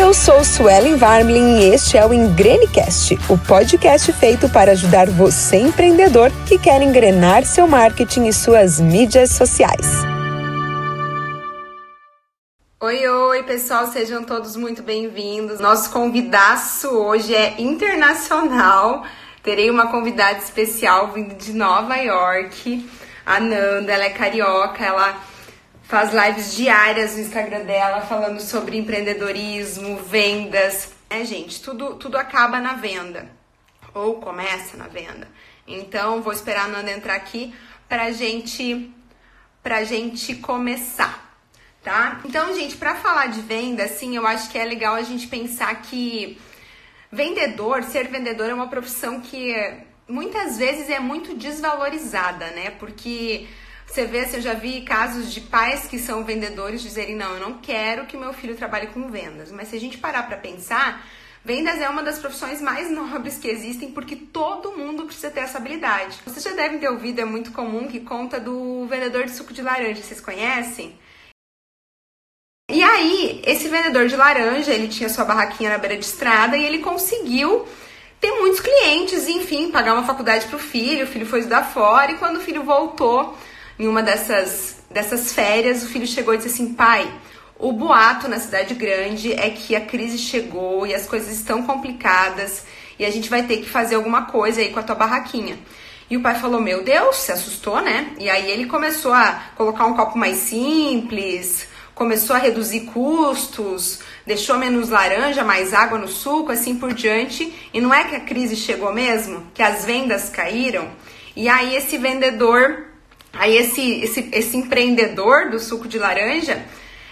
Eu sou Suelen Varmlin e este é o Engrenecast, o podcast feito para ajudar você empreendedor que quer engrenar seu marketing e suas mídias sociais. Oi, oi, pessoal, sejam todos muito bem-vindos. Nosso convidaço hoje é internacional. Terei uma convidada especial vindo de Nova York, a Nanda. Ela é carioca, ela faz lives diárias no Instagram dela falando sobre empreendedorismo, vendas. É, gente, tudo, tudo acaba na venda ou começa na venda. Então, vou esperar a Nanda entrar aqui pra gente pra gente começar, tá? Então, gente, para falar de venda, assim, eu acho que é legal a gente pensar que vendedor, ser vendedor é uma profissão que muitas vezes é muito desvalorizada, né? Porque você vê, assim, eu já vi casos de pais que são vendedores dizerem: não, eu não quero que meu filho trabalhe com vendas. Mas se a gente parar para pensar, vendas é uma das profissões mais nobres que existem porque todo mundo precisa ter essa habilidade. Vocês já devem ter ouvido, é muito comum, que conta do vendedor de suco de laranja. Vocês conhecem? E aí, esse vendedor de laranja, ele tinha sua barraquinha na beira de estrada e ele conseguiu ter muitos clientes, enfim, pagar uma faculdade para o filho, o filho foi estudar fora e quando o filho voltou, em uma dessas, dessas férias, o filho chegou e disse assim: pai, o boato na cidade grande é que a crise chegou e as coisas estão complicadas e a gente vai ter que fazer alguma coisa aí com a tua barraquinha. E o pai falou: Meu Deus, se assustou, né? E aí ele começou a colocar um copo mais simples, começou a reduzir custos, deixou menos laranja, mais água no suco, assim por diante. E não é que a crise chegou mesmo? Que as vendas caíram? E aí esse vendedor Aí esse, esse, esse empreendedor do suco de laranja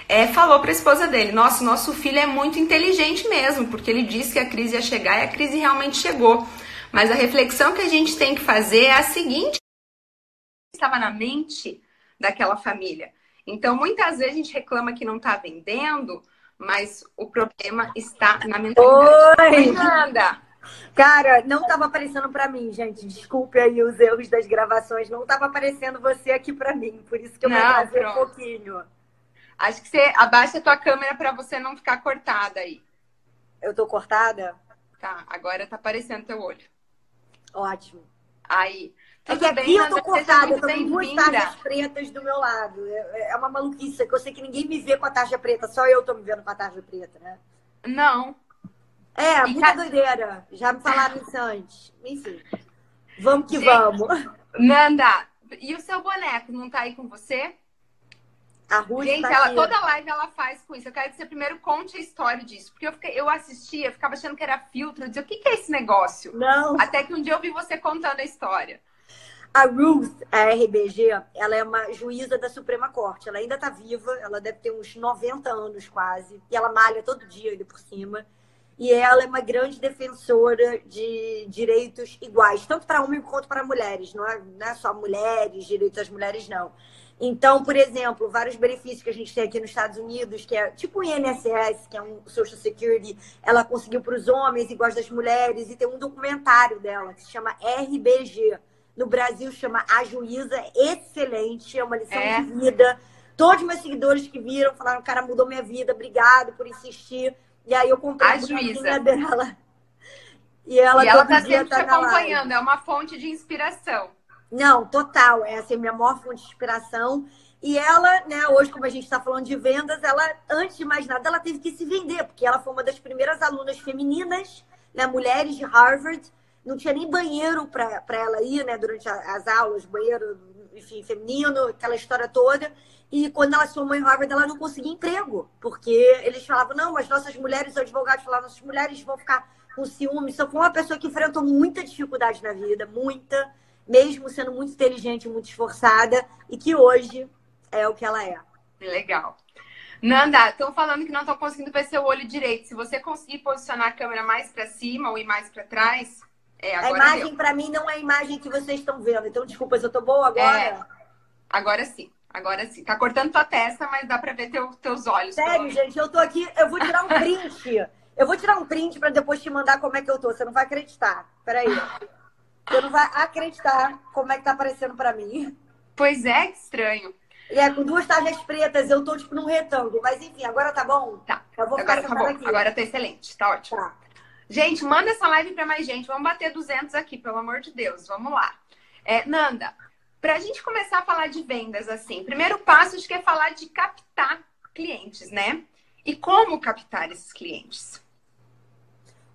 é, falou para a esposa dele: Nossa, nosso filho é muito inteligente mesmo, porque ele disse que a crise ia chegar e a crise realmente chegou. Mas a reflexão que a gente tem que fazer é a seguinte: estava na mente daquela família. Então, muitas vezes a gente reclama que não está vendendo, mas o problema está na mentalidade. Oi, Fernanda! Cara, não tava aparecendo para mim, gente. Desculpe aí os erros das gravações. Não tava aparecendo você aqui para mim. Por isso que eu não, vou trazer um pouquinho. Acho que você abaixa a tua câmera para você não ficar cortada aí. Eu tô cortada? Tá, agora tá aparecendo teu olho. Ótimo. Aí. Tudo é que aqui bem, eu tô cortada, eu tô com duas tarjas pretas do meu lado. É, é uma maluquice, que eu sei que ninguém me vê com a tarja preta, só eu tô me vendo com a tarja preta, né? Não, é, e muita ca... doideira. Já me falaram isso antes. Enfim. Vamos que Gente, vamos. Nanda, e o seu boneco não tá aí com você? A Ruth Gente, tá ela, toda live ela faz com isso. Eu quero que você primeiro conte a história disso. Porque eu, fiquei, eu assistia, ficava achando que era filtro. Eu dizia, o que, que é esse negócio? Não. Até que um dia eu vi você contando a história. A Ruth, a RBG, ela é uma juíza da Suprema Corte. Ela ainda tá viva, ela deve ter uns 90 anos quase. E ela malha todo dia ainda por cima e ela é uma grande defensora de direitos iguais, tanto para homens quanto para mulheres, não é, não é só mulheres, direitos das mulheres, não. Então, por exemplo, vários benefícios que a gente tem aqui nos Estados Unidos, que é tipo o INSS, que é um Social Security, ela conseguiu para os homens iguais das mulheres, e tem um documentário dela que se chama RBG. No Brasil chama A Juíza, excelente, é uma lição é. de vida. Todos meus seguidores que viram falaram, cara, mudou minha vida, obrigado por insistir. E aí eu comprei a, juíza dela. E ela, e ela tá sempre tá te acompanhando, é uma fonte de inspiração. Não, total. Essa é assim, a minha maior fonte de inspiração. E ela, né, hoje, como a gente está falando de vendas, ela, antes de mais nada, ela teve que se vender, porque ela foi uma das primeiras alunas femininas, né, mulheres de Harvard. Não tinha nem banheiro para ela ir, né, durante as aulas, banheiro, enfim, feminino, aquela história toda. E quando ela se formou em Harvard, ela não conseguia emprego, porque eles falavam, não, mas nossas mulheres, os advogados falavam, nossas mulheres vão ficar com ciúme. Só foi uma pessoa que enfrentou muita dificuldade na vida, muita, mesmo sendo muito inteligente, muito esforçada, e que hoje é o que ela é. Legal. Nanda, estão falando que não estão conseguindo ver seu olho direito. Se você conseguir posicionar a câmera mais para cima ou ir mais para trás, é, A imagem para mim não é a imagem que vocês estão vendo. Então, desculpa, eu tô boa agora? É, agora sim. Agora sim. Tá cortando tua testa, mas dá pra ver teu, teus olhos. Sério, gente, eu tô aqui, eu vou tirar um print. eu vou tirar um print pra depois te mandar como é que eu tô. Você não vai acreditar. Peraí. Você não vai acreditar como é que tá aparecendo pra mim. Pois é, que estranho. É, com duas tarjas pretas, eu tô tipo num retângulo. Mas enfim, agora tá bom? Tá. Eu vou agora tá bom. Aqui. Agora tá excelente. Tá ótimo. Tá. Gente, manda essa live para mais gente. Vamos bater 200 aqui, pelo amor de Deus. Vamos lá. É, Nanda, para a gente começar a falar de vendas assim, primeiro passo acho que é falar de captar clientes, né? E como captar esses clientes?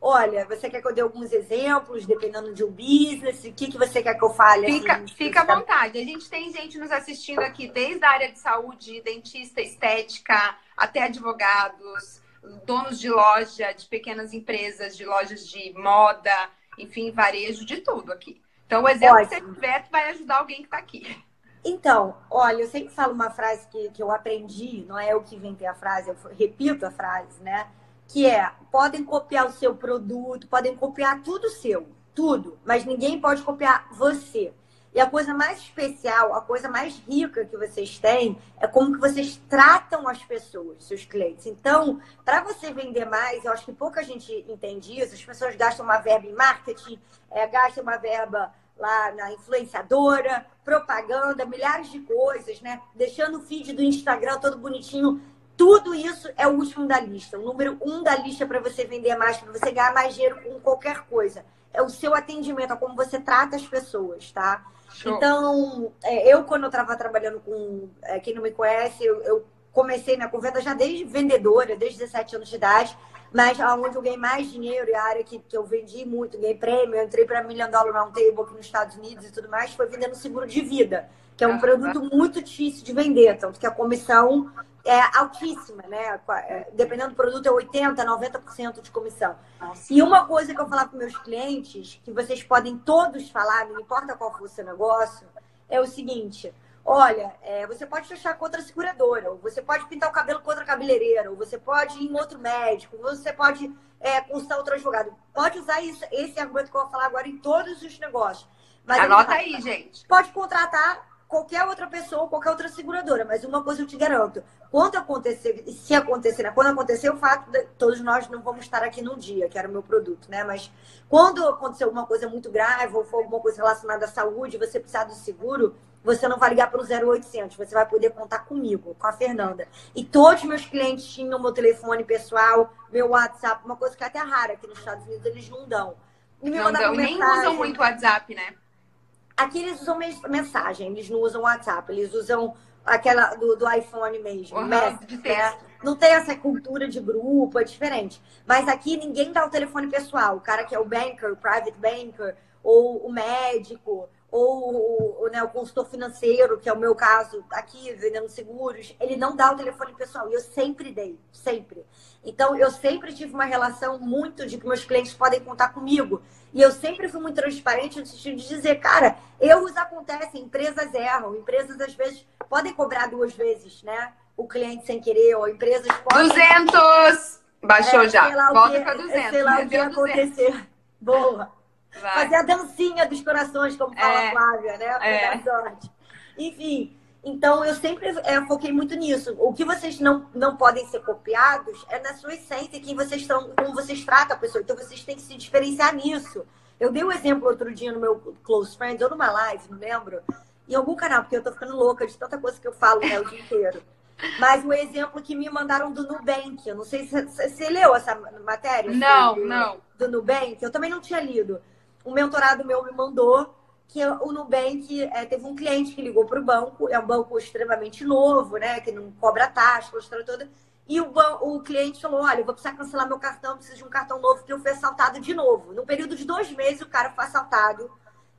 Olha, você quer que eu dê alguns exemplos, dependendo de um business? O que, que você quer que eu fale? Fica, assim, fica à vontade. A gente tem gente nos assistindo aqui, desde a área de saúde, dentista, estética, até advogados, donos de loja, de pequenas empresas, de lojas de moda, enfim, varejo, de tudo aqui. Então, o exemplo Ótimo. que você tiver vai ajudar alguém que está aqui. Então, olha, eu sempre falo uma frase que, que eu aprendi, não é eu que inventei a frase, eu repito a frase, né? que é podem copiar o seu produto, podem copiar tudo seu, tudo, mas ninguém pode copiar você. E a coisa mais especial, a coisa mais rica que vocês têm é como que vocês tratam as pessoas, seus clientes. Então, para você vender mais, eu acho que pouca gente entende isso. As pessoas gastam uma verba em marketing, é, gastam uma verba lá na influenciadora, propaganda, milhares de coisas, né? Deixando o feed do Instagram todo bonitinho tudo isso é o último da lista. O número um da lista para você vender mais, para você ganhar mais dinheiro com qualquer coisa. É o seu atendimento, é como você trata as pessoas, tá? Show. Então, é, eu, quando eu estava trabalhando com. É, quem não me conhece, eu, eu comecei minha conversa já desde vendedora, desde 17 anos de idade. Mas aonde eu ganhei mais dinheiro e a área que, que eu vendi muito, ganhei prêmio, eu entrei para Million Dollar Round Table aqui nos Estados Unidos e tudo mais, foi vendendo seguro de vida, que é um produto muito difícil de vender, tanto que a comissão é altíssima, né? É, dependendo do produto, é 80%, 90% de comissão. Nossa. E uma coisa que eu falar para meus clientes, que vocês podem todos falar, não importa qual for o seu negócio, é o seguinte: olha, é, você pode fechar com outra seguradora, ou você pode pintar o cabelo com outra cabeleireira, ou você pode ir em outro médico, ou você pode é, consultar outro advogado. Pode usar isso, esse argumento que eu vou falar agora em todos os negócios. Mas Anota aí, gente. Pode contratar qualquer outra pessoa, qualquer outra seguradora. Mas uma coisa eu te garanto: quando acontecer, se acontecer, né? quando acontecer o fato, de, todos nós não vamos estar aqui num dia, que era o meu produto, né? Mas quando acontecer alguma coisa muito grave ou for alguma coisa relacionada à saúde, você precisar do seguro, você não vai ligar para o 0800, você vai poder contar comigo, com a Fernanda. E todos meus clientes tinham meu telefone pessoal, meu WhatsApp, uma coisa que é até rara aqui nos Estados Unidos, eles não dão. E me não dão, nem usam muito WhatsApp, né? Aqui eles usam mensagem, eles não usam WhatsApp, eles usam aquela do, do iPhone mesmo. Uhum, Mestre, né? Não tem essa cultura de grupo, é diferente. Mas aqui ninguém dá o telefone pessoal. O cara que é o banker, o private banker, ou o médico, ou, né, o consultor financeiro, que é o meu caso aqui, vendendo seguros, ele não dá o telefone pessoal. E eu sempre dei, sempre. Então, eu sempre tive uma relação muito de que meus clientes podem contar comigo. E eu sempre fui muito transparente no sentido de dizer, cara, erros acontecem, empresas erram, empresas às vezes podem cobrar duas vezes, né? O cliente sem querer, ou empresas podem. 200! Baixou é, já. Volta para 200. Sei lá o que acontecer. Boa. Vai. Fazer a dancinha dos corações, como fala é. a Flávia, né? É. sorte. Enfim, então eu sempre é, foquei muito nisso. O que vocês não, não podem ser copiados é na sua essência, quem vocês como vocês tratam a pessoa. Então vocês têm que se diferenciar nisso. Eu dei um exemplo outro dia no meu Close Friends, ou numa live, não lembro, em algum canal, porque eu tô ficando louca de tanta coisa que eu falo né, o dia inteiro. Mas o exemplo que me mandaram do Nubank, eu não sei se você leu essa matéria. Não, do, não. Do Nubank, eu também não tinha lido um mentorado meu me mandou que o Nubank é, teve um cliente que ligou para o banco, é um banco extremamente novo, né? Que não cobra taxa, a história toda. E o, o cliente falou: Olha, eu vou precisar cancelar meu cartão, preciso de um cartão novo, que eu fui assaltado de novo. No período de dois meses, o cara foi assaltado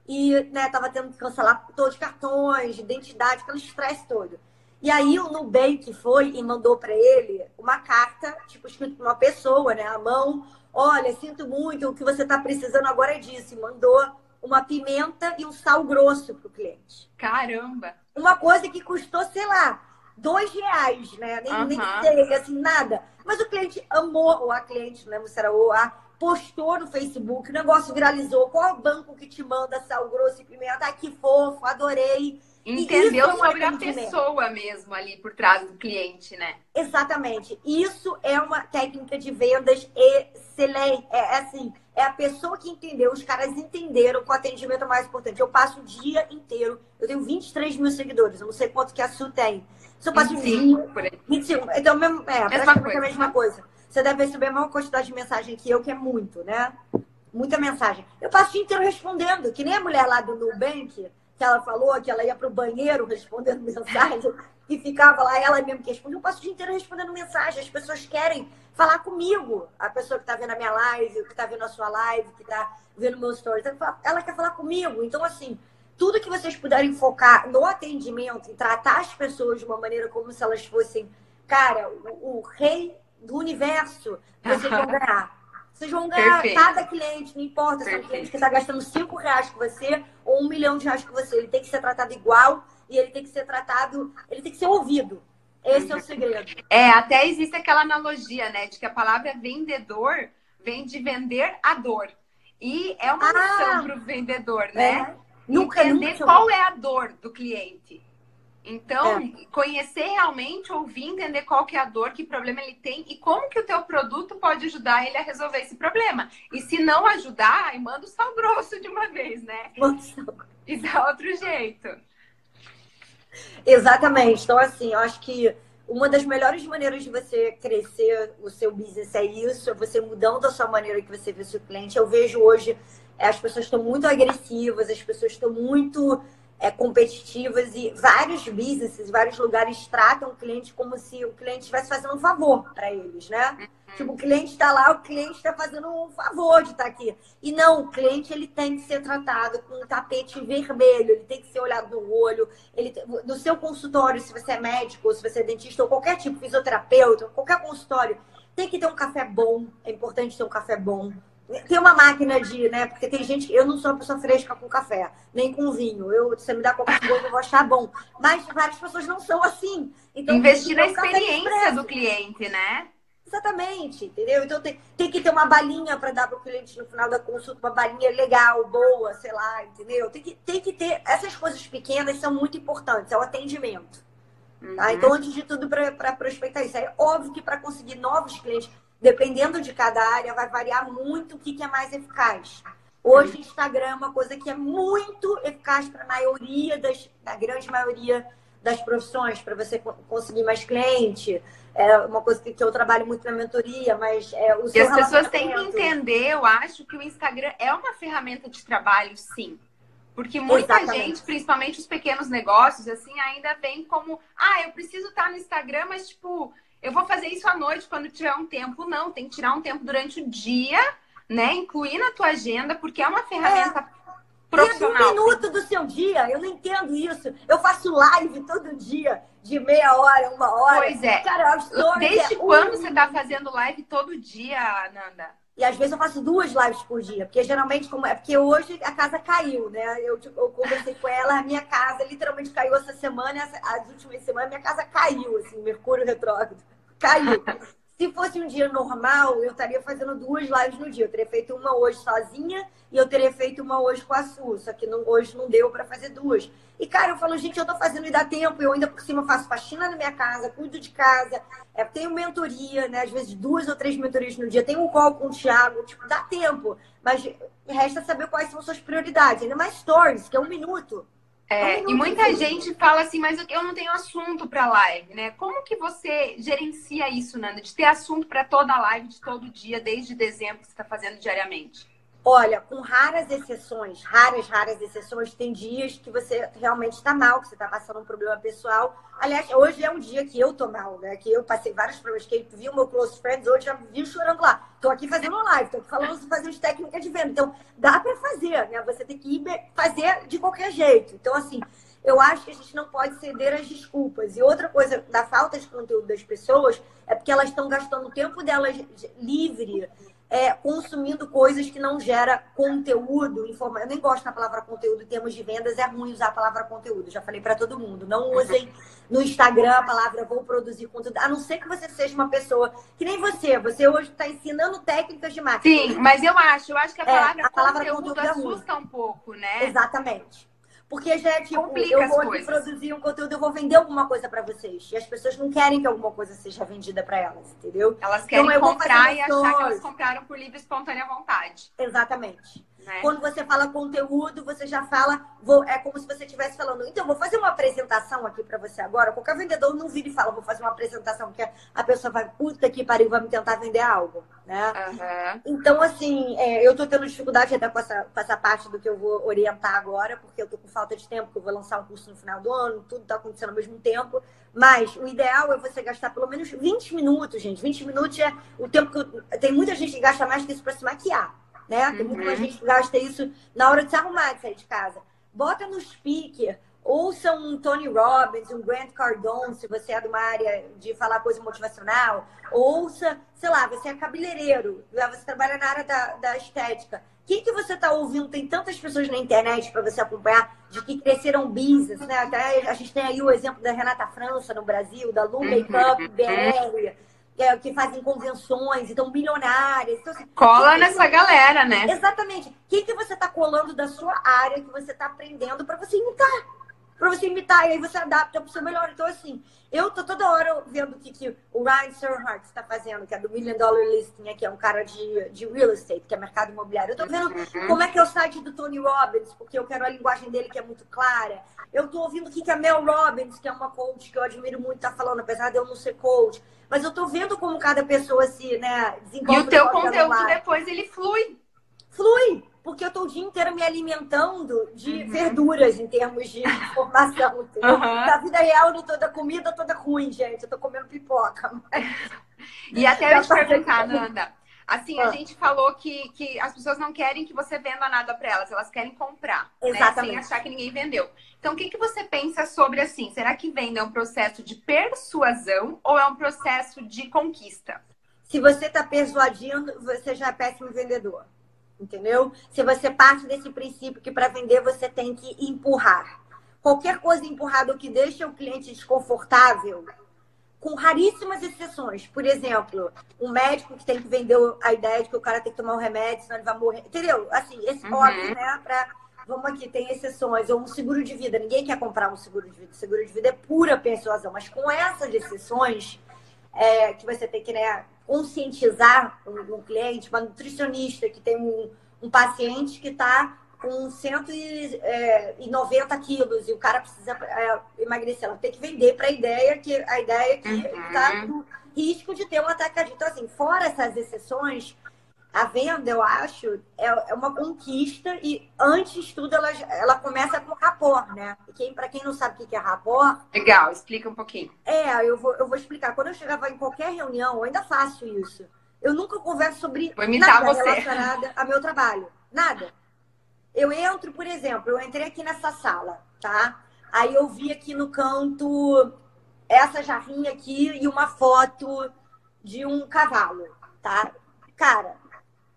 e né, tava tendo que cancelar todos os cartões, identidade, aquele estresse todo. E aí o Nubank foi e mandou para ele uma carta, tipo, escrito por uma pessoa, né? A mão, Olha, sinto muito, o que você está precisando agora é disso. E mandou uma pimenta e um sal grosso para o cliente. Caramba! Uma coisa que custou, sei lá, dois reais, né? Nem, uhum. nem sei, assim, nada. Mas o cliente amou, ou a cliente, lembro se era o a, postou no Facebook, o negócio viralizou. Qual banco que te manda sal grosso e pimenta? Ai, que fofo, adorei. Entendeu é sobre a pessoa mesmo ali por trás do cliente, né? Exatamente. Isso é uma técnica de vendas excelente. É, é assim, é a pessoa que entendeu, os caras entenderam que o atendimento é mais importante. Eu passo o dia inteiro, eu tenho 23 mil seguidores, eu não sei quanto que a Su tem. Se eu passo 25, um dia, 25, então mesmo, é, mesma coisa. a mesma coisa. Você deve receber a mesma quantidade de mensagem que eu, que é muito, né? Muita mensagem. Eu passo o dia inteiro respondendo, que nem a mulher lá do Nubank, que ela falou que ela ia para o banheiro respondendo mensagem e ficava lá, ela mesmo que responde. Eu passo o dia inteiro respondendo mensagem. As pessoas querem falar comigo. A pessoa que está vendo a minha live, que está vendo a sua live, que está vendo meu story, ela quer falar comigo. Então, assim, tudo que vocês puderem focar no atendimento, em tratar as pessoas de uma maneira como se elas fossem, cara, o, o rei do universo, vocês vão ganhar. Vocês vão ganhar Perfeito. cada cliente, não importa se é um cliente que está gastando 5 reais com você ou um milhão de reais com você. Ele tem que ser tratado igual e ele tem que ser tratado, ele tem que ser ouvido. Esse é o segredo. É, até existe aquela analogia, né, de que a palavra vendedor vem de vender a dor. E é uma ah, missão para o vendedor, né? É. Nunca, Entender nunca... qual é a dor do cliente. Então, é. conhecer realmente, ouvir, entender qual que é a dor, que problema ele tem e como que o teu produto pode ajudar ele a resolver esse problema. E se não ajudar, aí manda o sal grosso de uma vez, né? E dá outro jeito. Exatamente. Então, assim, eu acho que uma das melhores maneiras de você crescer o seu business é isso, é você mudando a sua maneira que você vê o seu cliente. Eu vejo hoje é, as pessoas estão muito agressivas, as pessoas estão muito é, competitivas e vários businesses, vários lugares tratam o cliente como se o cliente estivesse fazendo um favor para eles, né? Uhum. Tipo, o cliente está lá, o cliente está fazendo um favor de estar tá aqui. E não, o cliente ele tem que ser tratado com um tapete vermelho, ele tem que ser olhado no olho. Ele, no seu consultório, se você é médico, ou se você é dentista, ou qualquer tipo, fisioterapeuta, qualquer consultório, tem que ter um café bom. É importante ter um café bom tem uma máquina de, né? Porque tem gente. Eu não sou uma pessoa fresca com café, nem com vinho. Eu, se você me dá qualquer coisa, eu vou achar bom. Mas várias pessoas não são assim. Então, Investir na experiência do cliente, né? Exatamente, entendeu? Então tem, tem que ter uma balinha para dar para o cliente no final da consulta, uma balinha legal, boa, sei lá, entendeu? Tem que, tem que ter. Essas coisas pequenas são muito importantes, é o atendimento. Uhum. Tá? Então, antes de tudo, para prospectar isso. É óbvio que para conseguir novos clientes, dependendo de cada área, vai variar muito o que, que é mais eficaz. Hoje, Instagram é uma coisa que é muito eficaz para a maioria das, da grande maioria das profissões, para você conseguir mais cliente. É uma coisa que, que eu trabalho muito na mentoria, mas é, o E as pessoas têm que entender, eu acho, que o Instagram é uma ferramenta de trabalho, sim. Porque muita Exatamente. gente, principalmente os pequenos negócios, assim, ainda vem como, ah, eu preciso estar no Instagram, mas tipo, eu vou fazer isso à noite quando tiver um tempo. Não, tem que tirar um tempo durante o dia, né? Incluir na tua agenda, porque é uma ferramenta é. profissional. um minuto do seu dia, eu não entendo isso. Eu faço live todo dia, de meia hora, uma hora. Pois é. Cara, Desde é quando um... você está fazendo live todo dia, Nanda? E às vezes eu faço duas lives por dia, porque geralmente, como é porque hoje a casa caiu, né? Eu, tipo, eu conversei com ela, a minha casa literalmente caiu essa semana, as últimas semanas, minha casa caiu, assim, Mercúrio retrógrado caiu. Se fosse um dia normal, eu estaria fazendo duas lives no dia. Eu teria feito uma hoje sozinha e eu teria feito uma hoje com a Su. Só que não, hoje não deu para fazer duas. E, cara, eu falo, gente, eu tô fazendo e dá tempo. Eu ainda por cima faço faxina na minha casa, cuido de casa, é, tenho mentoria, né? Às vezes duas ou três mentorias no dia. Tenho um call com o Thiago. Tipo, dá tempo. Mas resta saber quais são suas prioridades. Ainda mais stories, que é um minuto. É, e muita gente fala assim, mas eu não tenho assunto para live, né? Como que você gerencia isso, Nanda? De ter assunto para toda a live, de todo dia, desde dezembro que você está fazendo diariamente? Olha, com raras exceções, raras, raras exceções, tem dias que você realmente está mal, que você está passando um problema pessoal. Aliás, hoje é um dia que eu tô mal, né? Que eu passei vários problemas, que vi o meu close friends, hoje já vi chorando lá. Tô aqui fazendo live, tô falando, fazendo técnicas de venda. Então, dá para fazer, né? Você tem que ir fazer de qualquer jeito. Então, assim, eu acho que a gente não pode ceder às desculpas. E outra coisa da falta de conteúdo das pessoas é porque elas estão gastando o tempo delas livre é, consumindo coisas que não gera conteúdo. Eu nem gosto da palavra conteúdo em termos de vendas, é ruim usar a palavra conteúdo. Já falei para todo mundo. Não usem no Instagram a palavra vou produzir conteúdo, a não ser que você seja uma pessoa que nem você. Você hoje está ensinando técnicas de marketing. Sim, mas eu acho, eu acho que a palavra, é, a palavra conteúdo, conteúdo assusta um pouco, né? Exatamente. Porque já é tipo, Complica eu vou aqui produzir um conteúdo, eu vou vender alguma coisa para vocês. E as pessoas não querem que alguma coisa seja vendida para elas, entendeu? Elas querem então, comprar e achar que elas compraram por livre e espontânea vontade. Exatamente. Né? Quando você fala conteúdo, você já fala, vou, é como se você estivesse falando, então, vou fazer uma apresentação aqui para você agora. Qualquer vendedor não vira e fala, vou fazer uma apresentação, que a pessoa vai, puta que pariu, vai me tentar vender algo, né? Uhum. Então, assim, é, eu tô tendo dificuldade até com essa, com essa parte do que eu vou orientar agora, porque eu tô com falta de tempo, porque eu vou lançar um curso no final do ano, tudo tá acontecendo ao mesmo tempo. Mas o ideal é você gastar pelo menos 20 minutos, gente. 20 minutos é o tempo que. Eu... Tem muita gente que gasta mais que isso para se maquiar né? Tem muita uhum. gente que gasta isso na hora de se arrumar, de sair de casa. Bota no speaker, ouça um Tony Robbins, um Grant Cardone, se você é de uma área de falar coisa motivacional. Ouça, sei lá, você é cabeleireiro, né? você trabalha na área da, da estética. O que, que você está ouvindo? Tem tantas pessoas na internet para você acompanhar de que cresceram business, né? Até a gente tem aí o exemplo da Renata França no Brasil, da Lu uhum. Makeup BR é, que fazem convenções, então milionárias. Então, assim, Cola nessa galera, né? Exatamente. O que, que você está colando da sua área, que você está aprendendo para você imitar? Para você imitar, e aí você adapta para o seu melhor. Então, assim, eu tô toda hora vendo o que, que o Ryan Serhart está fazendo, que é do Million Dollar Listing, que é um cara de, de real estate, que é mercado imobiliário. Eu tô vendo uhum. como é que é o site do Tony Robbins, porque eu quero a linguagem dele que é muito clara. Eu tô ouvindo o que, que a Mel Robbins, que é uma coach que eu admiro muito, tá falando, apesar de eu não ser coach. Mas eu tô vendo como cada pessoa se né, desenvolve. E o teu conteúdo depois ele flui. Flui, porque eu tô o dia inteiro me alimentando de uhum. verduras em termos de informação. Uhum. Na vida real, eu não tô da comida toda ruim, gente. Eu tô comendo pipoca. Mas... E até eu te perguntar, Nanda. Assim, a ah. gente falou que, que as pessoas não querem que você venda nada para elas, elas querem comprar, Exatamente. né? Sem achar que ninguém vendeu. Então, o que, que você pensa sobre assim? Será que venda é um processo de persuasão ou é um processo de conquista? Se você está persuadindo, você já é péssimo vendedor. Entendeu? Se você parte desse princípio que para vender você tem que empurrar. Qualquer coisa empurrada que deixa o cliente desconfortável, com raríssimas exceções. Por exemplo, um médico que tem que vender a ideia de que o cara tem que tomar um remédio, senão ele vai morrer. Entendeu? Assim, esse uhum. óbvio, né? Pra, vamos aqui, tem exceções. Ou um seguro de vida. Ninguém quer comprar um seguro de vida. Seguro de vida é pura persuasão. Mas com essas exceções, é, que você tem que né, conscientizar um, um cliente, uma nutricionista que tem um, um paciente que está com 190 é, quilos e o cara precisa é, emagrecer. Ela tem que vender para a ideia que a ideia que está uhum. no risco de ter um ataque Então, assim, fora essas exceções, a venda, eu acho, é, é uma conquista e antes de tudo ela, ela começa com rapor, né? E quem, para quem não sabe o que é rapor... Legal, explica um pouquinho. É, eu vou, eu vou explicar. Quando eu chegava em qualquer reunião, eu ainda faço isso. Eu nunca converso sobre nada você. relacionado ao meu trabalho. Nada. Eu entro, por exemplo, eu entrei aqui nessa sala, tá? Aí eu vi aqui no canto essa jarrinha aqui e uma foto de um cavalo, tá? Cara,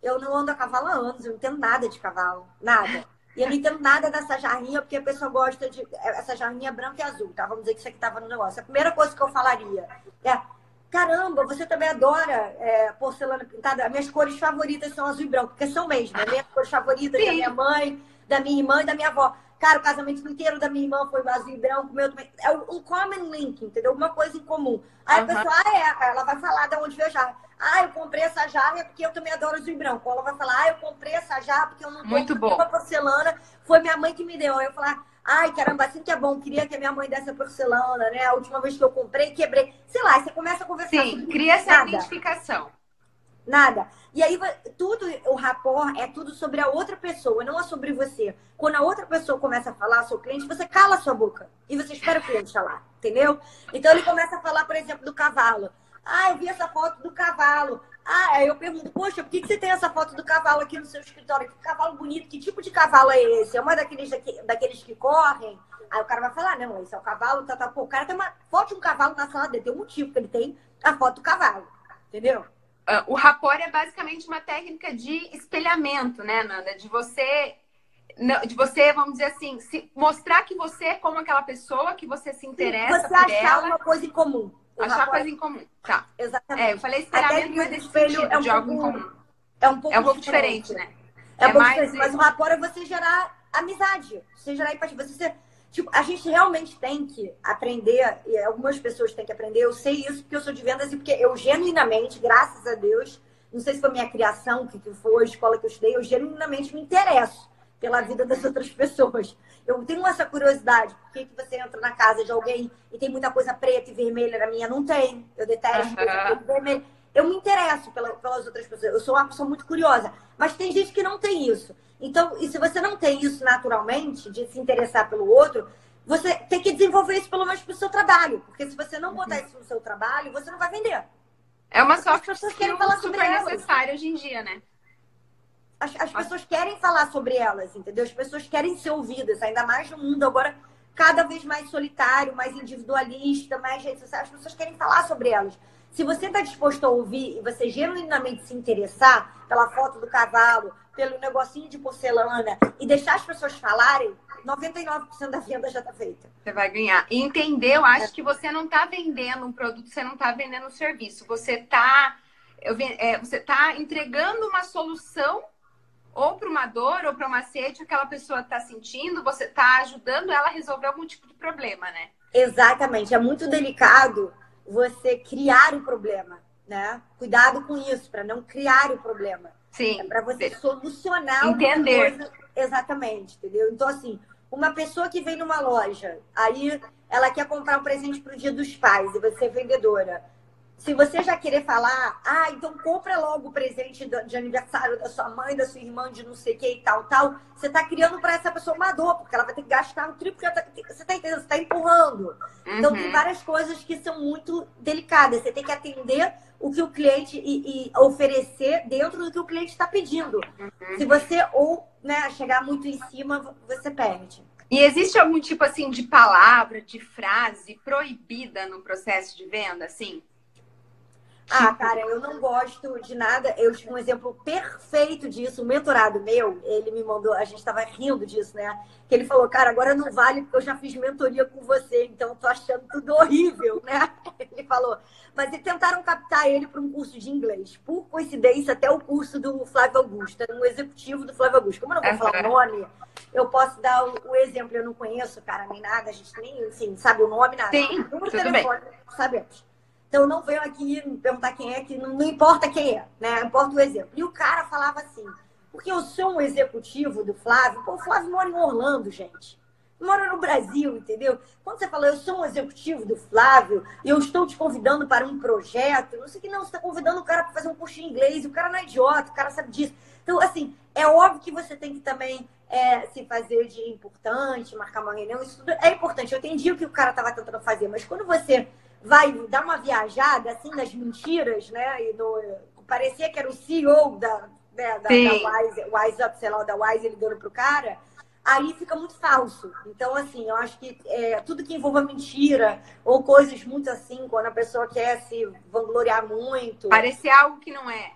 eu não ando a cavalo há anos, eu não entendo nada de cavalo, nada. E eu não entendo nada dessa jarrinha, porque a pessoa gosta de. Essa jarrinha branca e azul, tá? Vamos dizer que isso aqui tava no negócio. A primeira coisa que eu falaria é: caramba, você também adora é, porcelana pintada. Minhas cores favoritas são azul e branco, porque são mesmo. As minhas cores favoritas Sim. da minha mãe, da minha irmã e da minha avó. Cara, o casamento inteiro da minha irmã foi azul e branco, meu também. É um common link, entendeu? Uma coisa em comum. Aí uhum. a pessoa, ah, é, ela vai falar de onde veio a jarra. Ah, eu comprei essa jarra porque eu também adoro azul e branco. Ela vai falar, ah, eu comprei essa jarra porque eu não Muito bom. uma porcelana, foi minha mãe que me deu. Eu falar, Ai, caramba, assim que é bom. Queria que a minha mãe desse a porcelana, né? A última vez que eu comprei, quebrei. Sei lá, você começa a conversar. Sim, cria essa nada. identificação. Nada. E aí, tudo, o rapport é tudo sobre a outra pessoa, não é sobre você. Quando a outra pessoa começa a falar, seu cliente, você cala a sua boca. E você espera o cliente falar, entendeu? Então, ele começa a falar, por exemplo, do cavalo. Ah, eu vi essa foto do cavalo. Ah, aí eu pergunto, poxa, por que, que você tem essa foto do cavalo aqui no seu escritório? Que cavalo bonito, que tipo de cavalo é esse? É uma daqueles, daqueles que correm? Aí o cara vai falar, não, esse é o cavalo, tá, tá. Pô, o cara tem uma foto de um cavalo na sala dele, tem um motivo que ele tem a foto do cavalo, entendeu? Uh, o rapor é basicamente uma técnica de espelhamento, né, Nanda? De você, de você, vamos dizer assim, mostrar que você é como aquela pessoa, que você se interessa Sim, você por achar ela. uma coisa em comum. Achar coisa em comum. Tá. Exatamente. É, eu falei espelhamento, mas esse espelho é um de algo em comum. É um pouco, é um pouco diferente, diferente né? É, é um pouco mais... diferente, mas o rapport é você gerar amizade, você gerar empatia. Você, tipo, a gente realmente tem que aprender, e algumas pessoas têm que aprender, eu sei isso porque eu sou de vendas e porque eu genuinamente, graças a Deus, não sei se foi minha criação, o que, que foi, a escola que eu estudei, eu genuinamente me interesso pela vida das outras pessoas. Eu tenho essa curiosidade. Por que, que você entra na casa de alguém e tem muita coisa preta e vermelha? Na minha não tem. Eu detesto uhum. vermelha. Eu me interesso pela, pelas outras pessoas. Eu sou uma pessoa muito curiosa. Mas tem gente que não tem isso. Então, e se você não tem isso naturalmente, de se interessar pelo outro, você tem que desenvolver isso pelo menos para o seu trabalho. Porque se você não botar uhum. isso no seu trabalho, você não vai vender. É uma soft falar super necessária hoje em dia, né? As, as pessoas querem falar sobre elas, entendeu? As pessoas querem ser ouvidas, ainda mais no mundo agora cada vez mais solitário, mais individualista, mais redes sociais. As pessoas querem falar sobre elas. Se você está disposto a ouvir e você genuinamente se interessar pela foto do cavalo, pelo negocinho de porcelana e deixar as pessoas falarem, 99% da venda já está feita. Você vai ganhar. E entender, eu acho que você não está vendendo um produto, você não está vendendo um serviço. Você está é, você tá entregando uma solução ou para uma dor ou para uma sede que aquela pessoa está sentindo, você está ajudando ela a resolver algum tipo de problema, né? Exatamente. É muito delicado você criar o problema, né? Cuidado com isso, para não criar o problema. Sim. É para você solucionar Entender. Coisa... Exatamente, entendeu? Então, assim, uma pessoa que vem numa loja, aí ela quer comprar um presente para o dia dos pais e você é vendedora se você já querer falar, ah, então compra logo o presente de aniversário da sua mãe, da sua irmã, de não sei o que e tal, tal, você está criando para essa pessoa uma dor, porque ela vai ter que gastar um triplo, tá, você está entendendo? Você está empurrando. Uhum. Então, tem uhum. várias coisas que são muito delicadas. Você tem que atender o que o cliente e, e oferecer dentro do que o cliente está pedindo. Uhum. Se você ou né, chegar muito em cima, você perde. E existe algum tipo assim de palavra, de frase proibida no processo de venda, assim? Ah, cara, eu não gosto de nada. Eu tive um exemplo perfeito disso. Um mentorado meu, ele me mandou, a gente estava rindo disso, né? Que ele falou, cara, agora não vale porque eu já fiz mentoria com você, então tô achando tudo horrível, né? Ele falou. Mas e tentaram captar ele para um curso de inglês. Por coincidência, até o curso do Flávio Augusto, era um executivo do Flávio Augusto. Como eu não vou falar o nome, eu posso dar o, o, exemplo. Eu não conheço, cara, nem nada, a gente nem, assim, sabe o nome, nada. Sim, número de telefone, bem. sabemos. Então não venho aqui perguntar quem é, que não, não importa quem é, né? Importa o exemplo. E o cara falava assim, porque eu sou um executivo do Flávio, pô, o Flávio mora em Orlando, gente. Mora no Brasil, entendeu? Quando você fala, eu sou um executivo do Flávio e eu estou te convidando para um projeto, não sei que, não, você está convidando o cara para fazer um curso de inglês, o cara não é idiota, o cara sabe disso. Então, assim, é óbvio que você tem que também é, se fazer de importante, marcar uma reunião, isso tudo é importante. Eu entendi o que o cara estava tentando fazer, mas quando você vai dar uma viajada assim nas mentiras, né? E no, parecia que era o CEO da, né, da, da Wise, Wise Up, sei lá, da Wise ligando pro cara, aí fica muito falso. Então, assim, eu acho que é, tudo que envolva mentira ou coisas muito assim, quando a pessoa quer se vangloriar muito. Parecer algo que não é.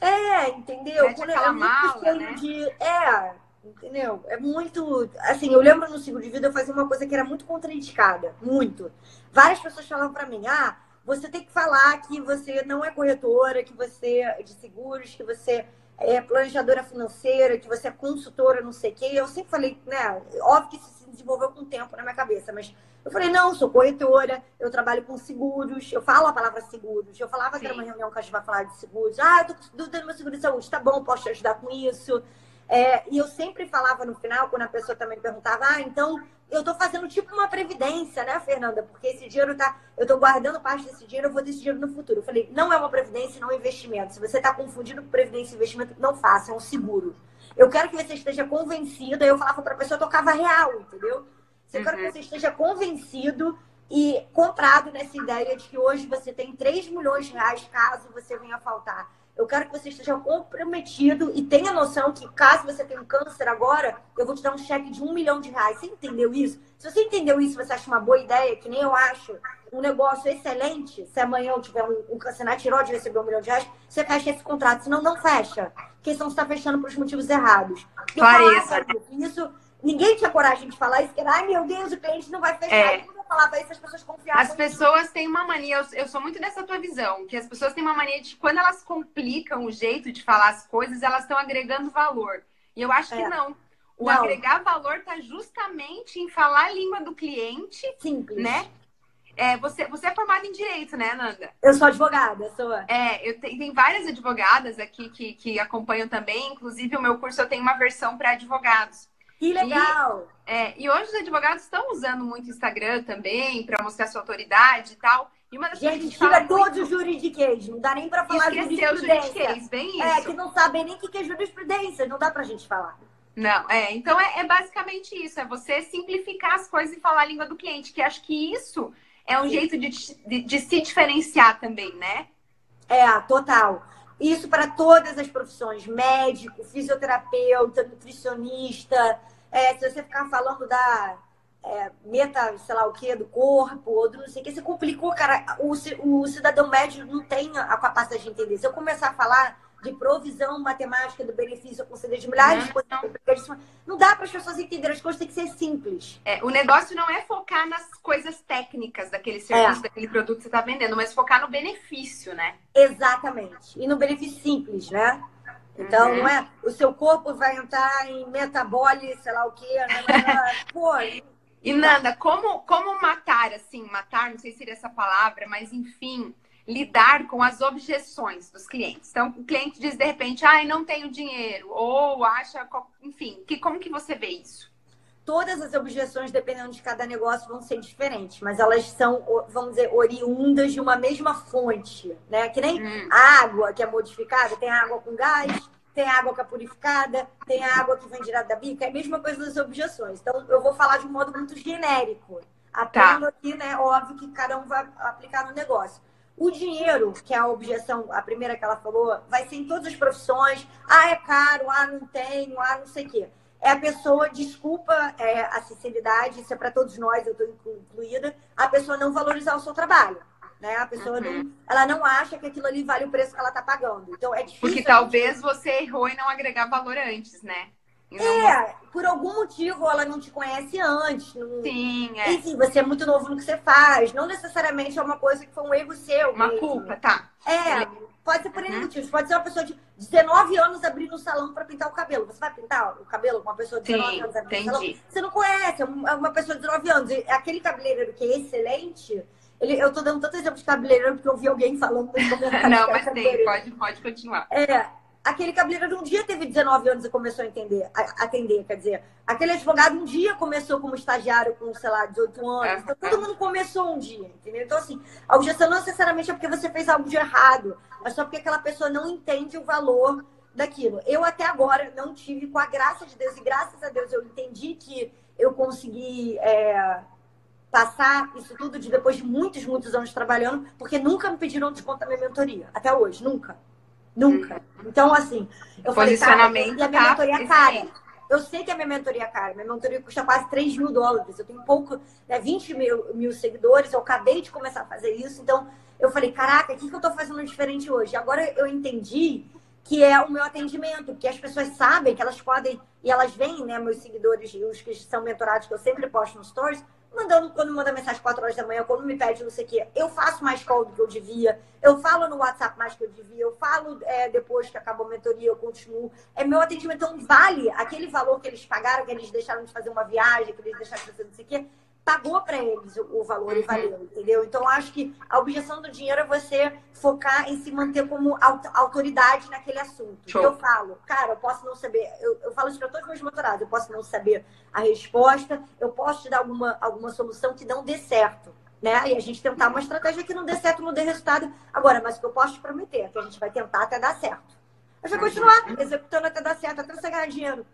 É, entendeu? Quando é mala, né? de. É, Entendeu? É muito. Assim, eu lembro no seguro de vida eu fazia uma coisa que era muito contraindicada. Muito. Várias pessoas falavam para mim: ah, você tem que falar que você não é corretora, que você é de seguros, que você é planejadora financeira, que você é consultora, não sei o quê. Eu sempre falei, né? Óbvio que isso se desenvolveu com o tempo na minha cabeça, mas eu falei, não, sou corretora, eu trabalho com seguros, eu falo a palavra seguros. Eu falava Sim. que era uma reunião que a gente vai falar de seguros. Ah, eu tô dando meu seguro de saúde, tá bom, posso te ajudar com isso. É, e eu sempre falava no final, quando a pessoa também perguntava, ah, então eu estou fazendo tipo uma previdência, né, Fernanda? Porque esse dinheiro tá. Eu estou guardando parte desse dinheiro, eu vou ter esse dinheiro no futuro. Eu falei, não é uma previdência, não é um investimento. Se você está confundindo previdência e investimento, não faça, é um seguro. Eu quero que você esteja convencida. Eu falava para a pessoa, eu tocava real, entendeu? Eu quero que uhum. você esteja convencido e comprado nessa ideia de que hoje você tem 3 milhões de reais caso você venha faltar. Eu quero que você esteja comprometido e tenha noção que, caso você tenha um câncer agora, eu vou te dar um cheque de um milhão de reais. Você entendeu isso? Se você entendeu isso, você acha uma boa ideia, que nem eu acho, um negócio excelente, se amanhã eu tiver um, um câncer na tiroide e receber um milhão de reais, você fecha esse contrato. Senão, não fecha. Porque senão você está fechando por os motivos errados. Clareza. Isso, ninguém tinha coragem de falar isso, que era, ai meu Deus, o cliente não vai fechar. É falava isso, as pessoas confiavam. As pessoas têm uma mania, eu, eu, sou muito dessa tua visão, que as pessoas têm uma mania de quando elas complicam o jeito de falar as coisas, elas estão agregando valor. E eu acho é. que não. O Não. agregar valor está justamente em falar a língua do cliente, Simples. né? É, você, você é formada em direito, né, Nanda? Eu sou advogada, sou. É, eu te, tem várias advogadas aqui que, que acompanham também. Inclusive, o meu curso eu tenho uma versão para advogados. Que legal! E, é, e hoje os advogados estão usando muito Instagram também para mostrar sua autoridade e tal. E uma das gente, coisas que tira todos os juridiquês, não dá nem para falar Esqueceu jurisprudência. bem é, isso. É, que não sabem nem o que é jurisprudência, não dá pra gente falar. Não, é, então é, é, basicamente isso, é você simplificar as coisas e falar a língua do cliente, que acho que isso é um Sim. jeito de, de, de, se diferenciar também, né? É, total. Isso para todas as profissões, médico, fisioterapeuta, nutricionista, é, se você ficar falando da é, meta, sei lá o que, do corpo, ou do não sei o que, você complicou, cara. O, o cidadão médio não tem a capacidade de entender. Se eu começar a falar de provisão matemática do benefício a conceder de milhares de coisas. Não dá para as pessoas entenderem, as coisas têm que ser simples. É, o negócio não é focar nas coisas técnicas daquele serviço, é. daquele produto que você está vendendo, mas focar no benefício, né? Exatamente. E no benefício simples, né? Então, uhum. não é o seu corpo vai entrar em metabólise, sei lá o quê. Né? Pô, e Nanda, como, como matar, assim, matar, não sei se seria essa palavra, mas enfim, lidar com as objeções dos clientes. Então, o cliente diz de repente, ai, não tenho dinheiro, ou acha, enfim, que, como que você vê isso? Todas as objeções, dependendo de cada negócio, vão ser diferentes, mas elas são, vamos dizer, oriundas de uma mesma fonte, né? Que nem hum. água que é modificada, tem água com gás, tem água que é purificada, tem água que vem direto da bica, é a mesma coisa das objeções. Então, eu vou falar de um modo muito genérico. Aprendo tá. aqui, né? Óbvio que cada um vai aplicar no negócio. O dinheiro, que é a objeção, a primeira que ela falou, vai ser em todas as profissões. Ah, é caro, ah, não tenho, ah, não sei o quê. É a pessoa, desculpa é, a sinceridade, isso é para todos nós, eu estou incluída, a pessoa não valorizar o seu trabalho. Né? A pessoa uhum. não, ela não acha que aquilo ali vale o preço que ela está pagando. Então é difícil. Porque talvez você errou em não agregar valor antes, né? É, por algum motivo ela não te conhece antes. Não... Sim, é. Enfim, você é muito novo no que você faz. Não necessariamente é uma coisa que foi um erro seu. Uma mesmo. culpa, tá. É, pode ser por uhum. motivos. Pode ser uma pessoa de 19 anos abrindo um salão para pintar o cabelo. Você vai pintar o cabelo com uma pessoa de 19 Sim, anos abrindo um salão? Você não conhece, é, é uma pessoa de 19 anos. E aquele cabeleireiro que é excelente. Ele, eu tô dando tanto exemplo de cabeleireiro porque eu vi alguém falando Não, mas tem, pode, pode continuar. É, aquele cabeleireiro um dia teve 19 anos e começou a entender, a atender, quer dizer, aquele advogado um dia começou como estagiário com, sei lá, 18 anos. Então, todo mundo começou um dia, entendeu? Então, assim, a objeção não necessariamente é porque você fez algo de errado, mas só porque aquela pessoa não entende o valor daquilo. Eu até agora não tive, com a graça de Deus, e graças a Deus eu entendi que eu consegui é, passar isso tudo de depois de muitos, muitos anos trabalhando, porque nunca me pediram desconto da minha mentoria, até hoje, nunca. Nunca. Então, assim, eu falei, cara, e a minha tá mentoria cara. Eu sei que a minha mentoria é cara. Minha mentoria custa quase 3 mil dólares. Eu tenho pouco, né, 20 mil, mil seguidores. Eu acabei de começar a fazer isso. Então, eu falei, caraca, o que, que eu tô fazendo diferente hoje? Agora eu entendi que é o meu atendimento, que as pessoas sabem que elas podem, e elas veem, né, meus seguidores, os que são mentorados, que eu sempre posto nos stories, mandando, quando manda mensagem 4 horas da manhã, quando me pede não sei o quê, eu faço mais call do que eu devia, eu falo no WhatsApp mais que eu devia, eu falo é, depois que acabou a mentoria, eu continuo. É meu atendimento, então vale aquele valor que eles pagaram, que eles deixaram de fazer uma viagem, que eles deixaram de fazer não sei o quê, pagou para eles o, valor uhum. e valeu, entendeu? Então, acho que a objeção do dinheiro é você focar em se manter como autoridade naquele assunto. Show. Eu falo, cara, eu posso não saber, eu, eu falo isso para todos os meus mentorados, eu posso não saber a resposta, eu posso te dar alguma, alguma solução que não dê certo. Né? E a gente tentar uma estratégia que não dê certo, não dê resultado. Agora, mas o que eu posso te prometer é que a gente vai tentar até dar certo. Eu vou continuar uhum. executando até dar certo, até você ganhar dinheiro.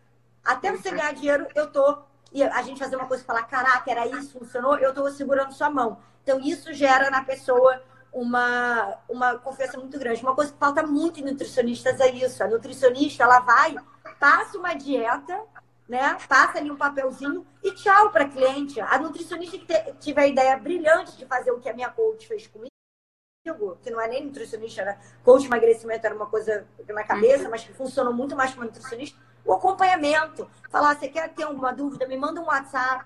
Até você ganhar dinheiro, eu tô e a gente fazer uma coisa e falar, caraca, era isso, funcionou, eu estou segurando sua mão. Então, isso gera na pessoa uma, uma confiança muito grande. Uma coisa que falta muito em nutricionistas é isso. A nutricionista, ela vai, passa uma dieta, né? Passa ali um papelzinho e tchau para cliente. A nutricionista que tiver a ideia brilhante de fazer o que a minha coach fez comigo, que não é nem nutricionista, era coach emagrecimento era uma coisa na cabeça, uhum. mas que funcionou muito mais como nutricionista o acompanhamento. Falar, você quer ter alguma dúvida? Me manda um WhatsApp.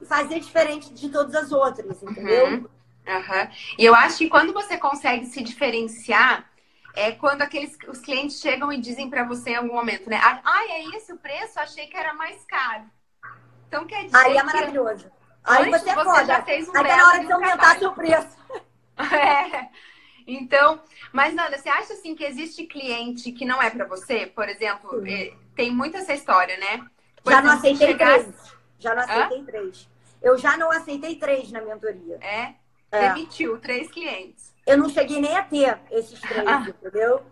E fazer diferente de todas as outras, entendeu? Uhum. Uhum. E eu acho que quando você consegue se diferenciar, é quando aqueles os clientes chegam e dizem para você em algum momento, né? Ah, é esse o preço? Achei que era mais caro. Então quer dizer Aí é maravilhoso. Aí você, você já fez um Aí tá na hora de aumentar seu preço. É. Então, mas Nanda, você acha assim que existe cliente que não é para você? Por exemplo, Sim. Tem muita essa história, né? Por já exemplo, não aceitei chegar... três. Já não aceitei Hã? três. Eu já não aceitei três na mentoria. É? é. Demitiu três clientes. Eu não cheguei nem a ter esses três, ah. entendeu?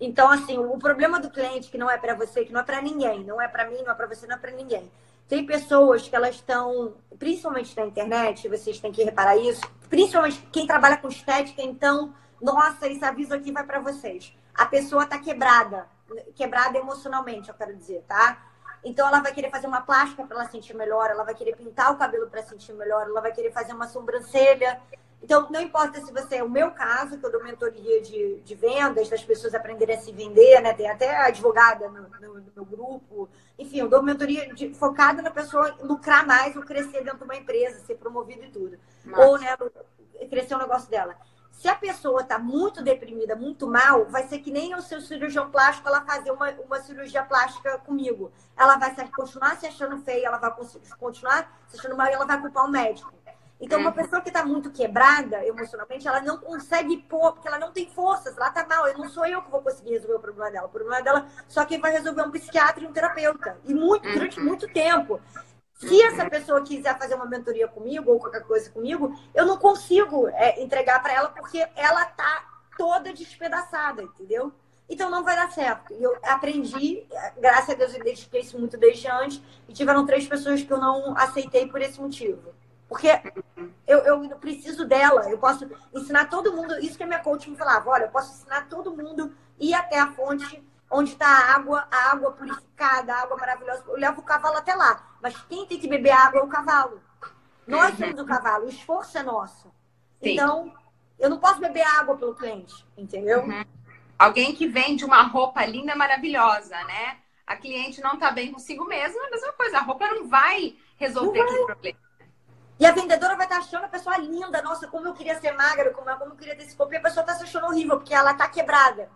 Então, assim, o problema do cliente que não é para você, que não é para ninguém, não é para mim, não é para você, não é para ninguém. Tem pessoas que elas estão, principalmente na internet, vocês têm que reparar isso, principalmente quem trabalha com estética, então, nossa, esse aviso aqui vai para vocês. A pessoa tá quebrada, quebrada emocionalmente, eu quero dizer, tá? Então ela vai querer fazer uma plástica para ela sentir melhor, ela vai querer pintar o cabelo para sentir melhor, ela vai querer fazer uma sobrancelha. Então, não importa se você é o meu caso, que eu dou mentoria de, de vendas, das pessoas aprenderem a se vender, né? Tem até advogada no, no, no meu grupo. Enfim, eu dou mentoria de, focada na pessoa lucrar mais ou crescer dentro de uma empresa, ser promovido e tudo. Nossa. Ou, né, crescer o negócio dela. Se a pessoa está muito deprimida, muito mal, vai ser que nem o seu cirurgião plástico ela fazer uma, uma cirurgia plástica comigo. Ela vai continuar se achando feia, ela vai continuar se achando mal e ela vai culpar o médico. Então, uma uhum. pessoa que está muito quebrada emocionalmente, ela não consegue pôr, porque ela não tem forças, ela está mal. Eu não sou eu que vou conseguir resolver o problema dela. O problema dela só quem vai resolver é um psiquiatra e um terapeuta. E muito, durante uhum. muito tempo. Se essa pessoa quiser fazer uma mentoria comigo ou qualquer coisa comigo, eu não consigo é, entregar para ela porque ela tá toda despedaçada, entendeu? Então não vai dar certo. E eu aprendi, graças a Deus, eu identifiquei isso muito desde antes, e tiveram três pessoas que eu não aceitei por esse motivo. Porque eu, eu preciso dela, eu posso ensinar todo mundo, isso que a minha coach me falava, olha, eu posso ensinar todo mundo ir até a fonte onde está a água, a água purificada, a água maravilhosa. Eu levo o cavalo até lá. Mas quem tem que beber água é o cavalo. Nós somos o cavalo, o esforço é nosso. Sim. Então, eu não posso beber água pelo cliente, entendeu? Uhum. Alguém que vende uma roupa linda, maravilhosa, né? A cliente não está bem consigo mesma, é a mesma coisa. A roupa não vai resolver não vai. aquele problema. E a vendedora vai estar achando a pessoa linda, nossa, como eu queria ser magra, como, como eu queria ter esse corpo, e a pessoa está se achando horrível, porque ela está quebrada.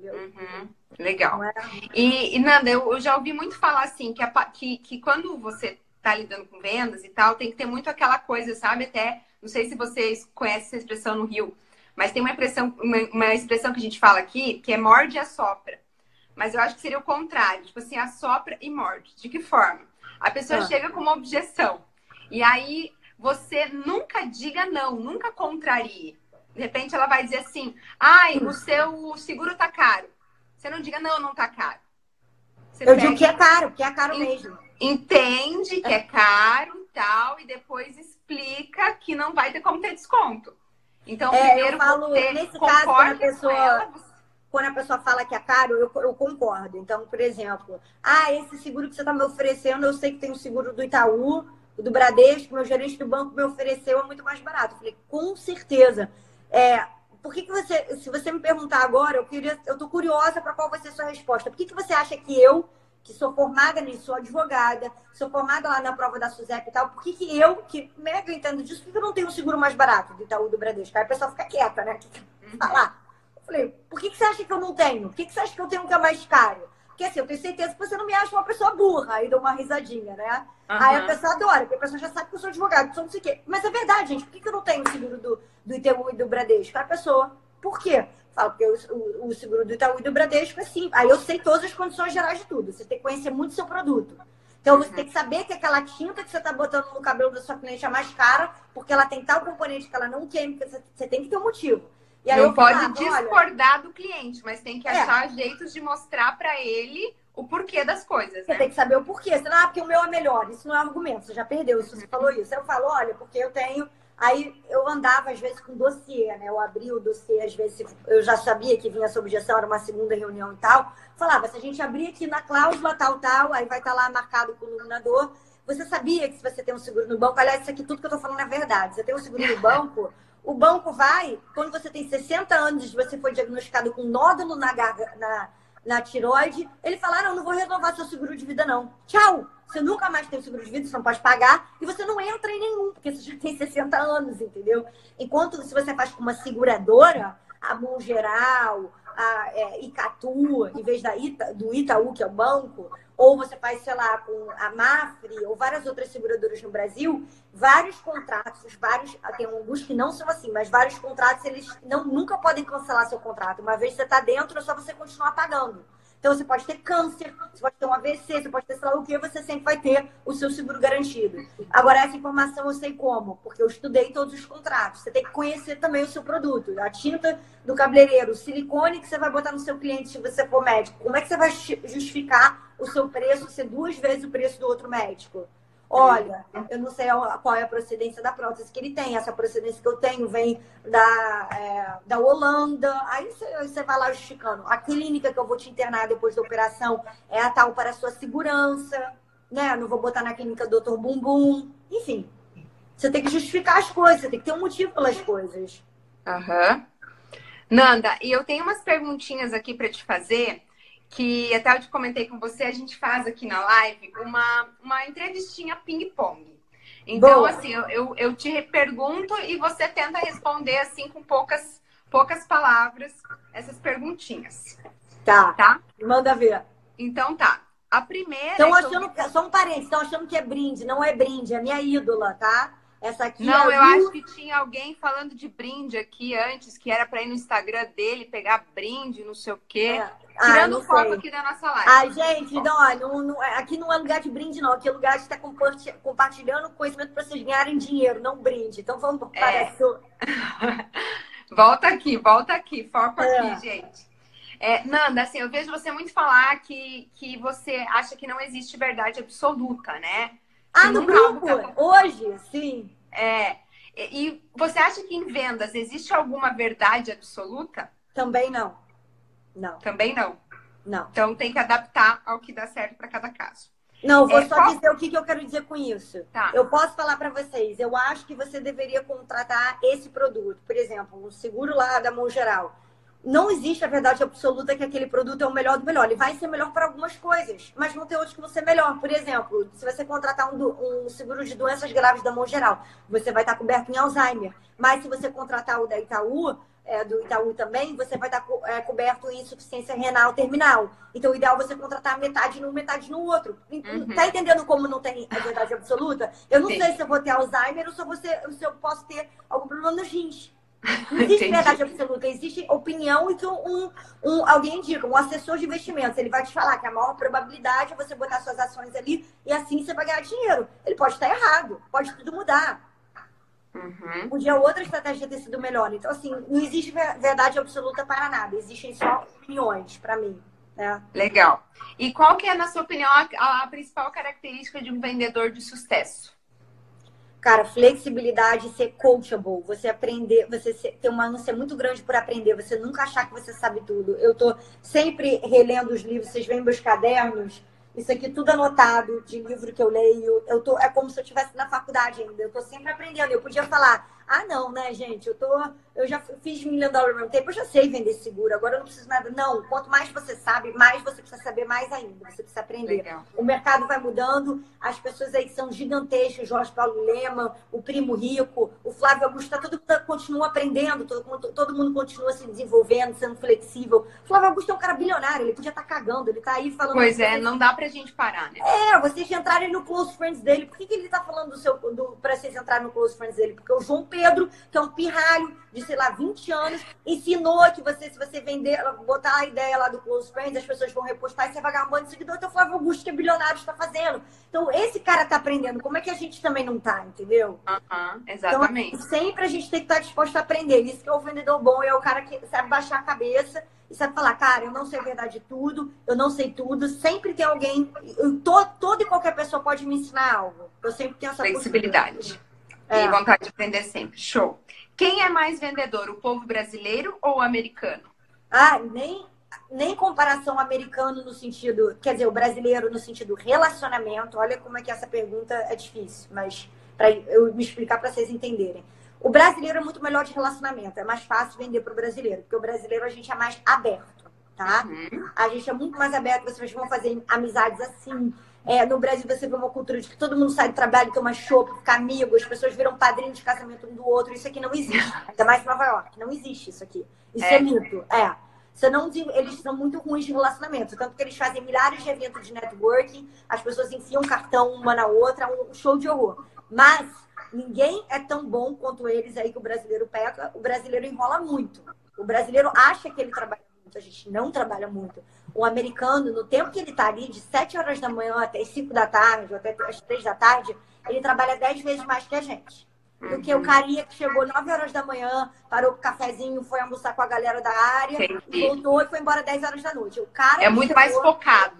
Entendeu? Uhum. Legal. É... E, e, Nanda, eu, eu, já ouvi muito falar assim, que, a, que, que quando você está lidando com vendas e tal, tem que ter muito aquela coisa, sabe? Até, não sei se vocês conhecem essa expressão no Rio, mas tem uma expressão, uma, uma expressão que a gente fala aqui, que é morde e assopra. Mas eu acho que seria o contrário, tipo assim, assopra e morde. De que forma? A pessoa ah. chega com uma objeção. E aí você nunca diga não, nunca contrarie. De repente ela vai dizer assim: ai, o seu seguro tá caro. Você não diga não, não tá caro. Você Eu digo que é caro, que é caro mesmo. Entende que é caro e tal, e depois explica que não vai ter como ter desconto. Então, é, primeiro eu falo, você nesse caso, quando a pessoa. Ela, quando a pessoa fala que é caro, eu, eu, concordo. Então, por exemplo, ah, esse seguro que você está me oferecendo, eu sei que tem o seguro do Itaú, do Bradesco, meu gerente do banco me ofereceu é muito mais barato. Eu falei, com certeza. É, por que, que você, se você me perguntar agora, eu queria, eu tô curiosa para qual vai ser a sua resposta. Por que, que você acha que eu, que sou formada nisso, sou advogada, sou formada lá na prova da SUSEP e tal, por que, que eu, que mega entendo disso, por que, eu não tenho um seguro mais barato do Itaú do Bradesco? Aí a pessoa fica quieta, né? Falar. Eu falei, por que, que você acha que eu não tenho? Por que, que você acha que eu tenho um que é mais caro? Porque assim, eu tenho certeza que você não me acha uma pessoa burra. Aí dá uma risadinha, né? Uhum. Aí a pessoa adora, porque a pessoa já sabe que eu sou advogado, que sou não sei o quê. Mas é verdade, gente. Por que, que eu não tenho o seguro do, do Itaú e do Bradesco? A pessoa, por quê? Fala, porque o, o, o, seguro do Itaú e do Bradesco é assim. Aí eu sei todas as condições gerais de tudo. Você tem que conhecer muito seu produto. Então você uhum. tem que saber que aquela tinta que você está botando no cabelo da sua cliente é mais cara, porque ela tem tal componente que ela não queima, você tem que ter um motivo. E aí não pode falava, discordar olha, do cliente, mas tem que é. achar jeitos de mostrar para ele o porquê das coisas. Você né? tem que saber o porquê. Senão, ah, porque o meu é melhor. Isso não é argumento, você já perdeu se você falou isso. Eu falo, olha, porque eu tenho. Aí eu andava, às vezes, com dossiê, né? Eu abri o dossiê, às vezes, eu já sabia que vinha essa objeção, era uma segunda reunião e tal. Falava, se a gente abrir aqui na cláusula tal, tal, aí vai estar tá lá marcado com o iluminador. Você sabia que se você tem um seguro no banco, aliás, isso aqui tudo que eu tô falando é verdade. Você tem um seguro no banco, o banco vai, quando você tem 60 anos, você foi diagnosticado com nódulo na, na, na tiroide, ele fala: ah, não, não vou renovar seu seguro de vida, não. Tchau! Você nunca mais tem o seguro de vida, você não pode pagar, e você não entra em nenhum, porque você já tem 60 anos, entendeu? Enquanto se você faz com uma seguradora, a Mongeral, a é, Icatu, em vez da Ita, do Itaú, que é o banco, ou você faz, sei lá, com a Mafre ou várias outras seguradoras no Brasil, vários contratos, vários, tem alguns que não são assim, mas vários contratos, eles não, nunca podem cancelar seu contrato. Uma vez que você está dentro, é só você continuar pagando. Então, você pode ter câncer, você pode ter um AVC, você pode ter sei lá o que, você sempre vai ter o seu seguro garantido. Agora, essa informação eu sei como, porque eu estudei todos os contratos. Você tem que conhecer também o seu produto. A tinta do cabeleireiro, o silicone que você vai botar no seu cliente se você for médico. Como é que você vai justificar o seu preço ser duas vezes o preço do outro médico? Olha, eu não sei qual é a procedência da prótese que ele tem. Essa procedência que eu tenho vem da, é, da Holanda. Aí você vai lá justificando. A clínica que eu vou te internar depois da operação é a tal para a sua segurança. Né? não vou botar na clínica do Dr. Bumbum. Enfim, você tem que justificar as coisas, você tem que ter um motivo pelas coisas. Aham. Uhum. Nanda, e eu tenho umas perguntinhas aqui para te fazer que até eu te comentei com você, a gente faz aqui na live uma, uma entrevistinha ping-pong. Então, Boa. assim, eu, eu, eu te pergunto e você tenta responder assim com poucas, poucas palavras essas perguntinhas. Tá. Tá? Manda ver. Então tá. A primeira. Estão é achando. Eu... Só um parente, estão achando que é brinde. Não é brinde, é minha ídola, tá? Essa aqui Não, é eu acho que tinha alguém falando de brinde aqui antes, que era para ir no Instagram dele pegar brinde, não sei o quê. É. Ah, Tirando ah, foto sei. aqui da nossa live. Ah, gente, não, não, não, aqui não é lugar de brinde, não. Aqui é lugar de estar compartilhando conhecimento para vocês ganharem dinheiro, não brinde. Então vamos para é. volta aqui, volta aqui, foco é. aqui, gente. É, Nanda, assim, eu vejo você muito falar que, que você acha que não existe verdade absoluta, né? Ah, no grupo? Hoje, sim. É. E você acha que em vendas existe alguma verdade absoluta? Também não. Não. Também não. Não. Então tem que adaptar ao que dá certo para cada caso. Não, vou é, só qual... dizer o que, que eu quero dizer com isso. Tá. Eu posso falar para vocês, eu acho que você deveria contratar esse produto. Por exemplo, o seguro lá da mão geral. Não existe a verdade absoluta que aquele produto é o melhor do melhor. Ele vai ser melhor para algumas coisas, mas vão ter outros que vão ser melhor. Por exemplo, se você contratar um, um seguro de doenças graves da mão geral, você vai estar coberto em Alzheimer. Mas se você contratar o da Itaú, é, do Itaú também, você vai estar co é, coberto em insuficiência renal terminal. Então, o ideal é você contratar metade num, metade no outro. Uhum. Tá entendendo como não tem a verdade absoluta? Eu não Sim. sei se eu vou ter Alzheimer ou se eu, vou ser, se eu posso ter algum problema nos rins. Não existe Entendi. verdade absoluta, existe opinião e que um, um, alguém indica, um assessor de investimentos, ele vai te falar que a maior probabilidade é você botar suas ações ali e assim você vai ganhar dinheiro. Ele pode estar errado, pode tudo mudar. Uhum. Podia outra estratégia ter sido melhor. Então, assim, não existe verdade absoluta para nada. Existem só opiniões, para mim. Né? Legal. E qual que é, na sua opinião, a, a principal característica de um vendedor de sucesso? Cara, flexibilidade, ser coachable, você aprender, você ter uma ânsia muito grande por aprender, você nunca achar que você sabe tudo. Eu tô sempre relendo os livros, vocês veem meus cadernos, isso aqui tudo anotado de livro que eu leio. Eu tô, é como se eu estivesse na faculdade ainda. Eu tô sempre aprendendo. Eu podia falar, ah, não, né, gente? Eu tô. Eu já fiz million dollar mesmo tempo, eu já sei vender seguro, agora eu não preciso nada. Não, quanto mais você sabe, mais você precisa saber mais ainda. Você precisa aprender. Legal. O mercado vai mudando, as pessoas aí são gigantescas, Jorge Paulo Lema, o Primo Rico, o Flávio Augusto, tá, todo mundo continua aprendendo, todo, todo mundo continua se desenvolvendo, sendo flexível. O Flávio Augusto é um cara bilionário, ele podia estar tá cagando, ele tá aí falando. Pois é, não dá pra gente parar, né? É, vocês entrarem no Close Friends dele. Por que, que ele tá falando do seu, do, pra vocês entrarem no Close Friends dele? Porque o João Pedro Pedro, que é um pirralho de, sei lá, 20 anos, ensinou que você, se você vender, botar a ideia lá do Close Friends, as pessoas vão repostar e você vai ganhar um monte de seguidor. Então, o Flávio Augusto, que é bilionário, está fazendo. Então, esse cara está aprendendo. Como é que a gente também não está, entendeu? Uhum, exatamente. Então, sempre a gente tem que estar tá disposto a aprender. Isso que é o vendedor bom, é o cara que sabe baixar a cabeça e sabe falar, cara, eu não sei a verdade de tudo, eu não sei tudo. Sempre tem alguém, eu, todo, toda e qualquer pessoa pode me ensinar algo. Eu sempre tenho essa flexibilidade. É. E vontade de aprender sempre. Show. Quem é mais vendedor, o povo brasileiro ou o americano? Ah, nem, nem comparação americano no sentido, quer dizer, o brasileiro no sentido relacionamento. Olha como é que essa pergunta é difícil, mas para eu me explicar para vocês entenderem. O brasileiro é muito melhor de relacionamento, é mais fácil vender para o brasileiro, porque o brasileiro a gente é mais aberto. tá? Uhum. A gente é muito mais aberto, vocês vão fazer amizades assim. É, no Brasil você vê uma cultura de que todo mundo sai do trabalho, toma chopp, fica amigo, as pessoas viram padrinho de casamento um do outro. Isso aqui não existe. Ainda mais em Nova York. Não existe isso aqui. Isso é, é mito. É. Você não, eles são muito ruins de relacionamento. Tanto que eles fazem milhares de eventos de networking, as pessoas enfiam cartão uma na outra, um show de horror. Mas ninguém é tão bom quanto eles aí que o brasileiro pega. O brasileiro enrola muito. O brasileiro acha que ele trabalha muito, a gente não trabalha muito. O americano, no tempo que ele está ali, de 7 horas da manhã até as 5 da tarde, ou até as 3 da tarde, ele trabalha 10 vezes mais que a gente. Do que o carinha que chegou 9 horas da manhã, parou pro cafezinho, foi almoçar com a galera da área, voltou e foi embora 10 horas da noite. O cara é muito chegou, mais focado.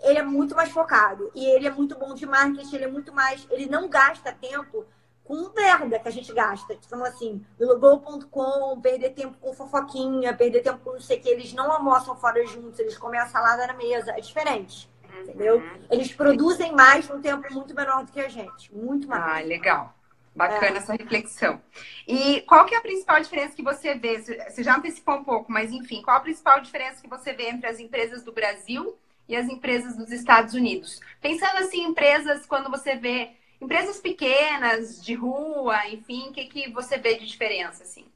Ele é muito mais focado. E ele é muito bom de marketing, ele é muito mais. Ele não gasta tempo com merda que a gente gasta. Então, assim, Globo.com, perder tempo com fofoquinha, perder tempo com não sei o que. Eles não almoçam fora juntos, eles comem a salada na mesa. É diferente. Uhum. Entendeu? Eles produzem mais num tempo muito menor do que a gente. Muito mais. Ah, legal. Bacana é. essa reflexão. E qual que é a principal diferença que você vê? Você já antecipou um pouco, mas enfim, qual a principal diferença que você vê entre as empresas do Brasil e as empresas dos Estados Unidos? Pensando assim, empresas, quando você vê empresas pequenas, de rua, enfim, o que, que você vê de diferença, assim?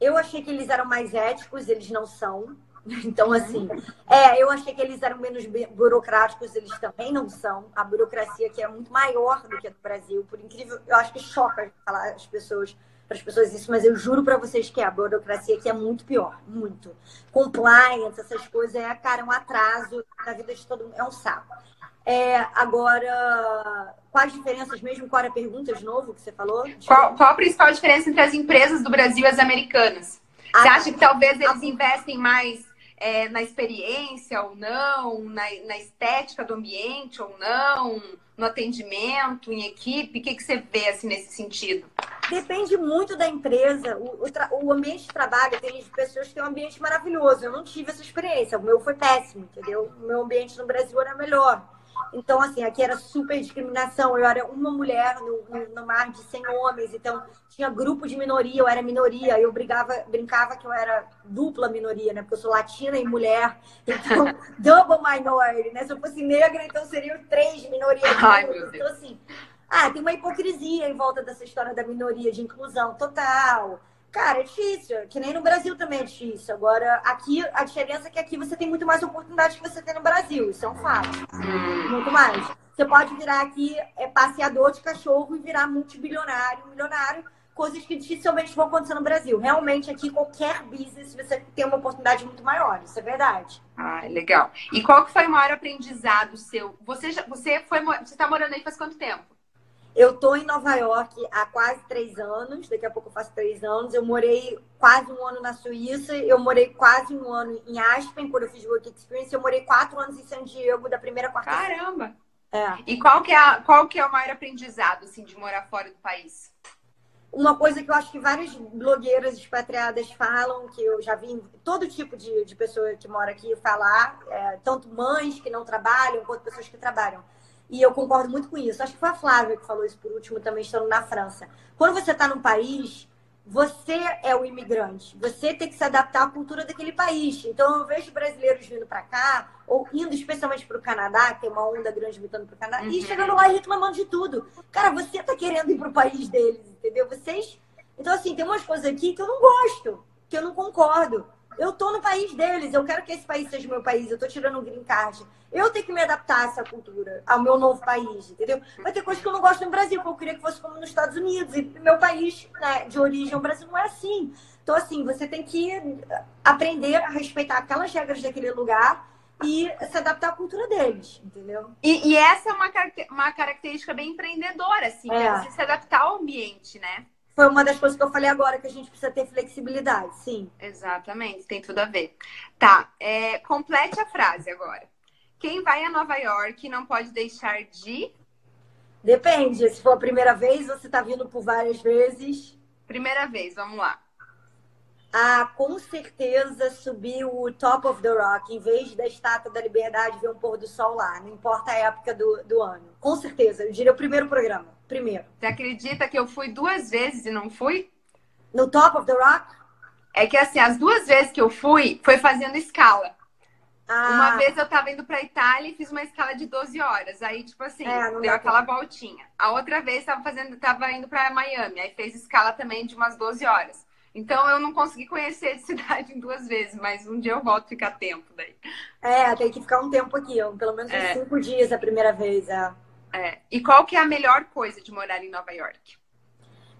Eu achei que eles eram mais éticos, eles não são. Então, assim, é, eu achei que eles eram menos burocráticos, eles também não são. A burocracia aqui é muito maior do que a do Brasil, por incrível, eu acho que choca falar as pessoas para as pessoas isso, mas eu juro para vocês que a burocracia aqui é muito pior, muito. Compliance, essas coisas, é, cara, um atraso na vida de todo mundo, é um saco. É, agora, quais diferenças mesmo? Qual era a pergunta de novo que você falou? Qual, qual a principal diferença entre as empresas do Brasil e as americanas? Você acha que talvez eles investem mais é, na experiência ou não, na, na, estética do ambiente ou não, no atendimento, em equipe? O que, que você vê assim, nesse sentido? Depende muito da empresa. O, o, o, ambiente de trabalho, tem pessoas que têm um ambiente maravilhoso. Eu não tive essa experiência. O meu foi péssimo, entendeu? O meu ambiente no Brasil era melhor. Então, assim, aqui era super discriminação. Eu era uma mulher no, no, no, mar de 100 homens. Então, tinha grupo de minoria, eu era minoria. Eu brigava, brincava que eu era dupla minoria, né? Porque eu sou latina e mulher. Então, double minority, né? Se eu fosse negra, então seriam três minorias. Ai, então, assim, ah, tem uma hipocrisia em volta dessa história da minoria, de inclusão total. Cara, é difícil. Que nem no Brasil também é difícil. Agora, aqui, a diferença é que aqui você tem muito mais oportunidade que você tem no Brasil. Isso é um fato. Muito mais. Você pode virar aqui é, passeador de cachorro e virar multibilionário, milionário. Coisas que dificilmente vão acontecer no Brasil. Realmente, aqui, qualquer business, você tem uma oportunidade muito maior. Isso é verdade. Ah, legal. E qual que foi o maior aprendizado seu? Você, já, você foi, você está morando aí faz quanto tempo? Eu estou em Nova York há quase três anos, daqui a pouco eu faço três anos. Eu morei quase um ano na Suíça, eu morei quase um ano em Aspen, quando eu fiz Work Experience. Eu morei quatro anos em San Diego, da primeira quarta Caramba! É. E qual que, é a, qual que é o maior aprendizado, assim, de morar fora do país? Uma coisa que eu acho que várias blogueiras expatriadas falam, que eu já vi todo tipo de, de pessoa que mora aqui falar, é, tanto mães que não trabalham, quanto pessoas que trabalham e eu concordo muito com isso. Acho que foi a Flávia que falou isso por último, também estando na França. Quando você está num país, você é o imigrante. Você tem que se adaptar à cultura daquele país. Então, eu vejo brasileiros vindo para cá, ou indo especialmente para o Canadá, que tem uma onda grande vindo para o Canadá, uhum. e chegando lá e reclamando de tudo. Cara, você está querendo ir para o país deles, entendeu? Vocês. Então, assim, tem umas coisas aqui que eu não gosto, que eu não concordo. Eu tô no país deles, eu quero que esse país seja meu país, eu tô tirando um green card. Eu tenho que me adaptar a essa cultura, ao meu novo país, entendeu? Vai ter coisas que eu não gosto no Brasil, que eu queria que fosse como nos Estados Unidos. E meu país né, de origem, o Brasil, não é assim. Então, assim, você tem que aprender a respeitar aquelas regras daquele lugar e se adaptar à cultura deles, entendeu? E, e essa é uma, uma característica bem empreendedora, assim, é. é você se adaptar ao ambiente, né? Foi uma das coisas que eu falei agora, que a gente precisa ter flexibilidade, sim. Exatamente, tem tudo a ver. Tá, é, complete a frase agora. Quem vai a Nova York não pode deixar de. Depende, se for a primeira vez, você está vindo por várias vezes. Primeira vez, vamos lá. Ah, com certeza subir o Top of the Rock, em vez da Estátua da Liberdade, ver um pôr do sol lá, não importa a época do, do ano. Com certeza, eu diria o primeiro programa. Primeiro. Você acredita que eu fui duas vezes e não fui? No Top of the Rock? É que assim, as duas vezes que eu fui, foi fazendo escala. Ah. Uma vez eu tava indo pra Itália e fiz uma escala de 12 horas. Aí, tipo assim, é, deu aquela tempo. voltinha. A outra vez tava fazendo, tava indo pra Miami, aí fez escala também de umas 12 horas. Então eu não consegui conhecer a cidade em duas vezes, mas um dia eu volto ficar tempo daí. É, tem que ficar um tempo aqui, pelo menos uns é. cinco dias a primeira vez. É. é. E qual que é a melhor coisa de morar em Nova York?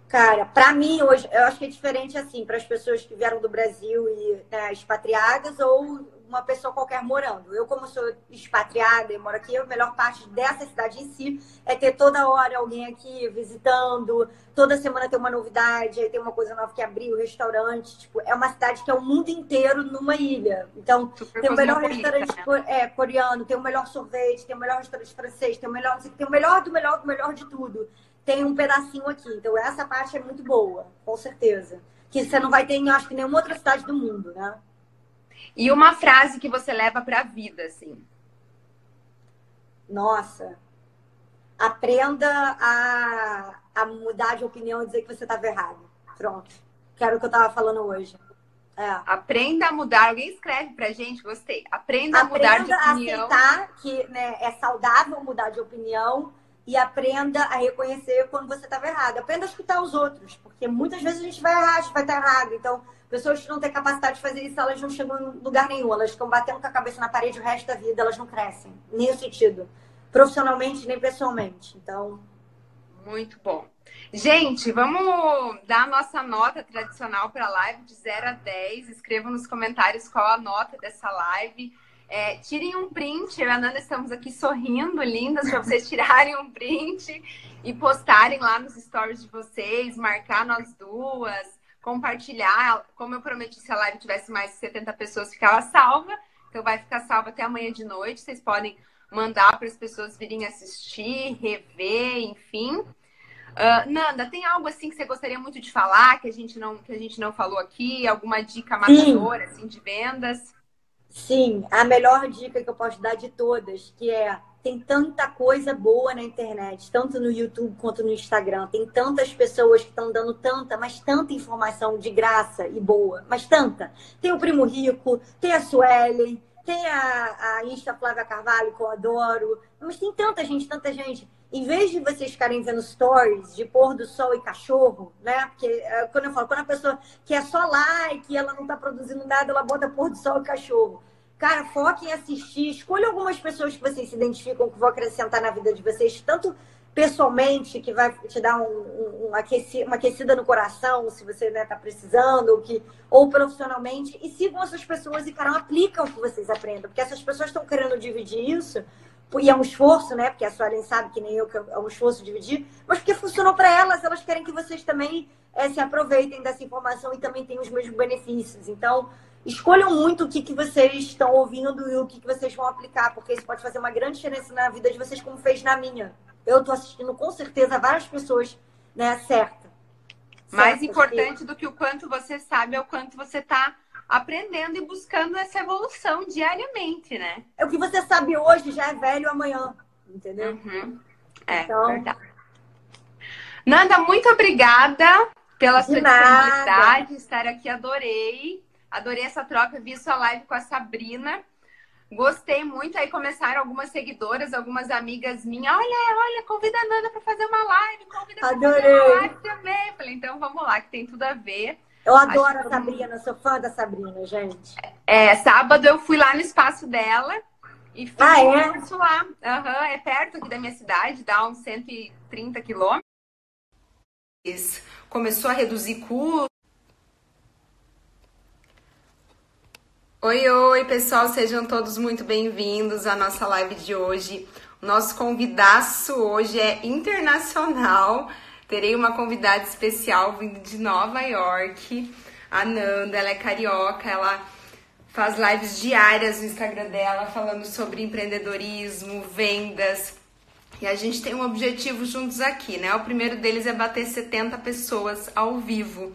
Cara, para mim hoje, eu acho que é diferente assim, para as pessoas que vieram do Brasil e né, expatriadas ou uma pessoa qualquer morando. Eu, como sou expatriada e moro aqui, a melhor parte dessa cidade em si é ter toda hora alguém aqui visitando, toda semana tem uma novidade, aí tem uma coisa nova que abriu, restaurante. Tipo, é uma cidade que é o mundo inteiro numa ilha. Então, Super tem o melhor restaurante né? é, coreano, tem o melhor sorvete, tem o melhor restaurante francês, tem o melhor, tem o melhor do melhor do melhor de tudo tem um pedacinho aqui. Então, essa parte é muito boa, com certeza. Que você não vai ter em, acho que, nenhuma outra cidade do mundo, né? E uma frase que você leva pra vida, assim? Nossa. Aprenda a, a mudar de opinião e dizer que você estava errado. Pronto. Que era o que eu estava falando hoje. É. Aprenda a mudar. Alguém escreve pra gente, gostei. Aprenda, Aprenda a mudar de opinião. Aprenda a aceitar que né, é saudável mudar de opinião e aprenda a reconhecer quando você estava errado. Aprenda a escutar os outros, porque muitas vezes a gente vai errar, a gente vai estar errado. Então, pessoas que não têm capacidade de fazer isso, elas não chegam em lugar nenhum. Elas ficam batendo com a cabeça na parede o resto da vida, elas não crescem. Nem o sentido. Profissionalmente, nem pessoalmente. Então. Muito bom. Gente, vamos dar a nossa nota tradicional para a live de 0 a 10. Escrevam nos comentários qual a nota dessa live. É, tirem um print, eu e a Nanda estamos aqui sorrindo, lindas, para vocês tirarem um print e postarem lá nos stories de vocês, marcar nós duas, compartilhar. Como eu prometi, se a live tivesse mais de 70 pessoas, ficava salva. Então vai ficar salva até amanhã de noite. Vocês podem mandar para as pessoas virem assistir, rever, enfim. Uh, Nanda, tem algo assim que você gostaria muito de falar que a gente não, que a gente não falou aqui? Alguma dica matadora assim, de vendas? Sim, a melhor dica que eu posso dar de todas, que é tem tanta coisa boa na internet, tanto no YouTube quanto no Instagram. Tem tantas pessoas que estão dando tanta, mas tanta informação de graça e boa, mas tanta. Tem o Primo Rico, tem a Suelen, tem a, a Insta Flávia Carvalho, que eu adoro. Mas tem tanta gente, tanta gente. Em vez de vocês ficarem vendo stories de pôr do sol e cachorro, né? Porque é, quando eu falo, quando a pessoa quer só like ela não tá produzindo nada, ela bota pôr do sol e cachorro. Cara, foquem em assistir. Escolha algumas pessoas que vocês se identificam, que vão acrescentar na vida de vocês, tanto pessoalmente, que vai te dar um, um, um aqueci, uma aquecida no coração, se você está né, precisando, ou, que, ou profissionalmente, e sigam essas pessoas e, cara, aplicam o que vocês aprendem, porque essas pessoas estão querendo dividir isso, e é um esforço, né? Porque a Suelen sabe que nem eu, que é um esforço dividir, mas porque funcionou para elas, elas querem que vocês também é, se aproveitem dessa informação e também tenham os mesmos benefícios. Então, escolham muito o que, que vocês estão ouvindo e o que, que vocês vão aplicar, porque isso pode fazer uma grande diferença na vida de vocês, como fez na minha. Eu estou assistindo com certeza várias pessoas, né, certa. Mais importante do que o quanto você sabe é o quanto você está aprendendo e buscando essa evolução diariamente, né? É o que você sabe hoje já é velho amanhã, entendeu? Uhum. É, então... verdade. Nanda, muito obrigada pela sua disponibilidade, estar aqui, adorei. Adorei essa troca, vi sua live com a Sabrina. Gostei muito. Aí começaram algumas seguidoras, algumas amigas minhas. Olha, olha, convida a Nanda para fazer uma live. Convida fazer uma live também. Falei, então vamos lá, que tem tudo a ver. Eu adoro Acho a Sabrina, sou fã da Sabrina, gente. É, sábado eu fui lá no espaço dela e fiz ah, um curso lá. Uhum, é perto aqui da minha cidade, dá uns 130 quilômetros. Começou a reduzir custos Oi, oi, pessoal, sejam todos muito bem-vindos à nossa live de hoje. O nosso convidaço hoje é internacional. Terei uma convidada especial vindo de Nova York, a Nanda. Ela é carioca, ela faz lives diárias no Instagram dela falando sobre empreendedorismo, vendas. E a gente tem um objetivo juntos aqui, né? O primeiro deles é bater 70 pessoas ao vivo.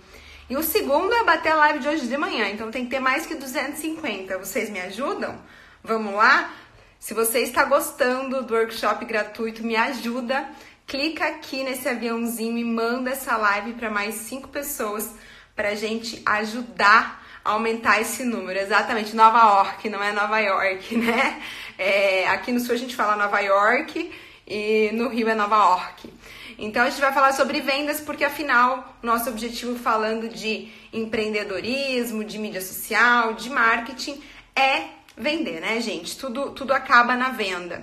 E o segundo é bater a live de hoje de manhã, então tem que ter mais que 250. Vocês me ajudam? Vamos lá? Se você está gostando do workshop gratuito, me ajuda. Clica aqui nesse aviãozinho e manda essa live para mais cinco pessoas para a gente ajudar aumentar esse número. Exatamente, Nova York, não é Nova York, né? É, aqui no sul a gente fala Nova York e no Rio é Nova York. Então a gente vai falar sobre vendas porque afinal nosso objetivo falando de empreendedorismo, de mídia social, de marketing é vender, né, gente? Tudo tudo acaba na venda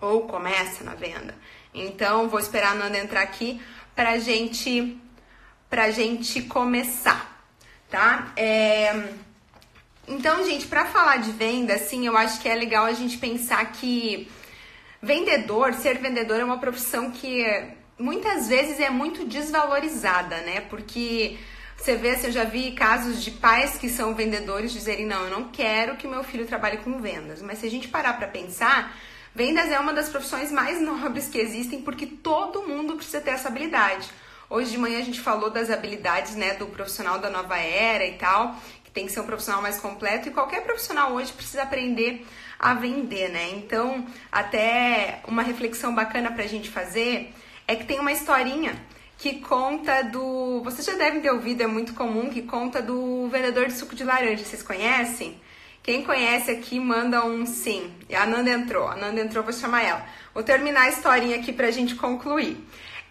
ou começa na venda. Então vou esperar a Nanda entrar aqui pra gente pra gente começar, tá? É... Então, gente, para falar de venda, assim, eu acho que é legal a gente pensar que vendedor, ser vendedor é uma profissão que muitas vezes é muito desvalorizada, né? Porque você vê, assim, eu já vi casos de pais que são vendedores dizerem: não, eu não quero que meu filho trabalhe com vendas. Mas se a gente parar para pensar, vendas é uma das profissões mais nobres que existem porque todo mundo precisa ter essa habilidade. Hoje de manhã a gente falou das habilidades, né, do profissional da nova era e tal, que tem que ser um profissional mais completo e qualquer profissional hoje precisa aprender a vender, né? Então, até uma reflexão bacana pra gente fazer é que tem uma historinha que conta do. Vocês já devem ter ouvido, é muito comum, que conta do vendedor de suco de laranja. Vocês conhecem? Quem conhece aqui, manda um sim. E a Nanda entrou. A Nanda entrou, vou chamar ela. Vou terminar a historinha aqui pra gente concluir.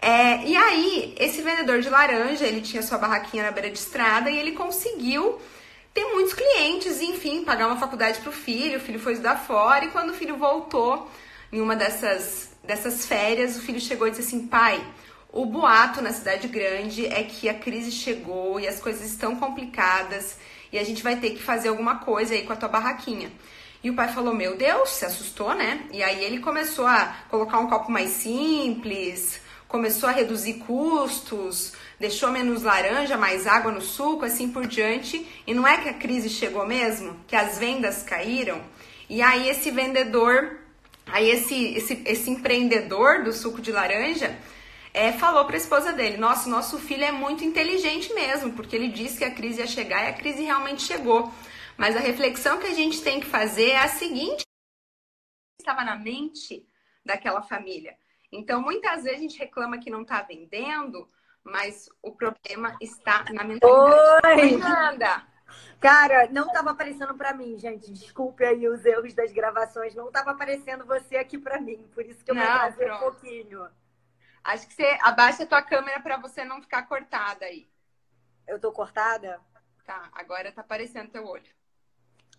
É, e aí, esse vendedor de laranja, ele tinha sua barraquinha na beira de estrada e ele conseguiu ter muitos clientes, enfim, pagar uma faculdade pro filho. O filho foi estudar fora e quando o filho voltou em uma dessas dessas férias, o filho chegou e disse assim: pai, o boato na cidade grande é que a crise chegou e as coisas estão complicadas e a gente vai ter que fazer alguma coisa aí com a tua barraquinha. E o pai falou: Meu Deus, se assustou, né? E aí ele começou a colocar um copo mais simples, começou a reduzir custos, deixou menos laranja, mais água no suco, assim por diante. E não é que a crise chegou mesmo? Que as vendas caíram? E aí esse vendedor Aí esse, esse, esse empreendedor do suco de laranja é, falou para a esposa dele: Nossa, nosso filho é muito inteligente mesmo, porque ele disse que a crise ia chegar e a crise realmente chegou. Mas a reflexão que a gente tem que fazer é a seguinte: estava na mente daquela família. Então, muitas vezes a gente reclama que não está vendendo, mas o problema está na mentalidade. Oi! Oi Cara, não tava aparecendo para mim, gente. Desculpe aí os erros das gravações. Não tava aparecendo você aqui para mim. Por isso que eu não, vou trazer um pouquinho. Acho que você abaixa a tua câmera para você não ficar cortada aí. Eu tô cortada? Tá, agora tá aparecendo teu olho.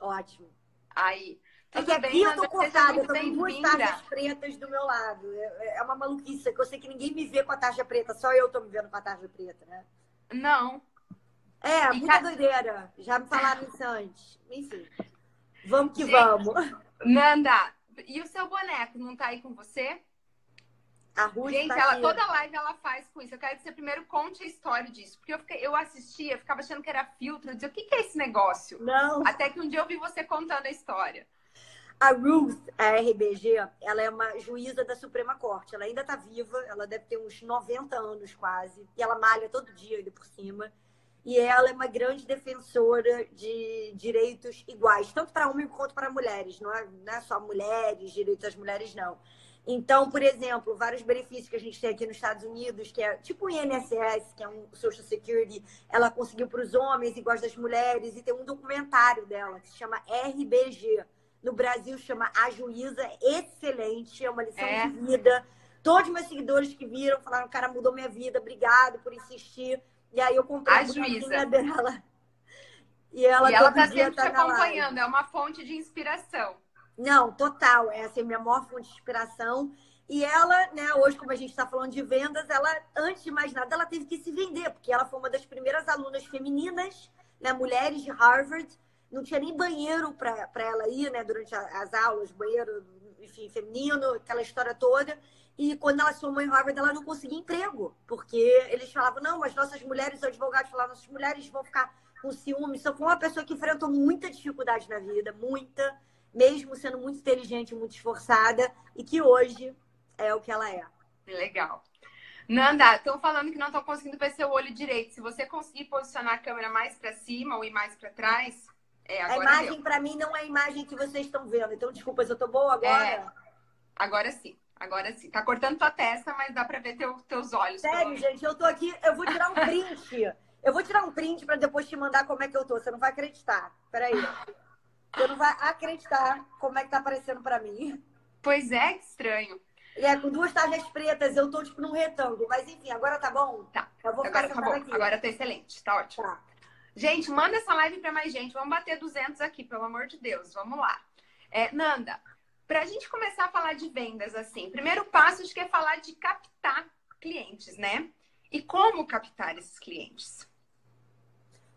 Ótimo. Aí. É que aqui bem, eu tô cortada, eu tô com duas tarjas pretas do meu lado. É, é uma maluquice, que eu sei que ninguém me vê com a tarja preta, só eu tô me vendo com a tarja preta, né? Não, é, e muita ca... doideira. Já me falaram isso antes. Enfim. Vamos que Gente, vamos. Nanda, e o seu boneco não tá aí com você? A Ruth Gente, tá ela, aqui. toda live ela faz com isso. Eu quero que você primeiro conte a história disso. Porque eu, fiquei, eu assistia, ficava achando que era filtro. Eu dizia, o que, que é esse negócio? Não. Até que um dia eu vi você contando a história. A Ruth, a RBG, ela é uma juíza da Suprema Corte. Ela ainda tá viva, ela deve ter uns 90 anos quase. E ela malha todo dia ainda por cima e ela é uma grande defensora de direitos iguais, tanto para homens quanto para mulheres, não é, não é só mulheres, direitos das mulheres, não. Então, por exemplo, vários benefícios que a gente tem aqui nos Estados Unidos, que é tipo o INSS, que é um Social Security, ela conseguiu para os homens iguais das mulheres, e tem um documentário dela que se chama RBG. No Brasil chama A Juíza, excelente, é uma lição é. de vida. Todos meus seguidores que viram falaram, cara, mudou minha vida, obrigado por insistir. E aí eu comprei a, juíza dela. E ela, e ela tá sempre tá te acompanhando, é uma fonte de inspiração. Não, total. É assim, minha maior fonte de inspiração. E ela, né, hoje, como a gente está falando de vendas, ela, antes de mais nada, ela teve que se vender, porque ela foi uma das primeiras alunas femininas, né, mulheres de Harvard. Não tinha nem banheiro para ela ir, né, durante as aulas, banheiro, enfim, feminino, aquela história toda. E quando ela se formou em Harvard, ela não conseguia emprego, porque eles falavam, não, mas nossas mulheres, os advogados falavam, nossas mulheres vão ficar com ciúme. Só foi uma pessoa que enfrentou muita dificuldade na vida, muita, mesmo sendo muito inteligente, muito esforçada, e que hoje é o que ela é. Legal. Nanda, estão falando que não estão conseguindo ver seu olho direito. Se você conseguir posicionar a câmera mais para cima ou ir mais para trás, é, A imagem para mim não é a imagem que vocês estão vendo. Então, desculpa, eu tô boa agora? É, agora sim. Agora sim. Tá cortando tua testa, mas dá pra ver teu, teus olhos. Sério, gente, eu tô aqui, eu vou tirar um print. Eu vou tirar um print para depois te mandar como é que eu tô. Você não vai acreditar. Peraí. Você não vai acreditar como é que tá aparecendo para mim. Pois é, que estranho. É, com duas tarjas pretas, eu tô tipo num retângulo. Mas enfim, agora tá bom? Tá. Eu vou agora tá bom. Aqui. Agora tá excelente. Tá ótimo. Tá. Gente, manda essa live para mais gente. Vamos bater 200 aqui, pelo amor de Deus. Vamos lá. É, Nanda, para a gente começar a falar de vendas, assim, primeiro passo acho que é falar de captar clientes, né? E como captar esses clientes?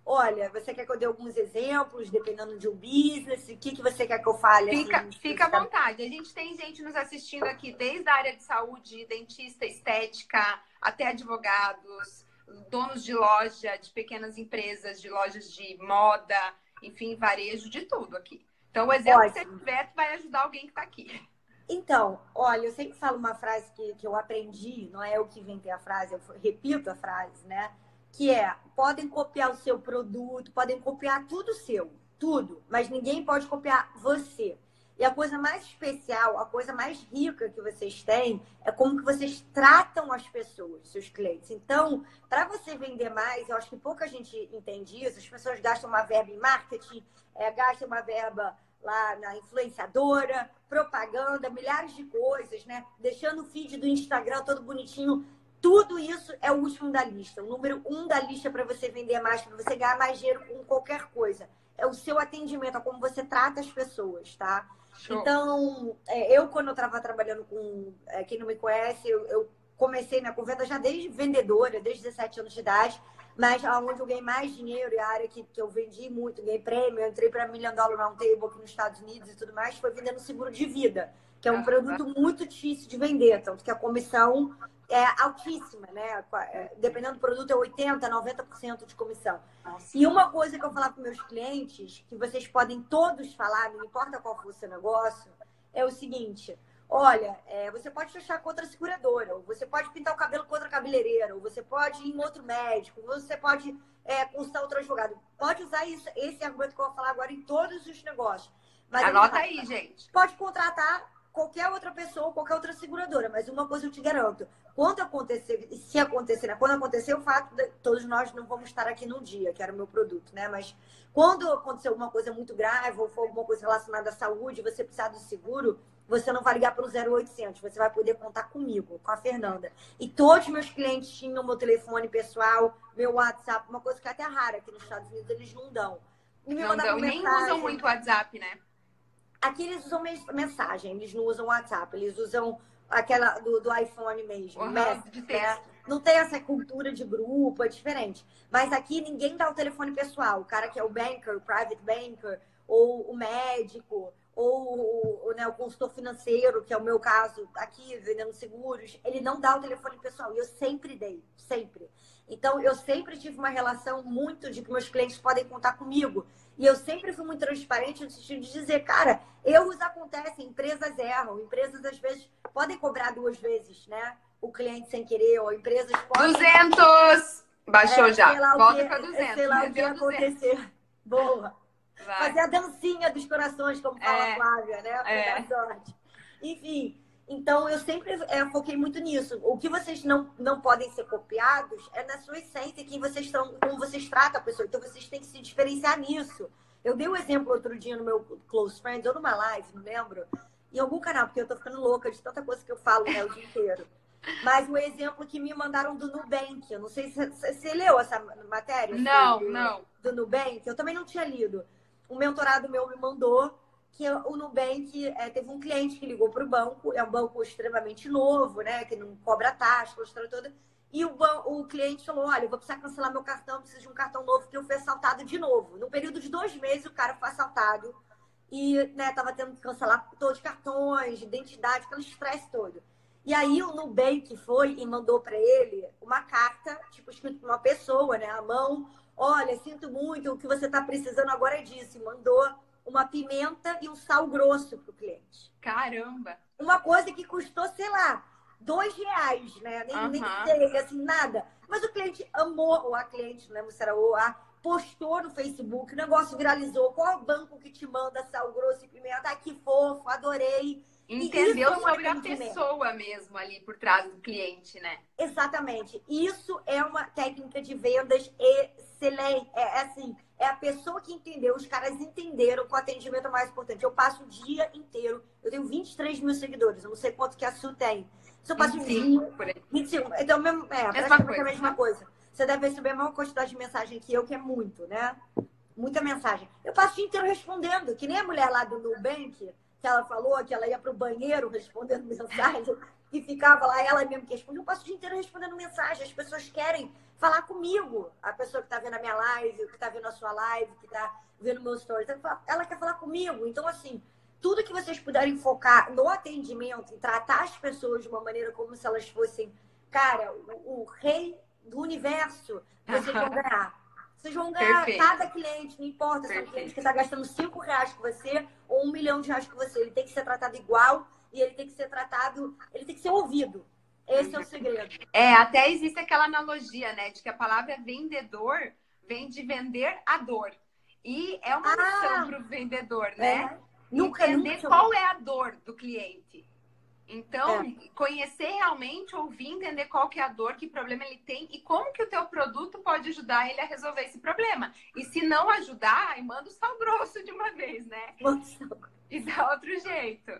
Olha, você quer que eu dê alguns exemplos, dependendo de um business? O que, que você quer que eu fale? Fica, assim, fica à vontade. A gente tem gente nos assistindo aqui, desde a área de saúde, dentista, estética, até advogados, donos de loja, de pequenas empresas, de lojas de moda, enfim, varejo, de tudo aqui. Então, o exemplo Ótimo. que você tiver vai ajudar alguém que está aqui. Então, olha, eu sempre falo uma frase que, que eu aprendi, não é eu que inventei a frase, eu repito a frase, né? Que é: podem copiar o seu produto, podem copiar tudo seu, tudo, mas ninguém pode copiar você. E a coisa mais especial, a coisa mais rica que vocês têm é como que vocês tratam as pessoas, seus clientes. Então, para você vender mais, eu acho que pouca gente entende isso. As pessoas gastam uma verba em marketing, é, gastam uma verba lá na influenciadora, propaganda, milhares de coisas, né? Deixando o feed do Instagram todo bonitinho tudo isso é o último da lista. O número um da lista para você vender mais, para você ganhar mais dinheiro com qualquer coisa. É o seu atendimento, é como você trata as pessoas, tá? Show. Então, é, eu, quando eu estava trabalhando com. É, quem não me conhece, eu, eu comecei minha conversa já desde vendedora, desde 17 anos de idade, mas aonde eu ganhei mais dinheiro e a área que, que eu vendi muito, ganhei prêmio, eu entrei para Million Dollar Roundtable aqui nos Estados Unidos e tudo mais, foi vendendo seguro de vida, que é um produto muito difícil de vender, tanto que a comissão é altíssima, né? É, dependendo do produto, é 80%, 90% de comissão. Nossa. E uma coisa que eu falar para meus clientes, que vocês podem todos falar, não importa qual for o seu negócio, é o seguinte: olha, é, você pode fechar com outra seguradora, ou você pode pintar o cabelo com outra cabeleireira, ou você pode ir em outro médico, ou você pode é, consultar outro advogado. Pode usar isso, esse argumento que eu vou falar agora em todos os negócios. Mas Anota aí, gente. Pode contratar qualquer outra pessoa, qualquer outra seguradora. Mas uma coisa eu te garanto: quando acontecer, se acontecer, né? quando acontecer o fato, de, todos nós não vamos estar aqui no dia, que era o meu produto, né? Mas quando acontecer alguma coisa muito grave ou for alguma coisa relacionada à saúde, você precisar do seguro, você não vai ligar para o 0800, você vai poder contar comigo, com a Fernanda. E todos meus clientes tinham meu telefone pessoal, meu WhatsApp, uma coisa que é até rara aqui nos Estados Unidos, eles não dão. E me não dão, nem usam muito WhatsApp, né? Aqui eles usam mensagem, eles não usam WhatsApp, eles usam aquela do, do iPhone mesmo. Uhum, Mestre, né? Não tem essa cultura de grupo, é diferente. Mas aqui ninguém dá o telefone pessoal. O cara que é o banker, o private banker, ou o médico, ou o, né, o consultor financeiro, que é o meu caso aqui, vendendo seguros, ele não dá o telefone pessoal. E eu sempre dei, sempre. Então, eu sempre tive uma relação muito de que meus clientes podem contar comigo. E eu sempre fui muito transparente no sentido de dizer, cara, erros acontecem, empresas erram, empresas às vezes podem cobrar duas vezes, né? O cliente sem querer, ou empresas podem. 200! Baixou é, já. Volta para 200. Sei lá o que acontecer. Boa. Vai. Fazer a dancinha dos corações, como fala é. a Flávia, né? É. sorte. Enfim, então, eu sempre é, foquei muito nisso. O que vocês não, não podem ser copiados é na sua essência, quem vocês estão, como vocês tratam a pessoa. Então, vocês têm que se diferenciar nisso. Eu dei um exemplo outro dia no meu Close Friends, ou numa live, não lembro, em algum canal, porque eu tô ficando louca de tanta coisa que eu falo né, o dia inteiro. Mas o exemplo que me mandaram do Nubank, eu não sei se você leu essa matéria. Não, do, não. Do Nubank, eu também não tinha lido. Um mentorado meu me mandou que o Nubank é, teve um cliente que ligou para o banco, é um banco extremamente novo, né? Que não cobra taxa, a toda. E o, o cliente falou: Olha, eu vou precisar cancelar meu cartão, preciso de um cartão novo, porque eu fui assaltado de novo. No período de dois meses, o cara foi assaltado e né, tava tendo que cancelar todos os cartões, identidade, aquele estresse todo. E aí o Nubank foi e mandou para ele uma carta, tipo, escrito por uma pessoa, né? A mão, olha, sinto muito, o que você está precisando agora é disso. E mandou uma pimenta e um sal grosso para o cliente. Caramba! Uma coisa que custou, sei lá, dois reais, né? Nem, uhum. nem sei, assim, nada. Mas o cliente amou, ou a cliente, não lembro se era o a, postou no Facebook, o negócio viralizou. Qual é o banco que te manda sal grosso e pimenta? Ai, que fofo, adorei. Entendeu é sobre a pessoa mesmo ali por trás do cliente, né? Exatamente. Isso é uma técnica de vendas excelente. É, é assim, é a pessoa que entendeu, os caras entenderam que o atendimento é mais importante. Eu passo o dia inteiro, eu tenho 23 mil seguidores, eu não sei quanto que a Su tem. Se eu passo 25, um dia. 25. Então, mesmo, é, mesma coisa. a mesma coisa. Você deve receber a mesma quantidade de mensagem que eu, que é muito, né? Muita mensagem. Eu passo o dia inteiro respondendo, que nem a mulher lá do Nubank que ela falou, que ela ia para o banheiro respondendo mensagem e ficava lá, ela mesmo que responde. Eu passo o dia inteiro respondendo mensagem. As pessoas querem falar comigo. A pessoa que está vendo a minha live, que está vendo a sua live, que está vendo meu story, ela quer falar comigo. Então, assim, tudo que vocês puderem focar no atendimento, em tratar as pessoas de uma maneira como se elas fossem, cara, o, o rei do universo, vocês vão ganhar. Vocês vão ganhar Perfeito. cada cliente, não importa se é um cliente que está gastando 5 reais com você ou um milhão de reais com você. Ele tem que ser tratado igual e ele tem que ser tratado, ele tem que ser ouvido. Esse é o segredo. É, até existe aquela analogia, né, de que a palavra vendedor vem de vender a dor. E é uma ah, para o vendedor, né? É. Nunca, Entender nunca... qual é a dor do cliente. Então, é. conhecer realmente, ouvir, entender qual que é a dor, que problema ele tem e como que o teu produto pode ajudar ele a resolver esse problema. E se não ajudar, aí manda o sal grosso de uma vez, né? E dá outro jeito.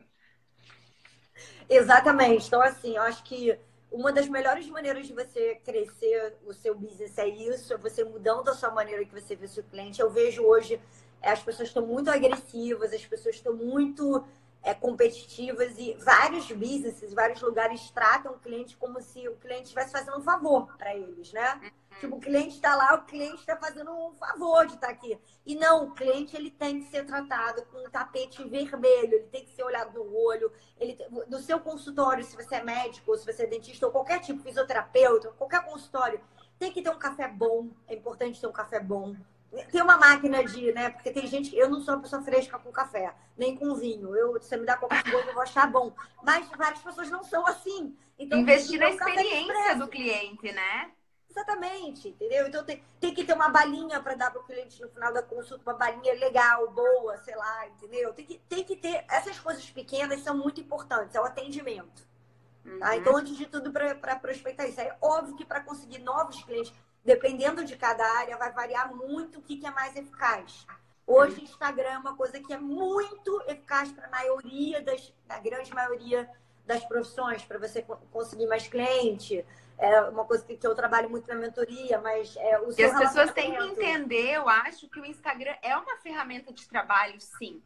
Exatamente. Então, assim, eu acho que uma das melhores maneiras de você crescer o seu business é isso, é você mudando a sua maneira que você vê o seu cliente. Eu vejo hoje, as pessoas estão muito agressivas, as pessoas estão muito é, competitivas e vários businesses, vários lugares tratam o cliente como se o cliente estivesse fazendo um favor para eles, né? Uhum. Tipo, o cliente está lá, o cliente está fazendo um favor de estar tá aqui. E não, o cliente ele tem que ser tratado com um tapete vermelho, ele tem que ser olhado no olho. Ele, no seu consultório, se você é médico, ou se você é dentista, ou qualquer tipo, fisioterapeuta, qualquer consultório, tem que ter um café bom. É importante ter um café bom tem uma máquina de, né? Porque tem gente. Eu não sou uma pessoa fresca com café, nem com vinho. Eu, se você me dá qualquer coisa, eu vou achar bom. Mas várias pessoas não são assim. Então, Investir na experiência do cliente, né? Exatamente, entendeu? Então tem, tem que ter uma balinha para dar para o cliente no final da consulta, uma balinha legal, boa, sei lá, entendeu? Tem que, tem que ter. Essas coisas pequenas são muito importantes, é o atendimento. Tá? Uhum. Então, antes de tudo, para prospectar isso. É óbvio que para conseguir novos clientes, dependendo de cada área, vai variar muito o que, que é mais eficaz. Hoje, Instagram é uma coisa que é muito eficaz para a maioria das, a grande maioria das profissões, para você conseguir mais cliente. É uma coisa que, que eu trabalho muito na mentoria, mas é, o E as pessoas têm que entender, eu acho, que o Instagram é uma ferramenta de trabalho, sim.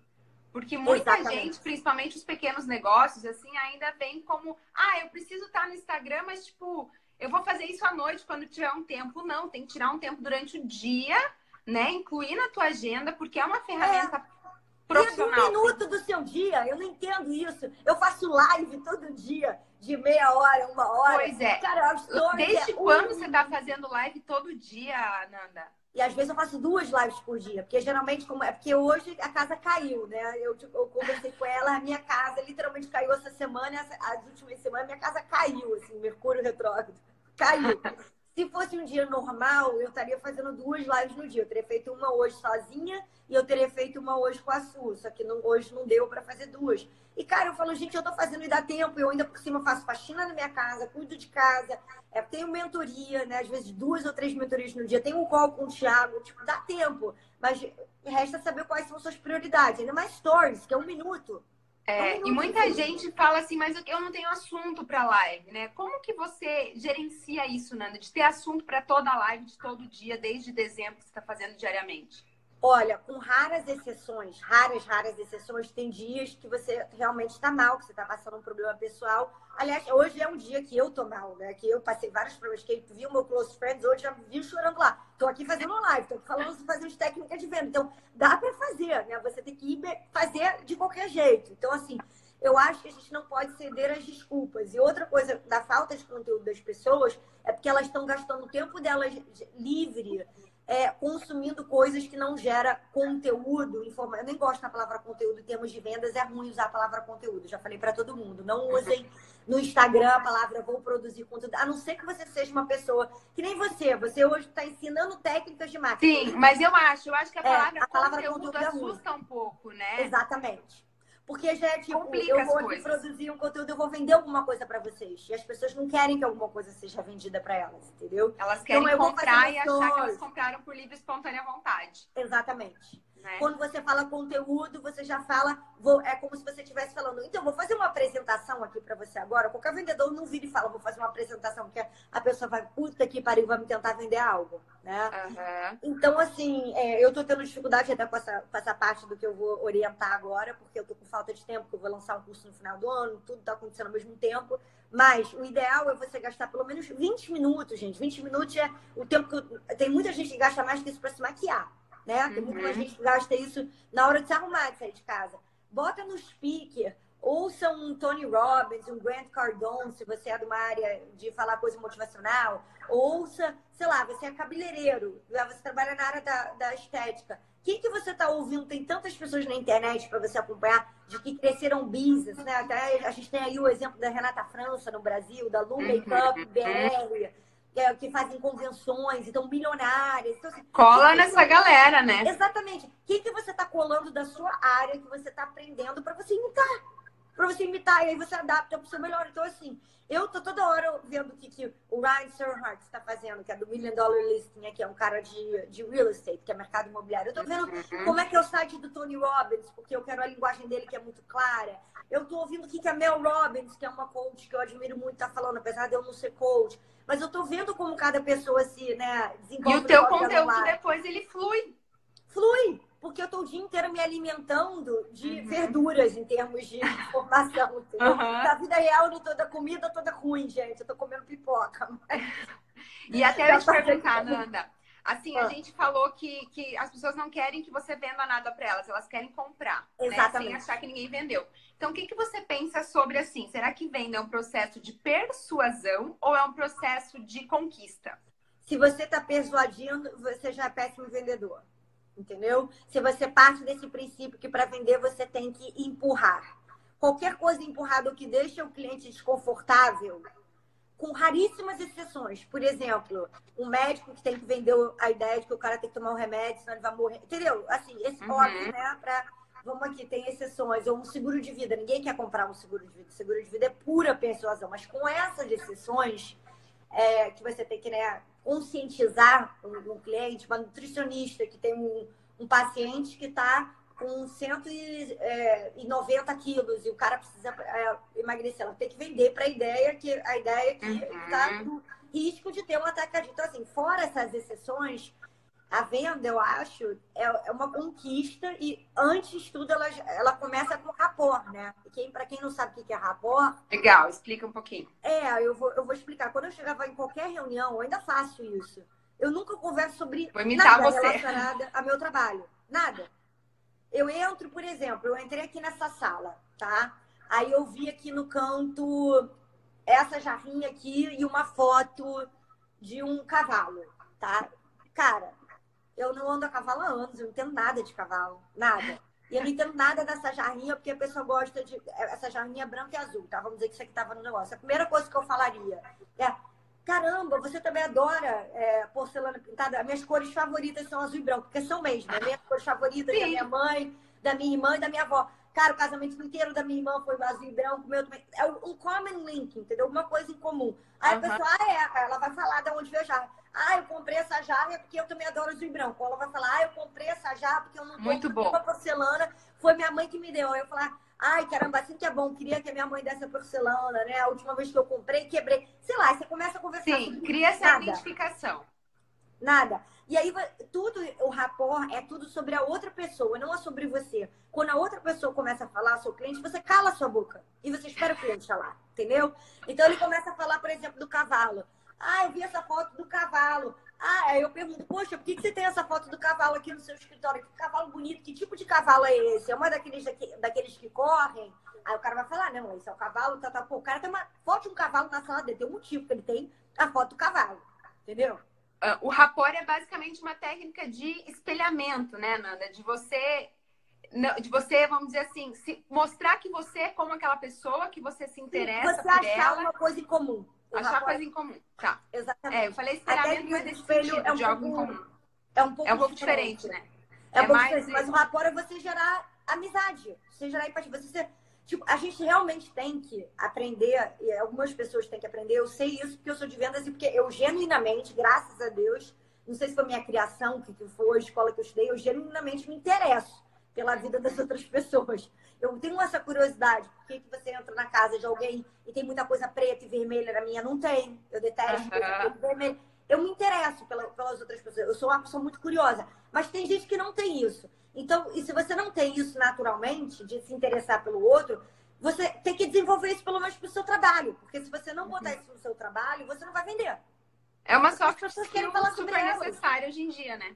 Porque muita Exatamente. gente, principalmente os pequenos negócios, assim, ainda vem como, ah, eu preciso estar no Instagram, mas tipo, eu vou fazer isso à noite quando tiver um tempo. Não, tem que tirar um tempo durante o dia, né? Incluir na tua agenda, porque é uma ferramenta é. profissional. um minuto do seu dia, eu não entendo isso. Eu faço live todo dia, de meia hora, uma hora. Pois é. Cara, Desde é quando um... você está fazendo live todo dia, Nanda? E às vezes eu faço duas lives por dia, porque geralmente, como é porque hoje a casa caiu, né? Eu, tipo, eu conversei com ela, a minha casa literalmente caiu essa semana, as últimas semanas, minha casa caiu, assim, Mercúrio retrógrado caiu. Se fosse um dia normal, eu estaria fazendo duas lives no dia. Eu teria feito uma hoje sozinha e eu teria feito uma hoje com a Su. Só que não, hoje não deu para fazer duas. E, cara, eu falo, gente, eu tô fazendo e dá tempo. Eu ainda por cima faço faxina na minha casa, cuido de casa, é, tenho mentoria, né? Às vezes duas ou três mentorias no dia. Tenho um call com o Thiago. Tipo, dá tempo. Mas resta saber quais são suas prioridades. Ainda mais stories, que é um minuto. É, e muita gente fala assim, mas eu não tenho assunto para live, né? Como que você gerencia isso, Nanda? De ter assunto para toda a live, de todo dia, desde dezembro que você está fazendo diariamente? Olha, com raras exceções, raras, raras exceções, tem dias que você realmente está mal, que você está passando um problema pessoal. Aliás, hoje é um dia que eu tô mal, né? Que eu passei vários problemas, que vi o meu close friends, hoje já vi chorando lá. Tô aqui fazendo live, tô falando, fazendo técnicas de venda. Então, dá para fazer, né? Você tem que ir fazer de qualquer jeito. Então, assim, eu acho que a gente não pode ceder às desculpas. E outra coisa da falta de conteúdo das pessoas é porque elas estão gastando o tempo delas livre é, consumindo coisas que não gera conteúdo. Eu nem gosto da palavra conteúdo em termos de vendas, é ruim usar a palavra conteúdo. Já falei para todo mundo. Não usem no Instagram a palavra vou produzir conteúdo, a não ser que você seja uma pessoa que nem você. Você hoje está ensinando técnicas de marketing. Sim, mas eu acho, eu acho que a palavra, é, a palavra conteúdo, conteúdo assusta um pouco, né? Exatamente. Porque já é tipo, Complica eu vou aqui produzir um conteúdo, eu vou vender alguma coisa para vocês. E as pessoas não querem que alguma coisa seja vendida para elas, entendeu? Elas querem então, comprar e achar que elas compraram por livre e espontânea vontade. Exatamente. Né? Quando você fala conteúdo, você já fala, vou, é como se você estivesse falando, então, vou fazer uma apresentação aqui para você agora. Qualquer vendedor não vira e fala, vou fazer uma apresentação, que a pessoa vai, puta que pariu, vai me tentar vender algo, né? Uhum. Então, assim, é, eu tô tendo dificuldade até com essa, com essa parte do que eu vou orientar agora, porque eu tô com falta de tempo, porque eu vou lançar um curso no final do ano, tudo tá acontecendo ao mesmo tempo. Mas o ideal é você gastar pelo menos 20 minutos, gente. 20 minutos é o tempo que eu... Tem muita gente que gasta mais que isso para se maquiar né? Tem muita uhum. gente que gasta isso na hora de se arrumar, de sair de casa. Bota no speaker, ouça um Tony Robbins, um Grant Cardone, se você é de uma área de falar coisa motivacional. Ouça, sei lá, você é cabeleireiro, né? você trabalha na área da, da estética. O que, que você está ouvindo? Tem tantas pessoas na internet para você acompanhar de que cresceram business, né? Até a gente tem aí o exemplo da Renata França no Brasil, da Lu uhum. Makeup BR é, que fazem convenções, então milionárias. Então, assim, Cola nessa galera, né? Exatamente. O que, que você está colando da sua área, que você está aprendendo para você imitar? Para você imitar, e aí você adapta para o seu melhor. Então, assim, eu tô toda hora vendo o que, que o Ryan Serhart está fazendo, que é do Million Dollar Listing, que é um cara de, de real estate, que é mercado imobiliário. Eu tô vendo uhum. como é que é o site do Tony Robbins, porque eu quero a linguagem dele que é muito clara. Eu tô ouvindo o que, que a Mel Robbins, que é uma coach que eu admiro muito, tá falando, apesar de eu não ser coach. Mas eu tô vendo como cada pessoa se né, desenvolve. E o teu conteúdo depois ele flui. Flui, porque eu tô o dia inteiro me alimentando de uhum. verduras em termos de informação. Uhum. Na vida real, eu não tô da comida toda ruim, gente. Eu tô comendo pipoca. Mas... E até eu te perguntar, Nanda. Assim, a ah. gente falou que, que as pessoas não querem que você venda nada para elas, elas querem comprar, Exatamente. né? Sem achar que ninguém vendeu. Então, o que, que você pensa sobre assim? Será que venda é um processo de persuasão ou é um processo de conquista? Se você está persuadindo, você já é péssimo vendedor. Entendeu? Se você parte desse princípio que para vender você tem que empurrar. Qualquer coisa empurrada que deixa o cliente desconfortável, com raríssimas exceções. Por exemplo, um médico que tem que vender a ideia de que o cara tem que tomar um remédio, senão ele vai morrer. Entendeu? Assim, esse uhum. óbvio, né? Pra, vamos aqui, tem exceções. Ou um seguro de vida. Ninguém quer comprar um seguro de vida. Seguro de vida é pura persuasão. Mas com essas exceções, é, que você tem que né, conscientizar um, um cliente, uma nutricionista que tem um, um paciente que está com 190 é, quilos e o cara precisa é, emagrecer. Ela tem que vender para a ideia que a ideia que está uhum. no risco de ter um ataque Então, assim, fora essas exceções, a venda, eu acho, é, é uma conquista e antes de tudo ela, ela começa com rapor, né? E quem, para quem não sabe o que é rapor... Legal, explica um pouquinho. É, eu vou, eu vou explicar. Quando eu chegava em qualquer reunião, eu ainda faço isso. Eu nunca converso sobre nada você. relacionado ao meu trabalho. Nada. Eu entro, por exemplo, eu entrei aqui nessa sala, tá? Aí eu vi aqui no canto essa jarrinha aqui e uma foto de um cavalo, tá? Cara, eu não ando a cavalo há anos, eu não entendo nada de cavalo, nada. E eu não entendo nada dessa jarrinha, porque a pessoa gosta de. Essa jarrinha branca e azul, tá? Vamos dizer que isso aqui tava no negócio. A primeira coisa que eu falaria é: caramba, você também adora é, porcelana pintada? As minhas cores favoritas são azul e branco, porque são mesmo. As minhas cores favoritas Sim. da minha mãe, da minha irmã e da minha avó. Cara, o casamento inteiro da minha irmã foi azul e branco, meu também. É um common link, entendeu? Uma coisa em comum. Aí uhum. a pessoa, ah, é, ela vai falar de onde veio a jarra. Ah, eu comprei essa jarra porque eu também adoro azul e branco. Ela vai falar, ah, eu comprei essa jarra porque eu não Muito bom. uma porcelana, foi minha mãe que me deu. Aí eu falar, ai, caramba, assim que é bom, queria que a minha mãe desse a porcelana, né? A última vez que eu comprei, quebrei. Sei lá, você começa a conversar. Sim, cria essa nada. identificação. Nada. E aí, tudo, o rapport é tudo sobre a outra pessoa, não é sobre você. Quando a outra pessoa começa a falar, seu cliente, você cala a sua boca. E você espera o cliente falar, entendeu? Então, ele começa a falar, por exemplo, do cavalo. Ah, eu vi essa foto do cavalo. Ah, aí eu pergunto, poxa, por que, que você tem essa foto do cavalo aqui no seu escritório? Que cavalo bonito, que tipo de cavalo é esse? É uma daqueles, daqueles que correm? Aí o cara vai falar, não, esse é o cavalo, tá, tá. Pô, o cara tem uma foto de um cavalo na sala dele, tem um motivo que ele tem a foto do cavalo, entendeu? Uh, o rapport é basicamente uma técnica de espelhamento, né, Nanda? De você, de você, vamos dizer assim, mostrar que você é como aquela pessoa, que você se interessa você por achar ela. uma coisa em comum. Achar rapport... coisa em comum, tá. Exatamente. É, eu falei espelhamento, mas espelho sentido, é um de pouco, algo em comum. É um pouco, é um pouco diferente, diferente, né? É, é um pouco mais... diferente, mas o rapport é você gerar amizade, você gerar empatia. Você, tipo, a gente realmente tem que aprender, e algumas pessoas têm que aprender, eu sei isso porque eu sou de vendas e porque eu genuinamente, graças a Deus, não sei se foi minha criação, o que foi a escola que eu estudei, eu genuinamente me interesso pela vida das outras pessoas. Eu tenho essa curiosidade. Por que, que você entra na casa de alguém e tem muita coisa preta e vermelha na minha? Não tem. Eu detesto uhum. vermelha. Eu me interesso pela, pelas outras pessoas. Eu sou uma pessoa muito curiosa. Mas tem gente que não tem isso. Então, e se você não tem isso naturalmente, de se interessar pelo outro, você tem que desenvolver isso pelo menos para o seu trabalho. Porque se você não botar uhum. isso no seu trabalho, você não vai vender. É uma soft skill super necessária hoje em dia, né?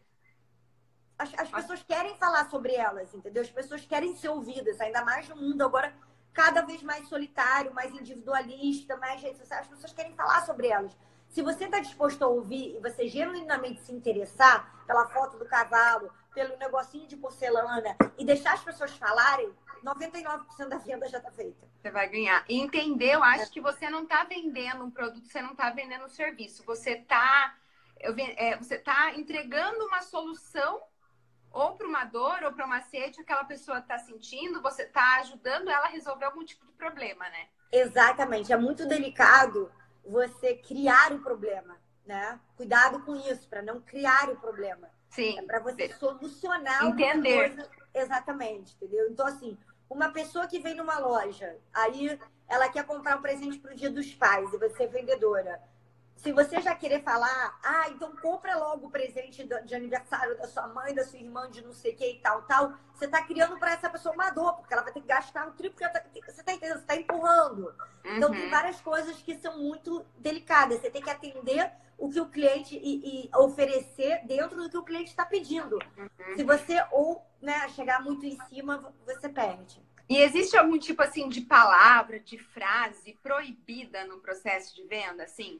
As, as pessoas querem falar sobre elas, entendeu? As pessoas querem ser ouvidas, ainda mais no mundo agora cada vez mais solitário, mais individualista, mais redes sociais. As pessoas querem falar sobre elas. Se você está disposto a ouvir e você genuinamente se interessar pela foto do cavalo, pelo negocinho de porcelana e deixar as pessoas falarem, 99% da venda já está feita. Você vai ganhar. E entender, eu acho que você não está vendendo um produto, você não está vendendo um serviço. Você está é, você tá entregando uma solução ou para uma dor ou para uma sede que aquela pessoa está sentindo, você está ajudando ela a resolver algum tipo de problema, né? Exatamente. É muito delicado você criar o problema, né? Cuidado com isso, para não criar o problema. Sim. É para você solucionar Entender. Coisa... Exatamente, entendeu? Então, assim, uma pessoa que vem numa loja, aí ela quer comprar um presente para o dia dos pais e você é vendedora se você já querer falar, ah, então compra logo o presente de aniversário da sua mãe, da sua irmã, de não sei o que e tal, tal, você está criando para essa pessoa uma dor, porque ela vai ter que gastar um triplo, tá, você está entendendo? Você está empurrando. Uhum. Então, tem uhum. várias coisas que são muito delicadas. Você tem que atender o que o cliente e, e oferecer dentro do que o cliente está pedindo. Uhum. Se você ou né, chegar muito em cima, você perde. E existe algum tipo assim de palavra, de frase proibida no processo de venda, assim?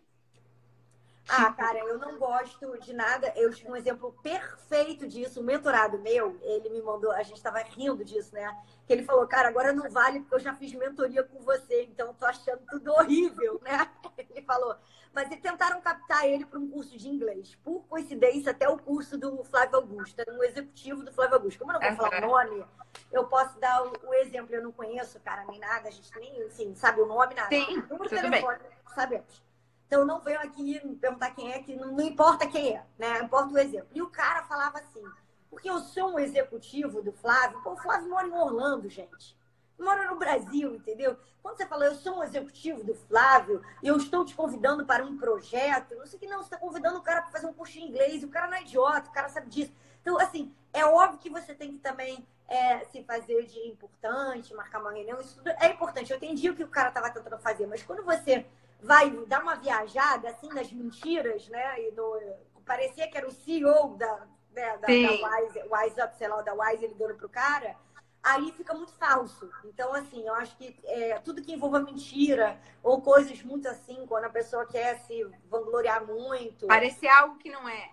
Ah, cara, eu não gosto de nada. Eu tive um exemplo perfeito disso. Um mentorado meu, ele me mandou, a gente estava rindo disso, né? Que ele falou, cara, agora não vale porque eu já fiz mentoria com você, então tô achando tudo horrível, né? Ele falou. Mas e tentaram captar ele para um curso de inglês. Por coincidência, até o curso do Flávio Augusto, era um executivo do Flávio Augusto. Como eu não vou falar o nome, eu posso dar o, o, exemplo. Eu não conheço, cara, nem nada, a gente nem, assim, sabe o nome, nada. Sim, o número de telefone, bem. sabemos. Então não venho aqui perguntar quem é, que não, não importa quem é, né? Importa o exemplo. E o cara falava assim, porque eu sou um executivo do Flávio, pô, o Flávio mora em Orlando, gente. Mora no Brasil, entendeu? Quando você fala, eu sou um executivo do Flávio e eu estou te convidando para um projeto, não sei que não, você está convidando o cara para fazer um curso de inglês, o cara não é idiota, o cara sabe disso. Então, assim, é óbvio que você tem que também é, se fazer de importante, marcar uma reunião, isso tudo é importante. Eu entendi o que o cara estava tentando fazer, mas quando você vai dar uma viajada assim nas mentiras, né? E no, parecia que era o CEO da, né, da, da Wise, Wise Up, sei lá, da Wise ligando pro cara, aí fica muito falso. Então, assim, eu acho que é, tudo que envolva mentira ou coisas muito assim, quando a pessoa quer se vangloriar muito. Parecer algo que não é.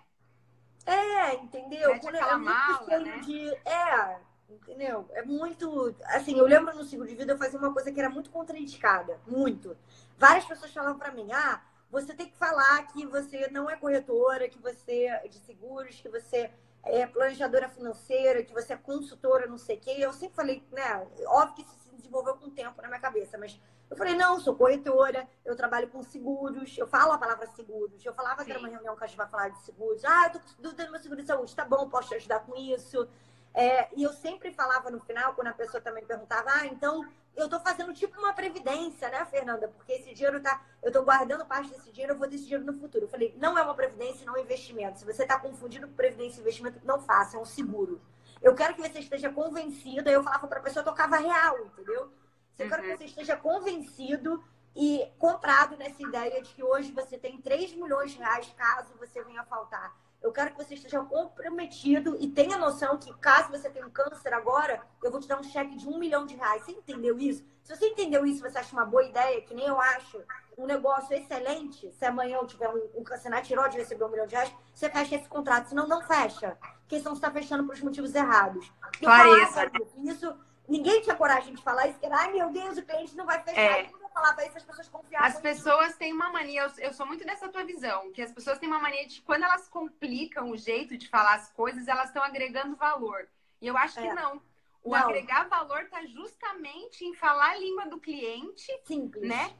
É, entendeu? Quando é muito mala, né? de. É, entendeu? É muito. Assim, eu lembro no seguro de vida eu fazia uma coisa que era muito contraindicada. Muito. Várias pessoas falavam para mim: ah, você tem que falar que você não é corretora, que você é de seguros, que você é planejadora financeira, que você é consultora, não sei o quê. Eu sempre falei, né? Óbvio que isso se desenvolveu com o tempo na minha cabeça, mas eu falei, não, sou corretora, eu trabalho com seguros, eu falo a palavra seguros. Eu falava Sim. que era uma reunião que a gente vai falar de seguros. Ah, eu tô dando meu seguro de saúde, tá bom, posso te ajudar com isso. É, e eu sempre falava no final, quando a pessoa também perguntava, ah, então eu estou fazendo tipo uma previdência, né, Fernanda? Porque esse dinheiro tá. Eu estou guardando parte desse dinheiro, eu vou ter esse dinheiro no futuro. Eu falei, não é uma previdência, não é um investimento. Se você está confundindo previdência e investimento, não faça, é um seguro. Eu quero que você esteja convencido. Aí eu falava para a pessoa, eu tocava real, entendeu? Eu quero que uhum. você esteja convencido e comprado nessa ideia de que hoje você tem 3 milhões de reais caso você venha faltar. Eu quero que você esteja comprometido e tenha noção que, caso você tenha um câncer agora, eu vou te dar um cheque de um milhão de reais. Você entendeu isso? Se você entendeu isso, você acha uma boa ideia, que nem eu acho, um negócio excelente, se amanhã eu tiver um, um câncer na tiroide e receber um milhão de reais, você fecha esse contrato. Senão, não fecha. Porque senão você está fechando por os motivos errados. Clareza. Isso, ninguém tinha coragem de falar isso, que era, ai meu Deus, o cliente não vai fechar. É falava isso, as pessoas confiavam. As pessoas têm uma mania, eu, eu, sou muito dessa tua visão, que as pessoas têm uma mania de quando elas complicam o jeito de falar as coisas, elas estão agregando valor. E eu acho é. que não. O Não. agregar valor está justamente em falar a língua do cliente, Simples. né?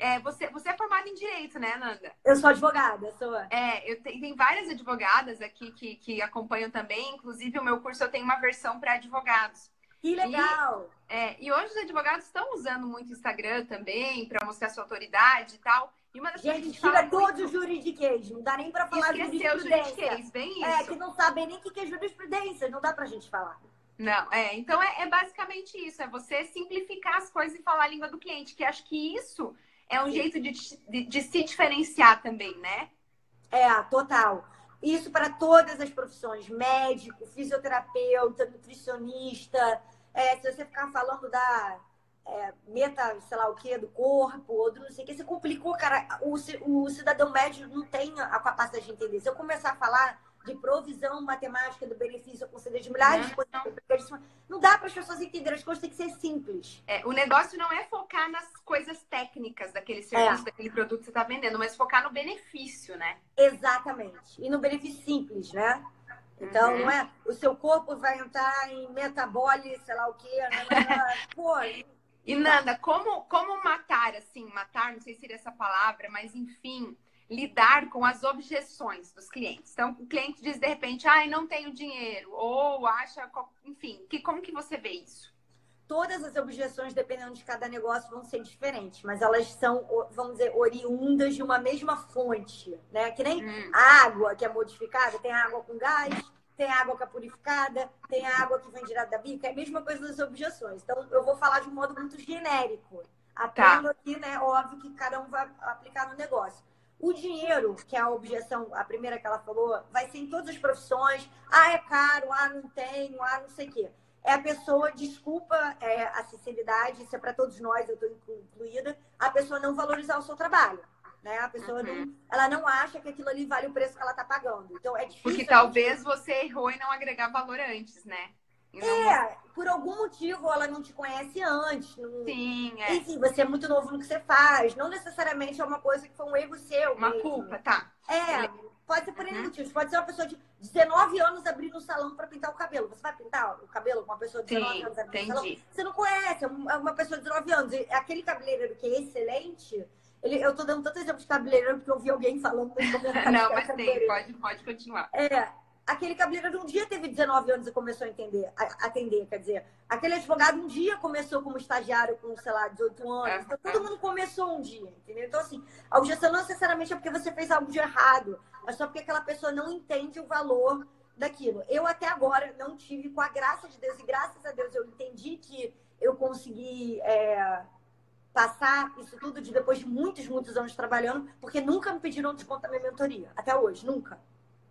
É, você, você é formada em direito, né, Nanda? Eu sou advogada, sou. É, eu tenho, tem várias advogadas aqui que, que acompanham também. Inclusive, o meu curso eu tenho uma versão para advogados. Que legal! E, é, e hoje os advogados estão usando muito Instagram também para mostrar sua autoridade e tal. E uma das gente, gente tira todos os juridiquês, não dá nem para falar Esqueceu jurisprudência. bem é, isso. É, que não sabem nem o que é jurisprudência, não dá pra gente falar. Não, é, então é, é, basicamente isso, é você simplificar as coisas e falar a língua do cliente, que acho que isso é um Sim. jeito de, de, de, se diferenciar também, né? É, total. Isso para todas as profissões, médico, fisioterapeuta, nutricionista, é, se você ficar falando da é, meta, sei lá o que, do corpo, ou do não sei o que, você complicou, cara. O, o cidadão médio não tem a capacidade de entender. Se eu começar a falar de provisão matemática do benefício a conceder de milhares de coisas. Não dá para as pessoas entenderem, as coisas têm que ser simples. É, o negócio não é focar nas coisas técnicas daquele serviço, é. daquele produto que você está vendendo, mas focar no benefício, né? Exatamente. E no benefício simples, né? Então, uhum. não é o seu corpo vai entrar em metabólise, sei lá o quê. Né? Pô, e Nanda, como, como matar, assim, matar, não sei se seria essa palavra, mas enfim, lidar com as objeções dos clientes. Então, o cliente diz de repente, ah, não tenho dinheiro, ou acha, enfim, que, como que você vê isso? Todas as objeções, dependendo de cada negócio, vão ser diferentes, mas elas são, vamos dizer, oriundas de uma mesma fonte, né? Que nem hum. água que é modificada, tem água com gás, tem água que é purificada, tem água que vem direto da bica, é a mesma coisa das objeções. Então, eu vou falar de um modo muito genérico. Aprendo tá. aqui, né? Óbvio que cada um vai aplicar no negócio. O dinheiro, que é a objeção, a primeira que ela falou, vai ser em todas as profissões. Ah, é caro, ah, não tenho, ah, não sei o quê. É a pessoa, desculpa é, a sinceridade, isso é para todos nós, eu estou incluída, a pessoa não valorizar o seu trabalho. Né? A pessoa uhum. não, ela não acha que aquilo ali vale o preço que ela está pagando. Então é difícil. Porque talvez você errou em não agregar valor antes, né? É, por algum motivo ela não te conhece antes. Não... Sim, é. Enfim, você é muito novo no que você faz. Não necessariamente é uma coisa que foi um erro seu. Uma mesmo. culpa, tá. É, pode ser por N uhum. motivos. Pode ser uma pessoa de 19 anos abrindo um salão para pintar o cabelo. Você vai pintar o cabelo com uma pessoa de 19 Sim, anos abrindo entendi. um salão? Você não conhece, é uma pessoa de 19 anos. E aquele cabeleireiro que é excelente. Ele, eu tô dando tanto exemplo de cabeleireiro porque eu vi alguém falando Não, mas tem, pode, pode continuar. É, aquele cabeleireiro um dia teve 19 anos e começou a entender, a atender, quer dizer, aquele advogado um dia começou como estagiário com, sei lá, 18 anos. Então, todo mundo começou um dia, entendeu? Então, assim, a objeção não necessariamente é porque você fez algo de errado, é só porque aquela pessoa não entende o valor daquilo. Eu até agora não tive, com a graça de Deus, e graças a Deus eu entendi que eu consegui é, passar isso tudo de depois de muitos, muitos anos trabalhando, porque nunca me pediram desconto da minha mentoria, até hoje, nunca.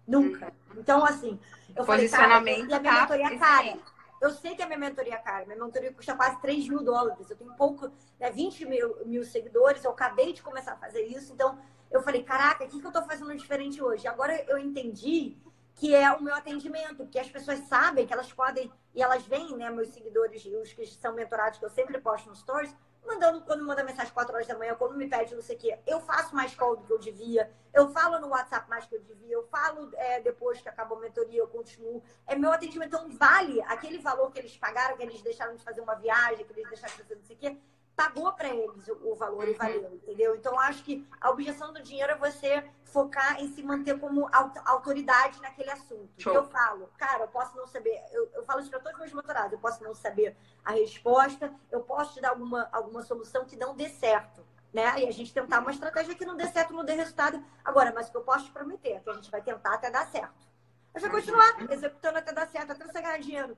Nunca. Então, assim, eu falei, cara, e a minha tá mentoria é cara. Eu sei que a minha mentoria é cara. Minha mentoria custa quase 3 mil dólares. Eu tenho pouco, né, 20 mil, mil seguidores. Eu acabei de começar a fazer isso. Então, eu falei, caraca, o que, que eu tô fazendo diferente hoje? Agora eu entendi que é o meu atendimento, que as pessoas sabem que elas podem, e elas veem, né, meus seguidores, os que são mentorados, que eu sempre posto nos stories, mandando, quando manda mensagem 4 horas da manhã, quando me pede não sei o quê, eu faço mais call do que eu devia, eu falo no WhatsApp mais que eu devia, eu falo é, depois que acabou a mentoria, eu continuo. É meu atendimento, então vale aquele valor que eles pagaram, que eles deixaram de fazer uma viagem, que eles deixaram de fazer não sei o quê, pagou para eles o, valor e uhum. valeu, entendeu? Então, acho que a objeção do dinheiro é você focar em se manter como autoridade naquele assunto. Show. Eu falo, cara, eu posso não saber, eu, eu falo isso para todos os meus mentorados, eu posso não saber a resposta, eu posso te dar alguma, alguma solução que não dê certo. Né? E a gente tentar uma estratégia que não dê certo, não dê resultado. Agora, mas o que eu posso te prometer é que a gente vai tentar até dar certo. Eu vou continuar uhum. executando até dar certo, até você ganhar dinheiro.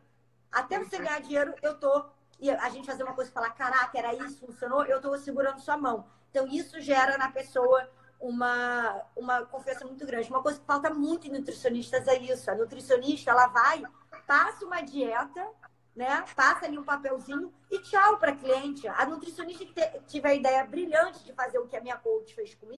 Até você ganhar dinheiro, eu tô e a gente fazer uma coisa e falar, caraca, era isso, funcionou, eu estou segurando sua mão. Então, isso gera na pessoa uma, uma confiança muito grande. Uma coisa que falta muito em nutricionistas é isso. A nutricionista, ela vai, passa uma dieta, né? Passa ali um papelzinho e tchau para cliente. A nutricionista que tiver a ideia brilhante de fazer o que a minha coach fez comigo,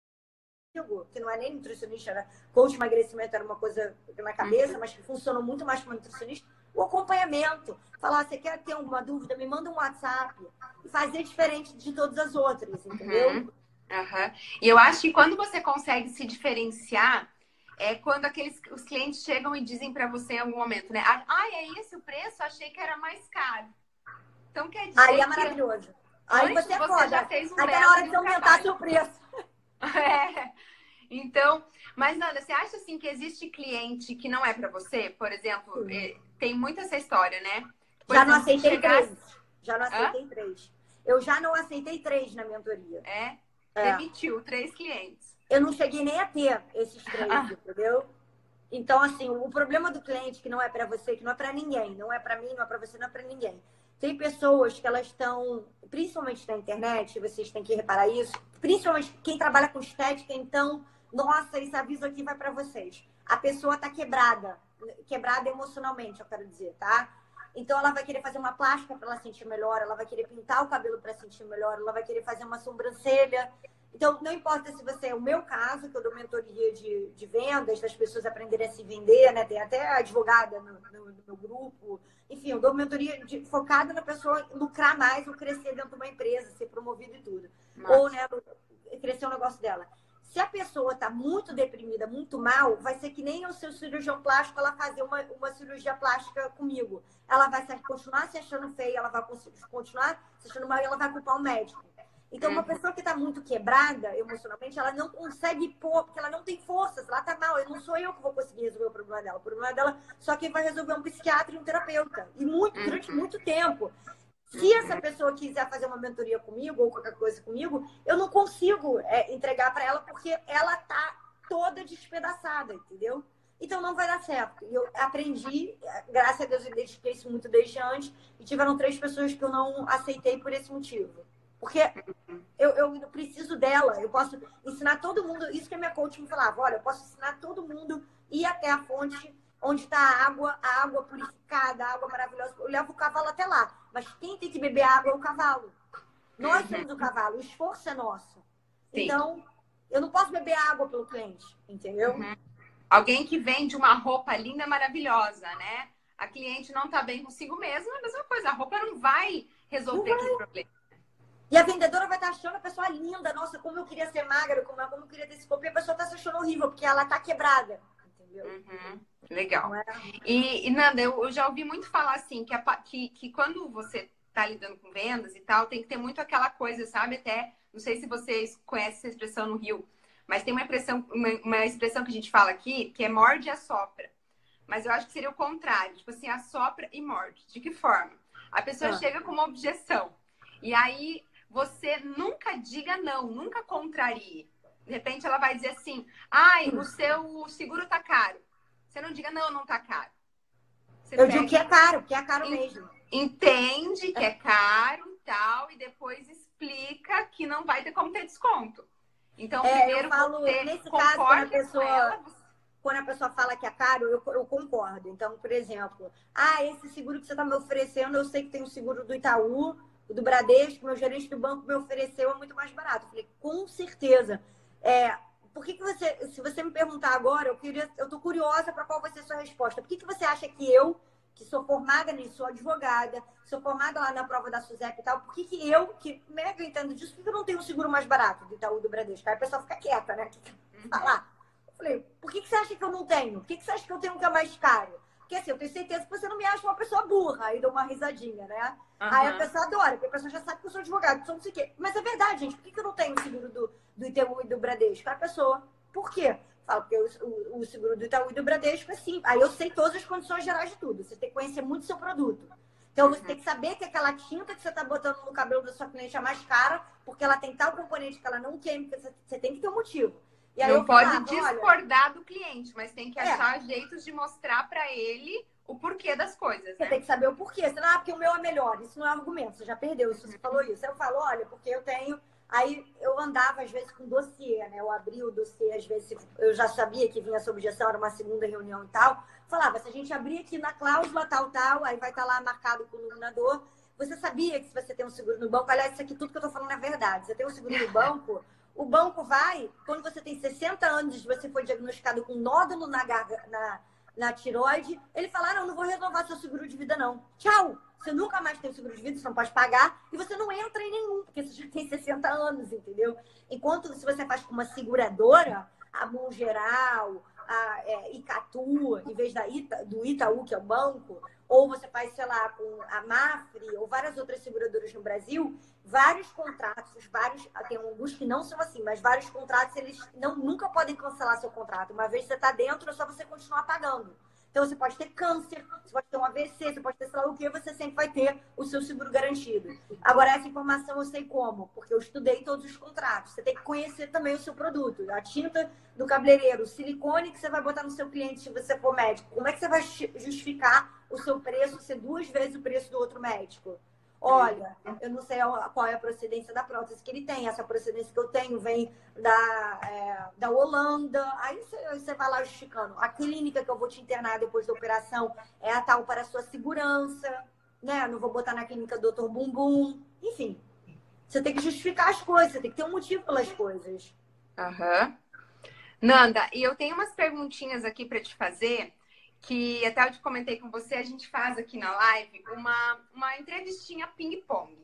que não é nem nutricionista, era coach emagrecimento, era uma coisa na cabeça, uhum. mas que funcionou muito mais como nutricionista o acompanhamento. Falar, você quer ter alguma dúvida? Me manda um WhatsApp. E fazer diferente de todas as outras, entendeu? Uhum. Uhum. E eu acho que quando você consegue se diferenciar, é quando aqueles os clientes chegam e dizem para você em algum momento, né? Ah, é esse o preço? Achei que era mais caro. Então quer dizer Aí é maravilhoso. Aí você, é você já fez um Aí tá na hora de aumentar seu preço. É. Então, mas Nanda, você acha assim que existe cliente que não é para você? Por exemplo. Tem muita essa história, né? Por já exemplo, não aceitei três. Já não aceitei Hã? três. Eu já não aceitei três na mentoria. É? é. Demitiu três clientes. Eu não cheguei nem a ter esses três, ah. entendeu? Então, assim, o problema do cliente que não é para você, que não é para ninguém, não é para mim, não é para você, não é para ninguém. Tem pessoas que elas estão, principalmente na internet, vocês têm que reparar isso, principalmente quem trabalha com estética, então, nossa, esse aviso aqui vai para vocês. A pessoa tá quebrada, quebrada emocionalmente, eu quero dizer, tá? Então ela vai querer fazer uma plástica para ela sentir melhor, ela vai querer pintar o cabelo para sentir melhor, ela vai querer fazer uma sobrancelha. Então, não importa se você é o meu caso, que eu dou mentoria de, de vendas, das pessoas aprenderem a se vender, né? Tem até advogada no, no, no meu grupo. Enfim, eu dou mentoria de, focada na pessoa lucrar mais ou crescer dentro de uma empresa, ser promovido e tudo. Nossa. Ou, né, crescer o negócio dela. Se a pessoa está muito deprimida, muito mal, vai ser que nem o seu cirurgião plástico ela fazer uma, uma cirurgia plástica comigo. Ela vai continuar se achando feia, ela vai continuar se achando mal e ela vai culpar o médico. Então, uma uhum. pessoa que está muito quebrada emocionalmente, ela não consegue pôr, porque ela não tem forças, ela está mal. Eu não sou eu que vou conseguir resolver o problema dela. O problema dela só quem vai resolver é um psiquiatra e um terapeuta. E muito, durante uhum. muito tempo. Se essa pessoa quiser fazer uma mentoria comigo ou qualquer coisa comigo, eu não consigo é, entregar para ela porque ela tá toda despedaçada, entendeu? Então não vai dar certo. E eu aprendi, graças a Deus, eu dediquei isso muito desde antes, e tiveram três pessoas que eu não aceitei por esse motivo. Porque eu, eu preciso dela, eu posso ensinar todo mundo, isso que a minha coach me falava, olha, eu posso ensinar todo mundo ir até a fonte onde está a água, a água purificada, a água maravilhosa. Eu levo o cavalo até lá. Mas quem tem que beber água é o cavalo. Nós somos o cavalo, o esforço é nosso. Sim. Então, eu não posso beber água pelo cliente, entendeu? Uhum. Alguém que vende uma roupa linda, maravilhosa, né? A cliente não está bem consigo mesma, é a mesma coisa. A roupa não vai resolver não vai. aquele problema. E a vendedora vai estar tá achando a pessoa linda, nossa, como eu queria ser magra, como, como eu queria ter esse corpo, e a pessoa está se achando horrível, porque ela está quebrada entendeu? Uhum. Legal. É... E, e, Nanda, eu, eu, já ouvi muito falar assim, que, a, que, que quando você está lidando com vendas e tal, tem que ter muito aquela coisa, sabe? Até, não sei se vocês conhecem essa expressão no Rio, mas tem uma expressão, uma, uma expressão que a gente fala aqui, que é morde e assopra. Mas eu acho que seria o contrário, tipo assim, assopra e morde. De que forma? A pessoa ah. chega com uma objeção. E aí você nunca diga não, nunca contrarie. De repente ela vai dizer assim: ai, o seu seguro tá caro. Você não diga, não, não tá caro. Você eu digo que é caro, que é caro mesmo. Entende que é caro e tal, e depois explica que não vai ter como ter desconto. Então, é, primeiro eu falo, você nesse caso, quando a pessoa. Ela, quando a pessoa fala que é caro, eu, eu, concordo. Então, por exemplo, ah, esse seguro que você está me oferecendo, eu sei que tem o seguro do Itaú, do Bradesco, meu gerente do banco me ofereceu, é muito mais barato. Eu falei, com certeza. É, por que, que você, se você me perguntar agora, eu queria, eu tô curiosa para qual vai ser a sua resposta. Por que, que você acha que eu, que sou formada nisso, sou advogada, sou formada lá na prova da SUSEP e tal, por que, que eu, que mega entendo disso, por que, eu não tenho um seguro mais barato do Itaú do Bradesco? Aí a pessoa fica quieta, né? Falar. Eu falei, por que, que você acha que eu não tenho? Por que, que você acha que eu tenho um que é mais caro? Porque assim, eu tenho certeza que você não me acha uma pessoa burra. Aí dá uma risadinha, né? Uhum. Aí a pessoa adora, porque a pessoa já sabe que eu sou advogado, que sou não sei o quê. Mas é verdade, gente. Por que, que eu não tenho o seguro do, do Itaú e do Bradesco? A pessoa, por quê? Fala, porque o, o, seguro do Itaú e do Bradesco é assim. Aí eu sei todas as condições gerais de tudo. Você tem que conhecer muito seu produto. Então você uhum. tem que saber que aquela tinta que você está botando no cabelo da sua cliente é mais cara, porque ela tem tal componente que ela não queima, você tem que ter um motivo. E aí não pode falava, discordar olha, do cliente, mas tem que é. achar jeitos de mostrar para ele o porquê das coisas. Você né? tem que saber o porquê. Senão, ah, porque o meu é melhor. Isso não é argumento, você já perdeu isso, você falou isso. Eu falo, olha, porque eu tenho. Aí eu andava, às vezes, com dossiê, né? Eu abri o dossiê, às vezes, eu já sabia que vinha essa objeção, era uma segunda reunião e tal. Falava, se a gente abrir aqui na cláusula tal, tal, aí vai estar tá lá marcado com o iluminador. Você sabia que se você tem um seguro no banco, aliás, isso aqui tudo que eu tô falando é verdade. Você tem um seguro no banco, o banco vai, quando você tem 60 anos e você foi diagnosticado com nódulo na, na, na tiroide, ele fala: não, não vou renovar seu seguro de vida, não. Tchau! Você nunca mais tem o seguro de vida, você não pode pagar, e você não entra em nenhum, porque você já tem 60 anos, entendeu? Enquanto se você faz com uma seguradora, a Mão Geral, a é, Icatu, em vez da Ita, do Itaú, que é o banco, ou você faz, sei lá, com a Mafre ou várias outras seguradoras no Brasil, vários contratos, vários, tem alguns que não são assim, mas vários contratos, eles não, nunca podem cancelar seu contrato. Uma vez que você está dentro, é só você continuar pagando. Então, você pode ter câncer, você pode ter um AVC, você pode ter sei lá o que, você sempre vai ter o seu seguro garantido. Agora, essa informação eu sei como, porque eu estudei todos os contratos. Você tem que conhecer também o seu produto. A tinta do cabeleireiro, o silicone que você vai botar no seu cliente se você for médico. Como é que você vai justificar o seu preço ser duas vezes o preço do outro médico? Olha, eu não sei qual é a procedência da prótese que ele tem. Essa procedência que eu tenho vem da, é, da Holanda. Aí você vai lá justificando. A clínica que eu vou te internar depois da operação é a tal para a sua segurança. Né? Não vou botar na clínica do Dr. Bumbum. Enfim, você tem que justificar as coisas. Você tem que ter um motivo pelas coisas. Aham. Uhum. Nanda, e eu tenho umas perguntinhas aqui para te fazer que até eu te comentei com você, a gente faz aqui na live uma, uma entrevistinha ping-pong.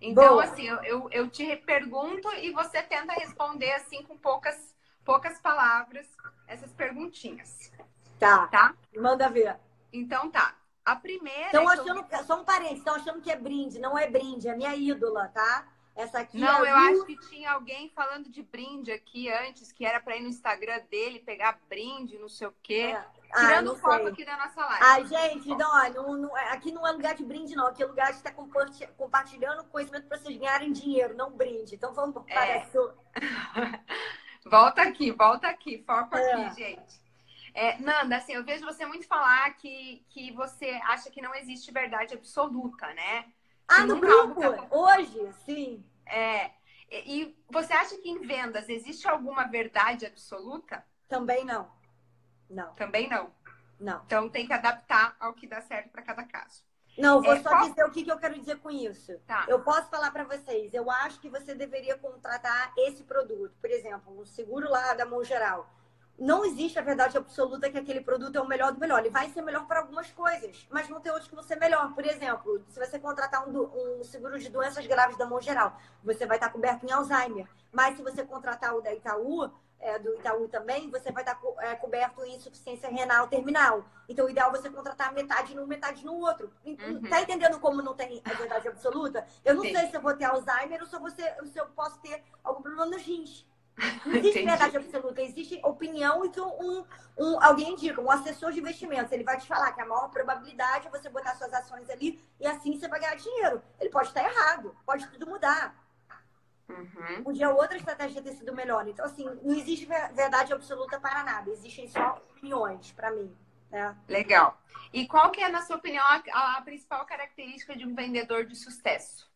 Então, Boa. assim, eu, eu, eu te pergunto e você tenta responder assim com poucas, poucas palavras essas perguntinhas. Tá. Tá? Manda ver. Então tá. A primeira. Estão é achando. Eu... Só um parente, estão achando que é brinde. Não é brinde, é minha ídola, tá? Essa aqui Não, é eu acho que tinha alguém falando de brinde aqui antes, que era para ir no Instagram dele pegar brinde, não sei o quê. É. Tirando ah, foto sei. aqui da nossa live. Ah, gente, não, não, não, aqui não é lugar de brinde, não. Aqui é lugar de estar compartilhando conhecimento para vocês ganharem dinheiro, não brinde. Então vamos para é. volta aqui, volta aqui, foco é. aqui, gente. É, Nanda, assim, eu vejo você muito falar que, que você acha que não existe verdade absoluta, né? Ah, no grupo? Hoje, sim. É. E você acha que em vendas existe alguma verdade absoluta? Também não. Não. Também não. Não. Então tem que adaptar ao que dá certo para cada caso. Não, vou é, só qual... dizer o que, que eu quero dizer com isso. Tá. Eu posso falar para vocês, eu acho que você deveria contratar esse produto. Por exemplo, o seguro lá da mão geral. Não existe a verdade absoluta que aquele produto é o melhor do melhor. Ele vai ser melhor para algumas coisas, mas vão ter outros que vão ser melhor. Por exemplo, se você contratar um, um seguro de doenças graves da mão geral, você vai estar coberto em Alzheimer. Mas se você contratar o da Itaú, é, do Itaú também, você vai estar co é, coberto em insuficiência renal terminal. Então, o ideal é você contratar metade num, metade no outro. Uhum. Tá entendendo como não tem a verdade absoluta? Eu não Sim. sei se eu vou ter Alzheimer ou se eu, vou ter, se eu posso ter algum problema nos rins. Não existe Entendi. verdade absoluta, existe opinião e que um, um, alguém indica, um assessor de investimentos, ele vai te falar que a maior probabilidade é você botar suas ações ali e assim você vai ganhar dinheiro. Ele pode estar errado, pode tudo mudar. Uhum. Podia outra estratégia ter sido melhor. Então, assim, não existe verdade absoluta para nada. Existem só opiniões, para mim. Né? Legal. E qual que é, na sua opinião, a, a principal característica de um vendedor de sucesso?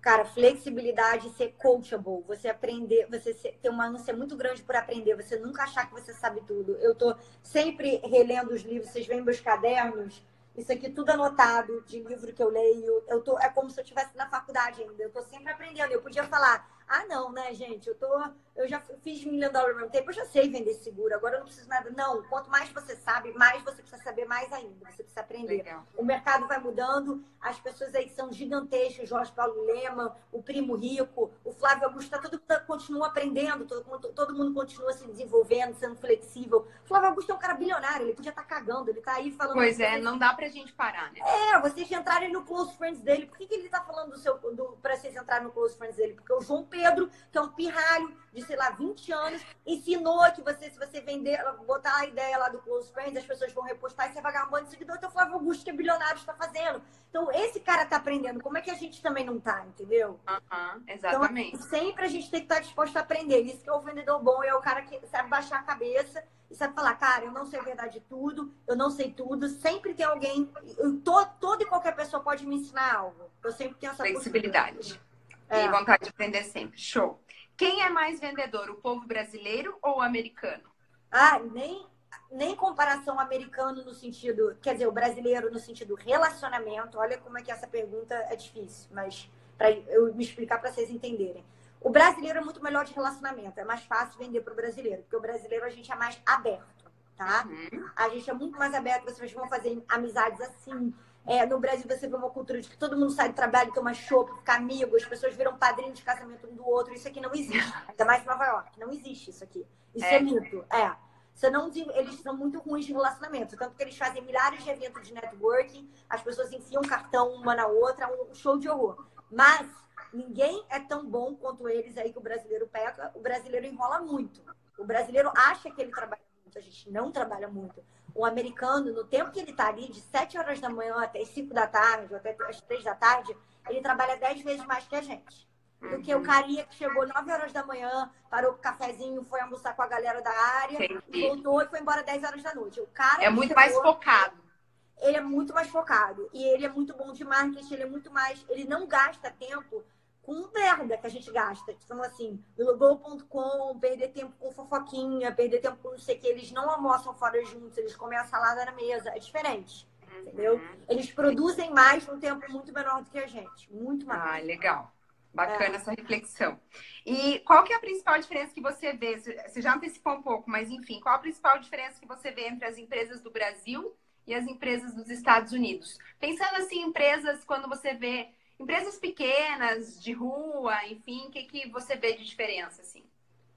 Cara, flexibilidade, ser coachable, você aprender, você ter uma ânsia muito grande por aprender, você nunca achar que você sabe tudo. Eu tô sempre relendo os livros, vocês veem meus cadernos, isso aqui tudo anotado de livro que eu leio. Eu tô, é como se eu estivesse na faculdade ainda. Eu tô sempre aprendendo. Eu podia falar, ah, não, né, gente? Eu tô. Eu já fiz million dollar mesmo tempo, eu já sei vender seguro, agora eu não preciso nada. Não, quanto mais você sabe, mais você precisa saber mais ainda. Você precisa aprender. Legal. O mercado vai mudando, as pessoas aí são gigantescas, Jorge Paulo Lema, o Primo Rico, o Flávio Augusto, tá, todo mundo continua aprendendo, todo, todo mundo continua se desenvolvendo, sendo flexível. O Flávio Augusto é um cara bilionário, ele podia estar tá cagando, ele tá aí falando. Pois é, não dá pra gente parar, né? É, vocês entrarem no Close Friends dele. Por que, que ele tá falando do seu, do, pra vocês entrarem no Close Friends dele? Porque o João Pedro Pedro, que é um pirralho de, sei lá, 20 anos, ensinou que você, se você vender, botar a ideia lá do Close Friends, as pessoas vão repostar e você vai ganhar um monte de seguidor. Então, o Flávio Augusto, que é bilionário, está fazendo. Então, esse cara tá aprendendo. Como é que a gente também não tá, entendeu? Uhum, exatamente. Então, sempre a gente tem que estar tá disposto a aprender. Isso que é o vendedor bom, é o cara que sabe baixar a cabeça e sabe falar, cara, eu não sei a verdade de tudo, eu não sei tudo. Sempre tem alguém, eu, toda e qualquer pessoa pode me ensinar algo. Eu sempre tenho essa Flexibilidade. É. E vontade de aprender sempre. Show. Quem é mais vendedor, o povo brasileiro ou o americano? Ah, nem, nem comparação americano no sentido, quer dizer, o brasileiro no sentido relacionamento. Olha como é que essa pergunta é difícil, mas para eu me explicar para vocês entenderem. O brasileiro é muito melhor de relacionamento, é mais fácil vender para o brasileiro, porque o brasileiro a gente é mais aberto, tá? Uhum. A gente é muito mais aberto, vocês vão fazer amizades assim, é, no Brasil você vê uma cultura de que todo mundo sai do trabalho, toma chopp, fica amigo, as pessoas viram padrinho de casamento um do outro. Isso aqui não existe. Ainda mais em Nova York. Não existe isso aqui. Isso é, é mito. É. não, eles são muito ruins de relacionamento. Tanto que eles fazem milhares de eventos de networking, as pessoas enfiam cartão uma na outra, um show de horror. Mas ninguém é tão bom quanto eles aí que o brasileiro pega. O brasileiro enrola muito. O brasileiro acha que ele trabalha muito, a gente não trabalha muito. O americano, no tempo que ele está ali, de 7 horas da manhã até as 5 da tarde, ou até as 3 da tarde, ele trabalha 10 vezes mais que a gente. Do que o carinha que chegou 9 horas da manhã, parou com o cafezinho, foi almoçar com a galera da área, voltou e foi embora 10 horas da noite. O cara é muito chegou, mais focado. Ele é muito mais focado. E ele é muito bom de marketing, ele é muito mais. Ele não gasta tempo com merda que a gente gasta. Então, assim, Globo.com, perder tempo com fofoquinha, perder tempo com não sei o que. Eles não almoçam fora juntos, eles comem a salada na mesa. É diferente. Uhum. Entendeu? Eles produzem mais num tempo muito menor do que a gente. Muito mais. Ah, legal. Bacana é. essa reflexão. E qual que é a principal diferença que você vê? Você já antecipou um pouco, mas enfim, qual a principal diferença que você vê entre as empresas do Brasil e as empresas dos Estados Unidos? Pensando assim, empresas, quando você vê empresas pequenas, de rua, enfim, o que, que você vê de diferença, assim?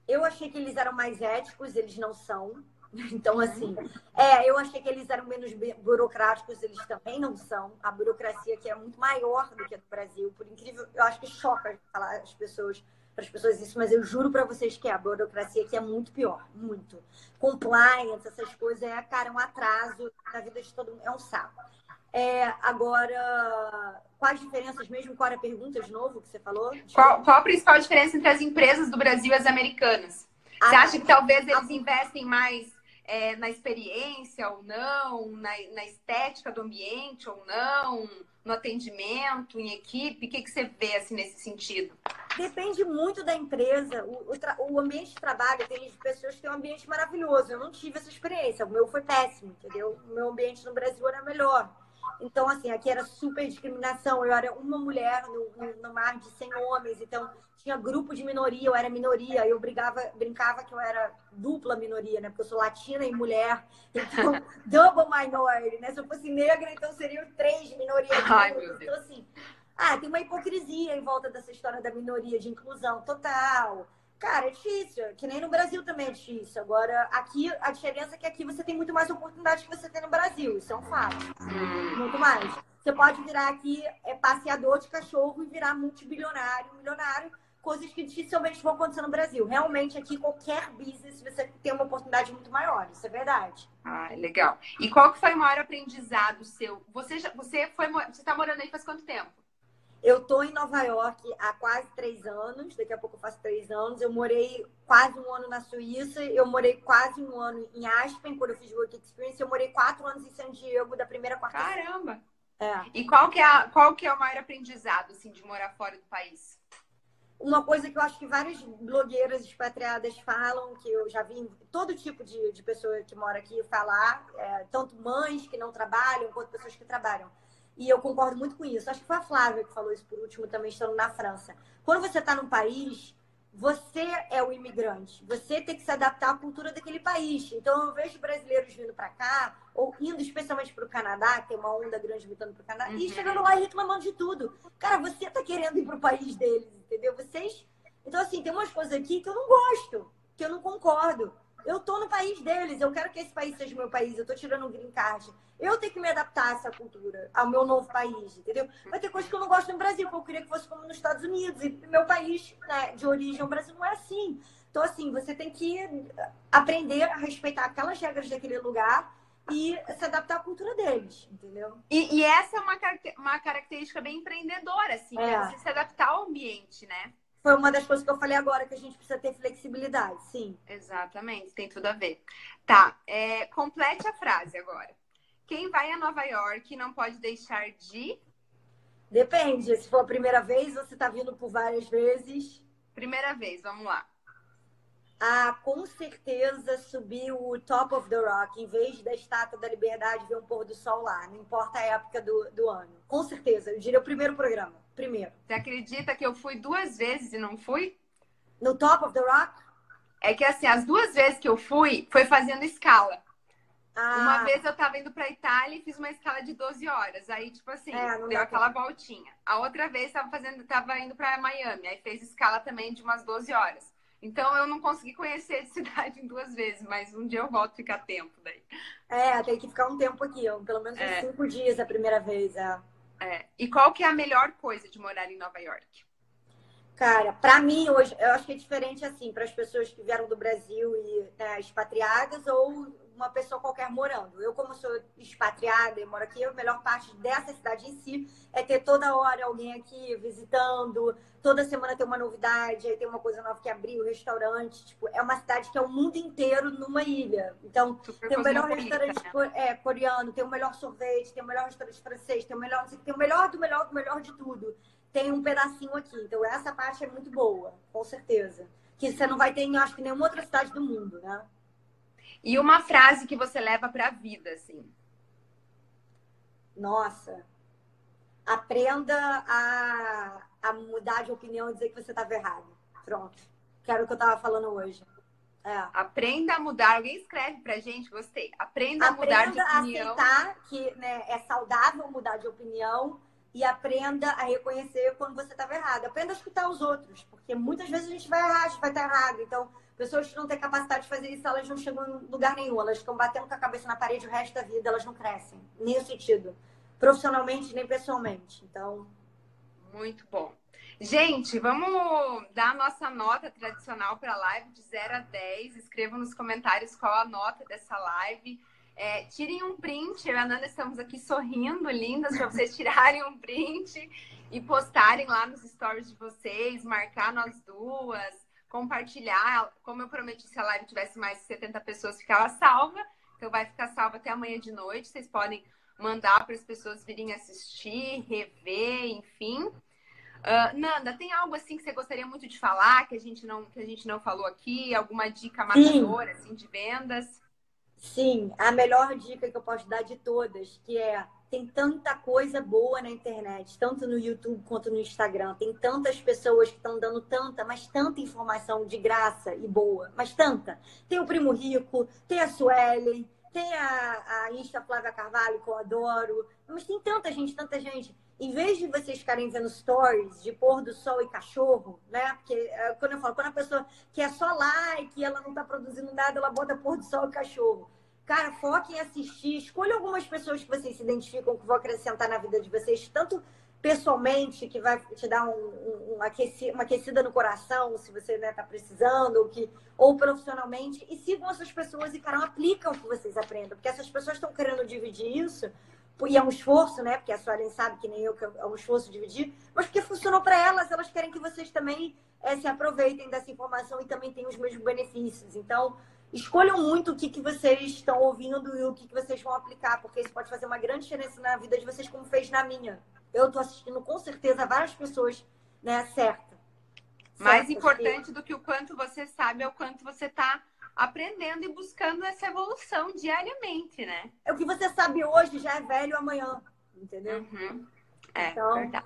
Eu achei que eles eram mais éticos, eles não são. Então, assim, é, eu achei que eles eram menos burocráticos, eles também não são. A burocracia aqui é muito maior do que a do Brasil, por incrível, eu acho que choca falar as pessoas para as pessoas isso, mas eu juro para vocês que a burocracia aqui é muito pior, muito. Compliance, essas coisas, é, cara, um atraso na vida de todo mundo, é um saco. É, agora, quais diferenças mesmo? Qual era a pergunta de novo que você falou? Qual, qual, a principal diferença entre as empresas do Brasil e as americanas? Você acha que talvez eles investem mais é, na experiência ou não, na, na, estética do ambiente ou não, no atendimento, em equipe? O que, que você vê assim, nesse sentido? Depende muito da empresa. O, o, o, ambiente de trabalho, tem pessoas que têm um ambiente maravilhoso. Eu não tive essa experiência. O meu foi péssimo, entendeu? O meu ambiente no Brasil era melhor. Então, assim, aqui era super discriminação. Eu era uma mulher no, no, no, mar de 100 homens. Então, tinha grupo de minoria, eu era minoria. Eu brigava, brincava que eu era dupla minoria, né? Porque eu sou latina e mulher. Então, double minority, né? Se eu fosse negra, então seriam três minorias. Ai, então, assim, ah, tem uma hipocrisia em volta dessa história da minoria, de inclusão total. Cara, é difícil. Que nem no Brasil também é difícil. Agora, aqui, a diferença é que aqui você tem muito mais oportunidade que você tem no Brasil. Isso é um fato. Muito mais. Você pode virar aqui é, passeador de cachorro e virar multibilionário, milionário. Coisas que dificilmente vão acontecer no Brasil. Realmente, aqui, qualquer business, você tem uma oportunidade muito maior. Isso é verdade. Ah, legal. E qual que foi o maior aprendizado seu? Você, já, você foi, você está morando aí faz quanto tempo? Eu tô em Nova York há quase três anos, daqui a pouco eu faço três anos. Eu morei quase um ano na Suíça, eu morei quase um ano em Aspen, quando eu fiz Work Experience. Eu morei quatro anos em San Diego, da primeira quarta Caramba! É. E qual que, é a, qual que é o maior aprendizado, assim, de morar fora do país? Uma coisa que eu acho que várias blogueiras expatriadas falam, que eu já vi todo tipo de, de pessoa que mora aqui falar, é, tanto mães que não trabalham, quanto pessoas que trabalham e eu concordo muito com isso. Acho que foi a Flávia que falou isso por último, também estando na França. Quando você está num país, você é o imigrante. Você tem que se adaptar à cultura daquele país. Então, eu vejo brasileiros vindo para cá, ou indo especialmente para o Canadá, que tem uma onda grande vindo para o Canadá, uhum. e chegando lá e reclamando de tudo. Cara, você está querendo ir para o país deles, entendeu? Vocês. Então, assim, tem umas coisas aqui que eu não gosto, que eu não concordo. Eu tô no país deles, eu quero que esse país seja meu país, eu tô tirando um green card. Eu tenho que me adaptar a essa cultura, ao meu novo país, entendeu? Vai ter coisas que eu não gosto no Brasil, que eu queria que fosse como nos Estados Unidos. E meu país né, de origem, o Brasil, não é assim. Então, assim, você tem que aprender a respeitar aquelas regras daquele lugar e se adaptar à cultura deles, entendeu? E, e essa é uma, uma característica bem empreendedora, assim, é. é você se adaptar ao ambiente, né? Foi uma das coisas que eu falei agora, que a gente precisa ter flexibilidade, sim. Exatamente, tem tudo a ver. Tá, é, complete a frase agora. Quem vai a Nova York não pode deixar de. Depende, se for a primeira vez, você está vindo por várias vezes. Primeira vez, vamos lá. Ah, com certeza subir o Top of the Rock, em vez da Estátua da Liberdade, ver um pôr do sol lá, não importa a época do, do ano. Com certeza, eu diria o primeiro programa primeiro. Você acredita que eu fui duas vezes e não fui? No Top of the Rock? É que assim, as duas vezes que eu fui, foi fazendo escala. Ah. Uma vez eu tava indo pra Itália e fiz uma escala de 12 horas. Aí, tipo assim, é, deu aquela tempo. voltinha. A outra vez tava fazendo, tava indo pra Miami, aí fez escala também de umas 12 horas. Então eu não consegui conhecer a cidade em duas vezes, mas um dia eu volto ficar tempo daí. É, tem que ficar um tempo aqui, pelo menos uns é. cinco dias a primeira vez. É. é. E qual que é a melhor coisa de morar em Nova York? Cara, para mim hoje, eu acho que é diferente assim, para as pessoas que vieram do Brasil e né, expatriadas ou uma pessoa qualquer morando. Eu, como sou expatriada e moro aqui, a melhor parte dessa cidade em si é ter toda hora alguém aqui visitando, toda semana tem uma novidade, aí tem uma coisa nova que abriu, restaurante. Tipo, é uma cidade que é o mundo inteiro numa ilha. Então, Super tem o melhor restaurante né? é, coreano, tem o melhor sorvete, tem o melhor restaurante francês, tem o melhor, tem o melhor do melhor do melhor de tudo. Tem um pedacinho aqui. Então, essa parte é muito boa, com certeza. Que você não vai ter em, acho que, nenhuma outra cidade do mundo, né? E uma frase que você leva para a vida, assim. Nossa. Aprenda a, a mudar de opinião e dizer que você estava errado. Pronto. Quero o que eu estava falando hoje. É. Aprenda a mudar. Alguém escreve pra gente, gostei. Aprenda, aprenda a mudar de opinião. Aprenda a aceitar que né, é saudável mudar de opinião e aprenda a reconhecer quando você estava errado. Aprenda a escutar os outros, porque muitas vezes a gente vai errar, a gente vai estar errado. Então, Pessoas que não têm capacidade de fazer isso, elas não chegam em lugar nenhum. Elas ficam batendo com a cabeça na parede o resto da vida, elas não crescem. O sentido. Profissionalmente, nem pessoalmente. Então. Muito bom. Gente, vamos dar a nossa nota tradicional para a live de 0 a 10. Escrevam nos comentários qual a nota dessa live. É, tirem um print. Eu e a Nanda estamos aqui sorrindo, lindas, para vocês tirarem um print e postarem lá nos stories de vocês, marcar nós duas compartilhar. Como eu prometi, se a live tivesse mais de 70 pessoas, ficava salva. Então vai ficar salva até amanhã de noite. Vocês podem mandar para as pessoas virem assistir, rever, enfim. Uh, Nanda, tem algo assim que você gostaria muito de falar que a gente não, que a gente não falou aqui? Alguma dica matadora assim, de vendas? Sim, a melhor dica que eu posso dar de todas, que é tem tanta coisa boa na internet, tanto no YouTube quanto no Instagram. Tem tantas pessoas que estão dando tanta, mas tanta informação de graça e boa, mas tanta. Tem o Primo Rico, tem a Suelen, tem a, a Insta Flávia Carvalho, que eu adoro. Mas tem tanta gente, tanta gente. Em vez de vocês ficarem vendo stories de pôr do sol e cachorro, né? Porque é, quando eu falo, quando a pessoa quer só like e ela não está produzindo nada, ela bota pôr do sol e cachorro. Cara, foque em assistir. Escolha algumas pessoas que vocês se identificam, que vão acrescentar na vida de vocês, tanto pessoalmente, que vai te dar um, um, uma, aquecida no coração, se você está né, tá precisando, ou, que, ou profissionalmente, e sigam essas pessoas e, cara, aplicam o que vocês aprendem. Porque essas pessoas estão querendo dividir isso, e é um esforço, né? Porque a Suelen sabe que nem eu, que é um esforço dividir, mas porque funcionou para elas, elas querem que vocês também é, se aproveitem dessa informação e também tenham os mesmos benefícios. Então, escolham muito o que, que vocês estão ouvindo e o que, que vocês vão aplicar, porque isso pode fazer uma grande diferença na vida de vocês, como fez na minha. Eu estou assistindo com certeza várias pessoas, né, certa. Mais importante do que o quanto você sabe é o quanto você está aprendendo e buscando essa evolução diariamente, né? É o que você sabe hoje já é velho amanhã, entendeu? Uhum. É, então, verdade.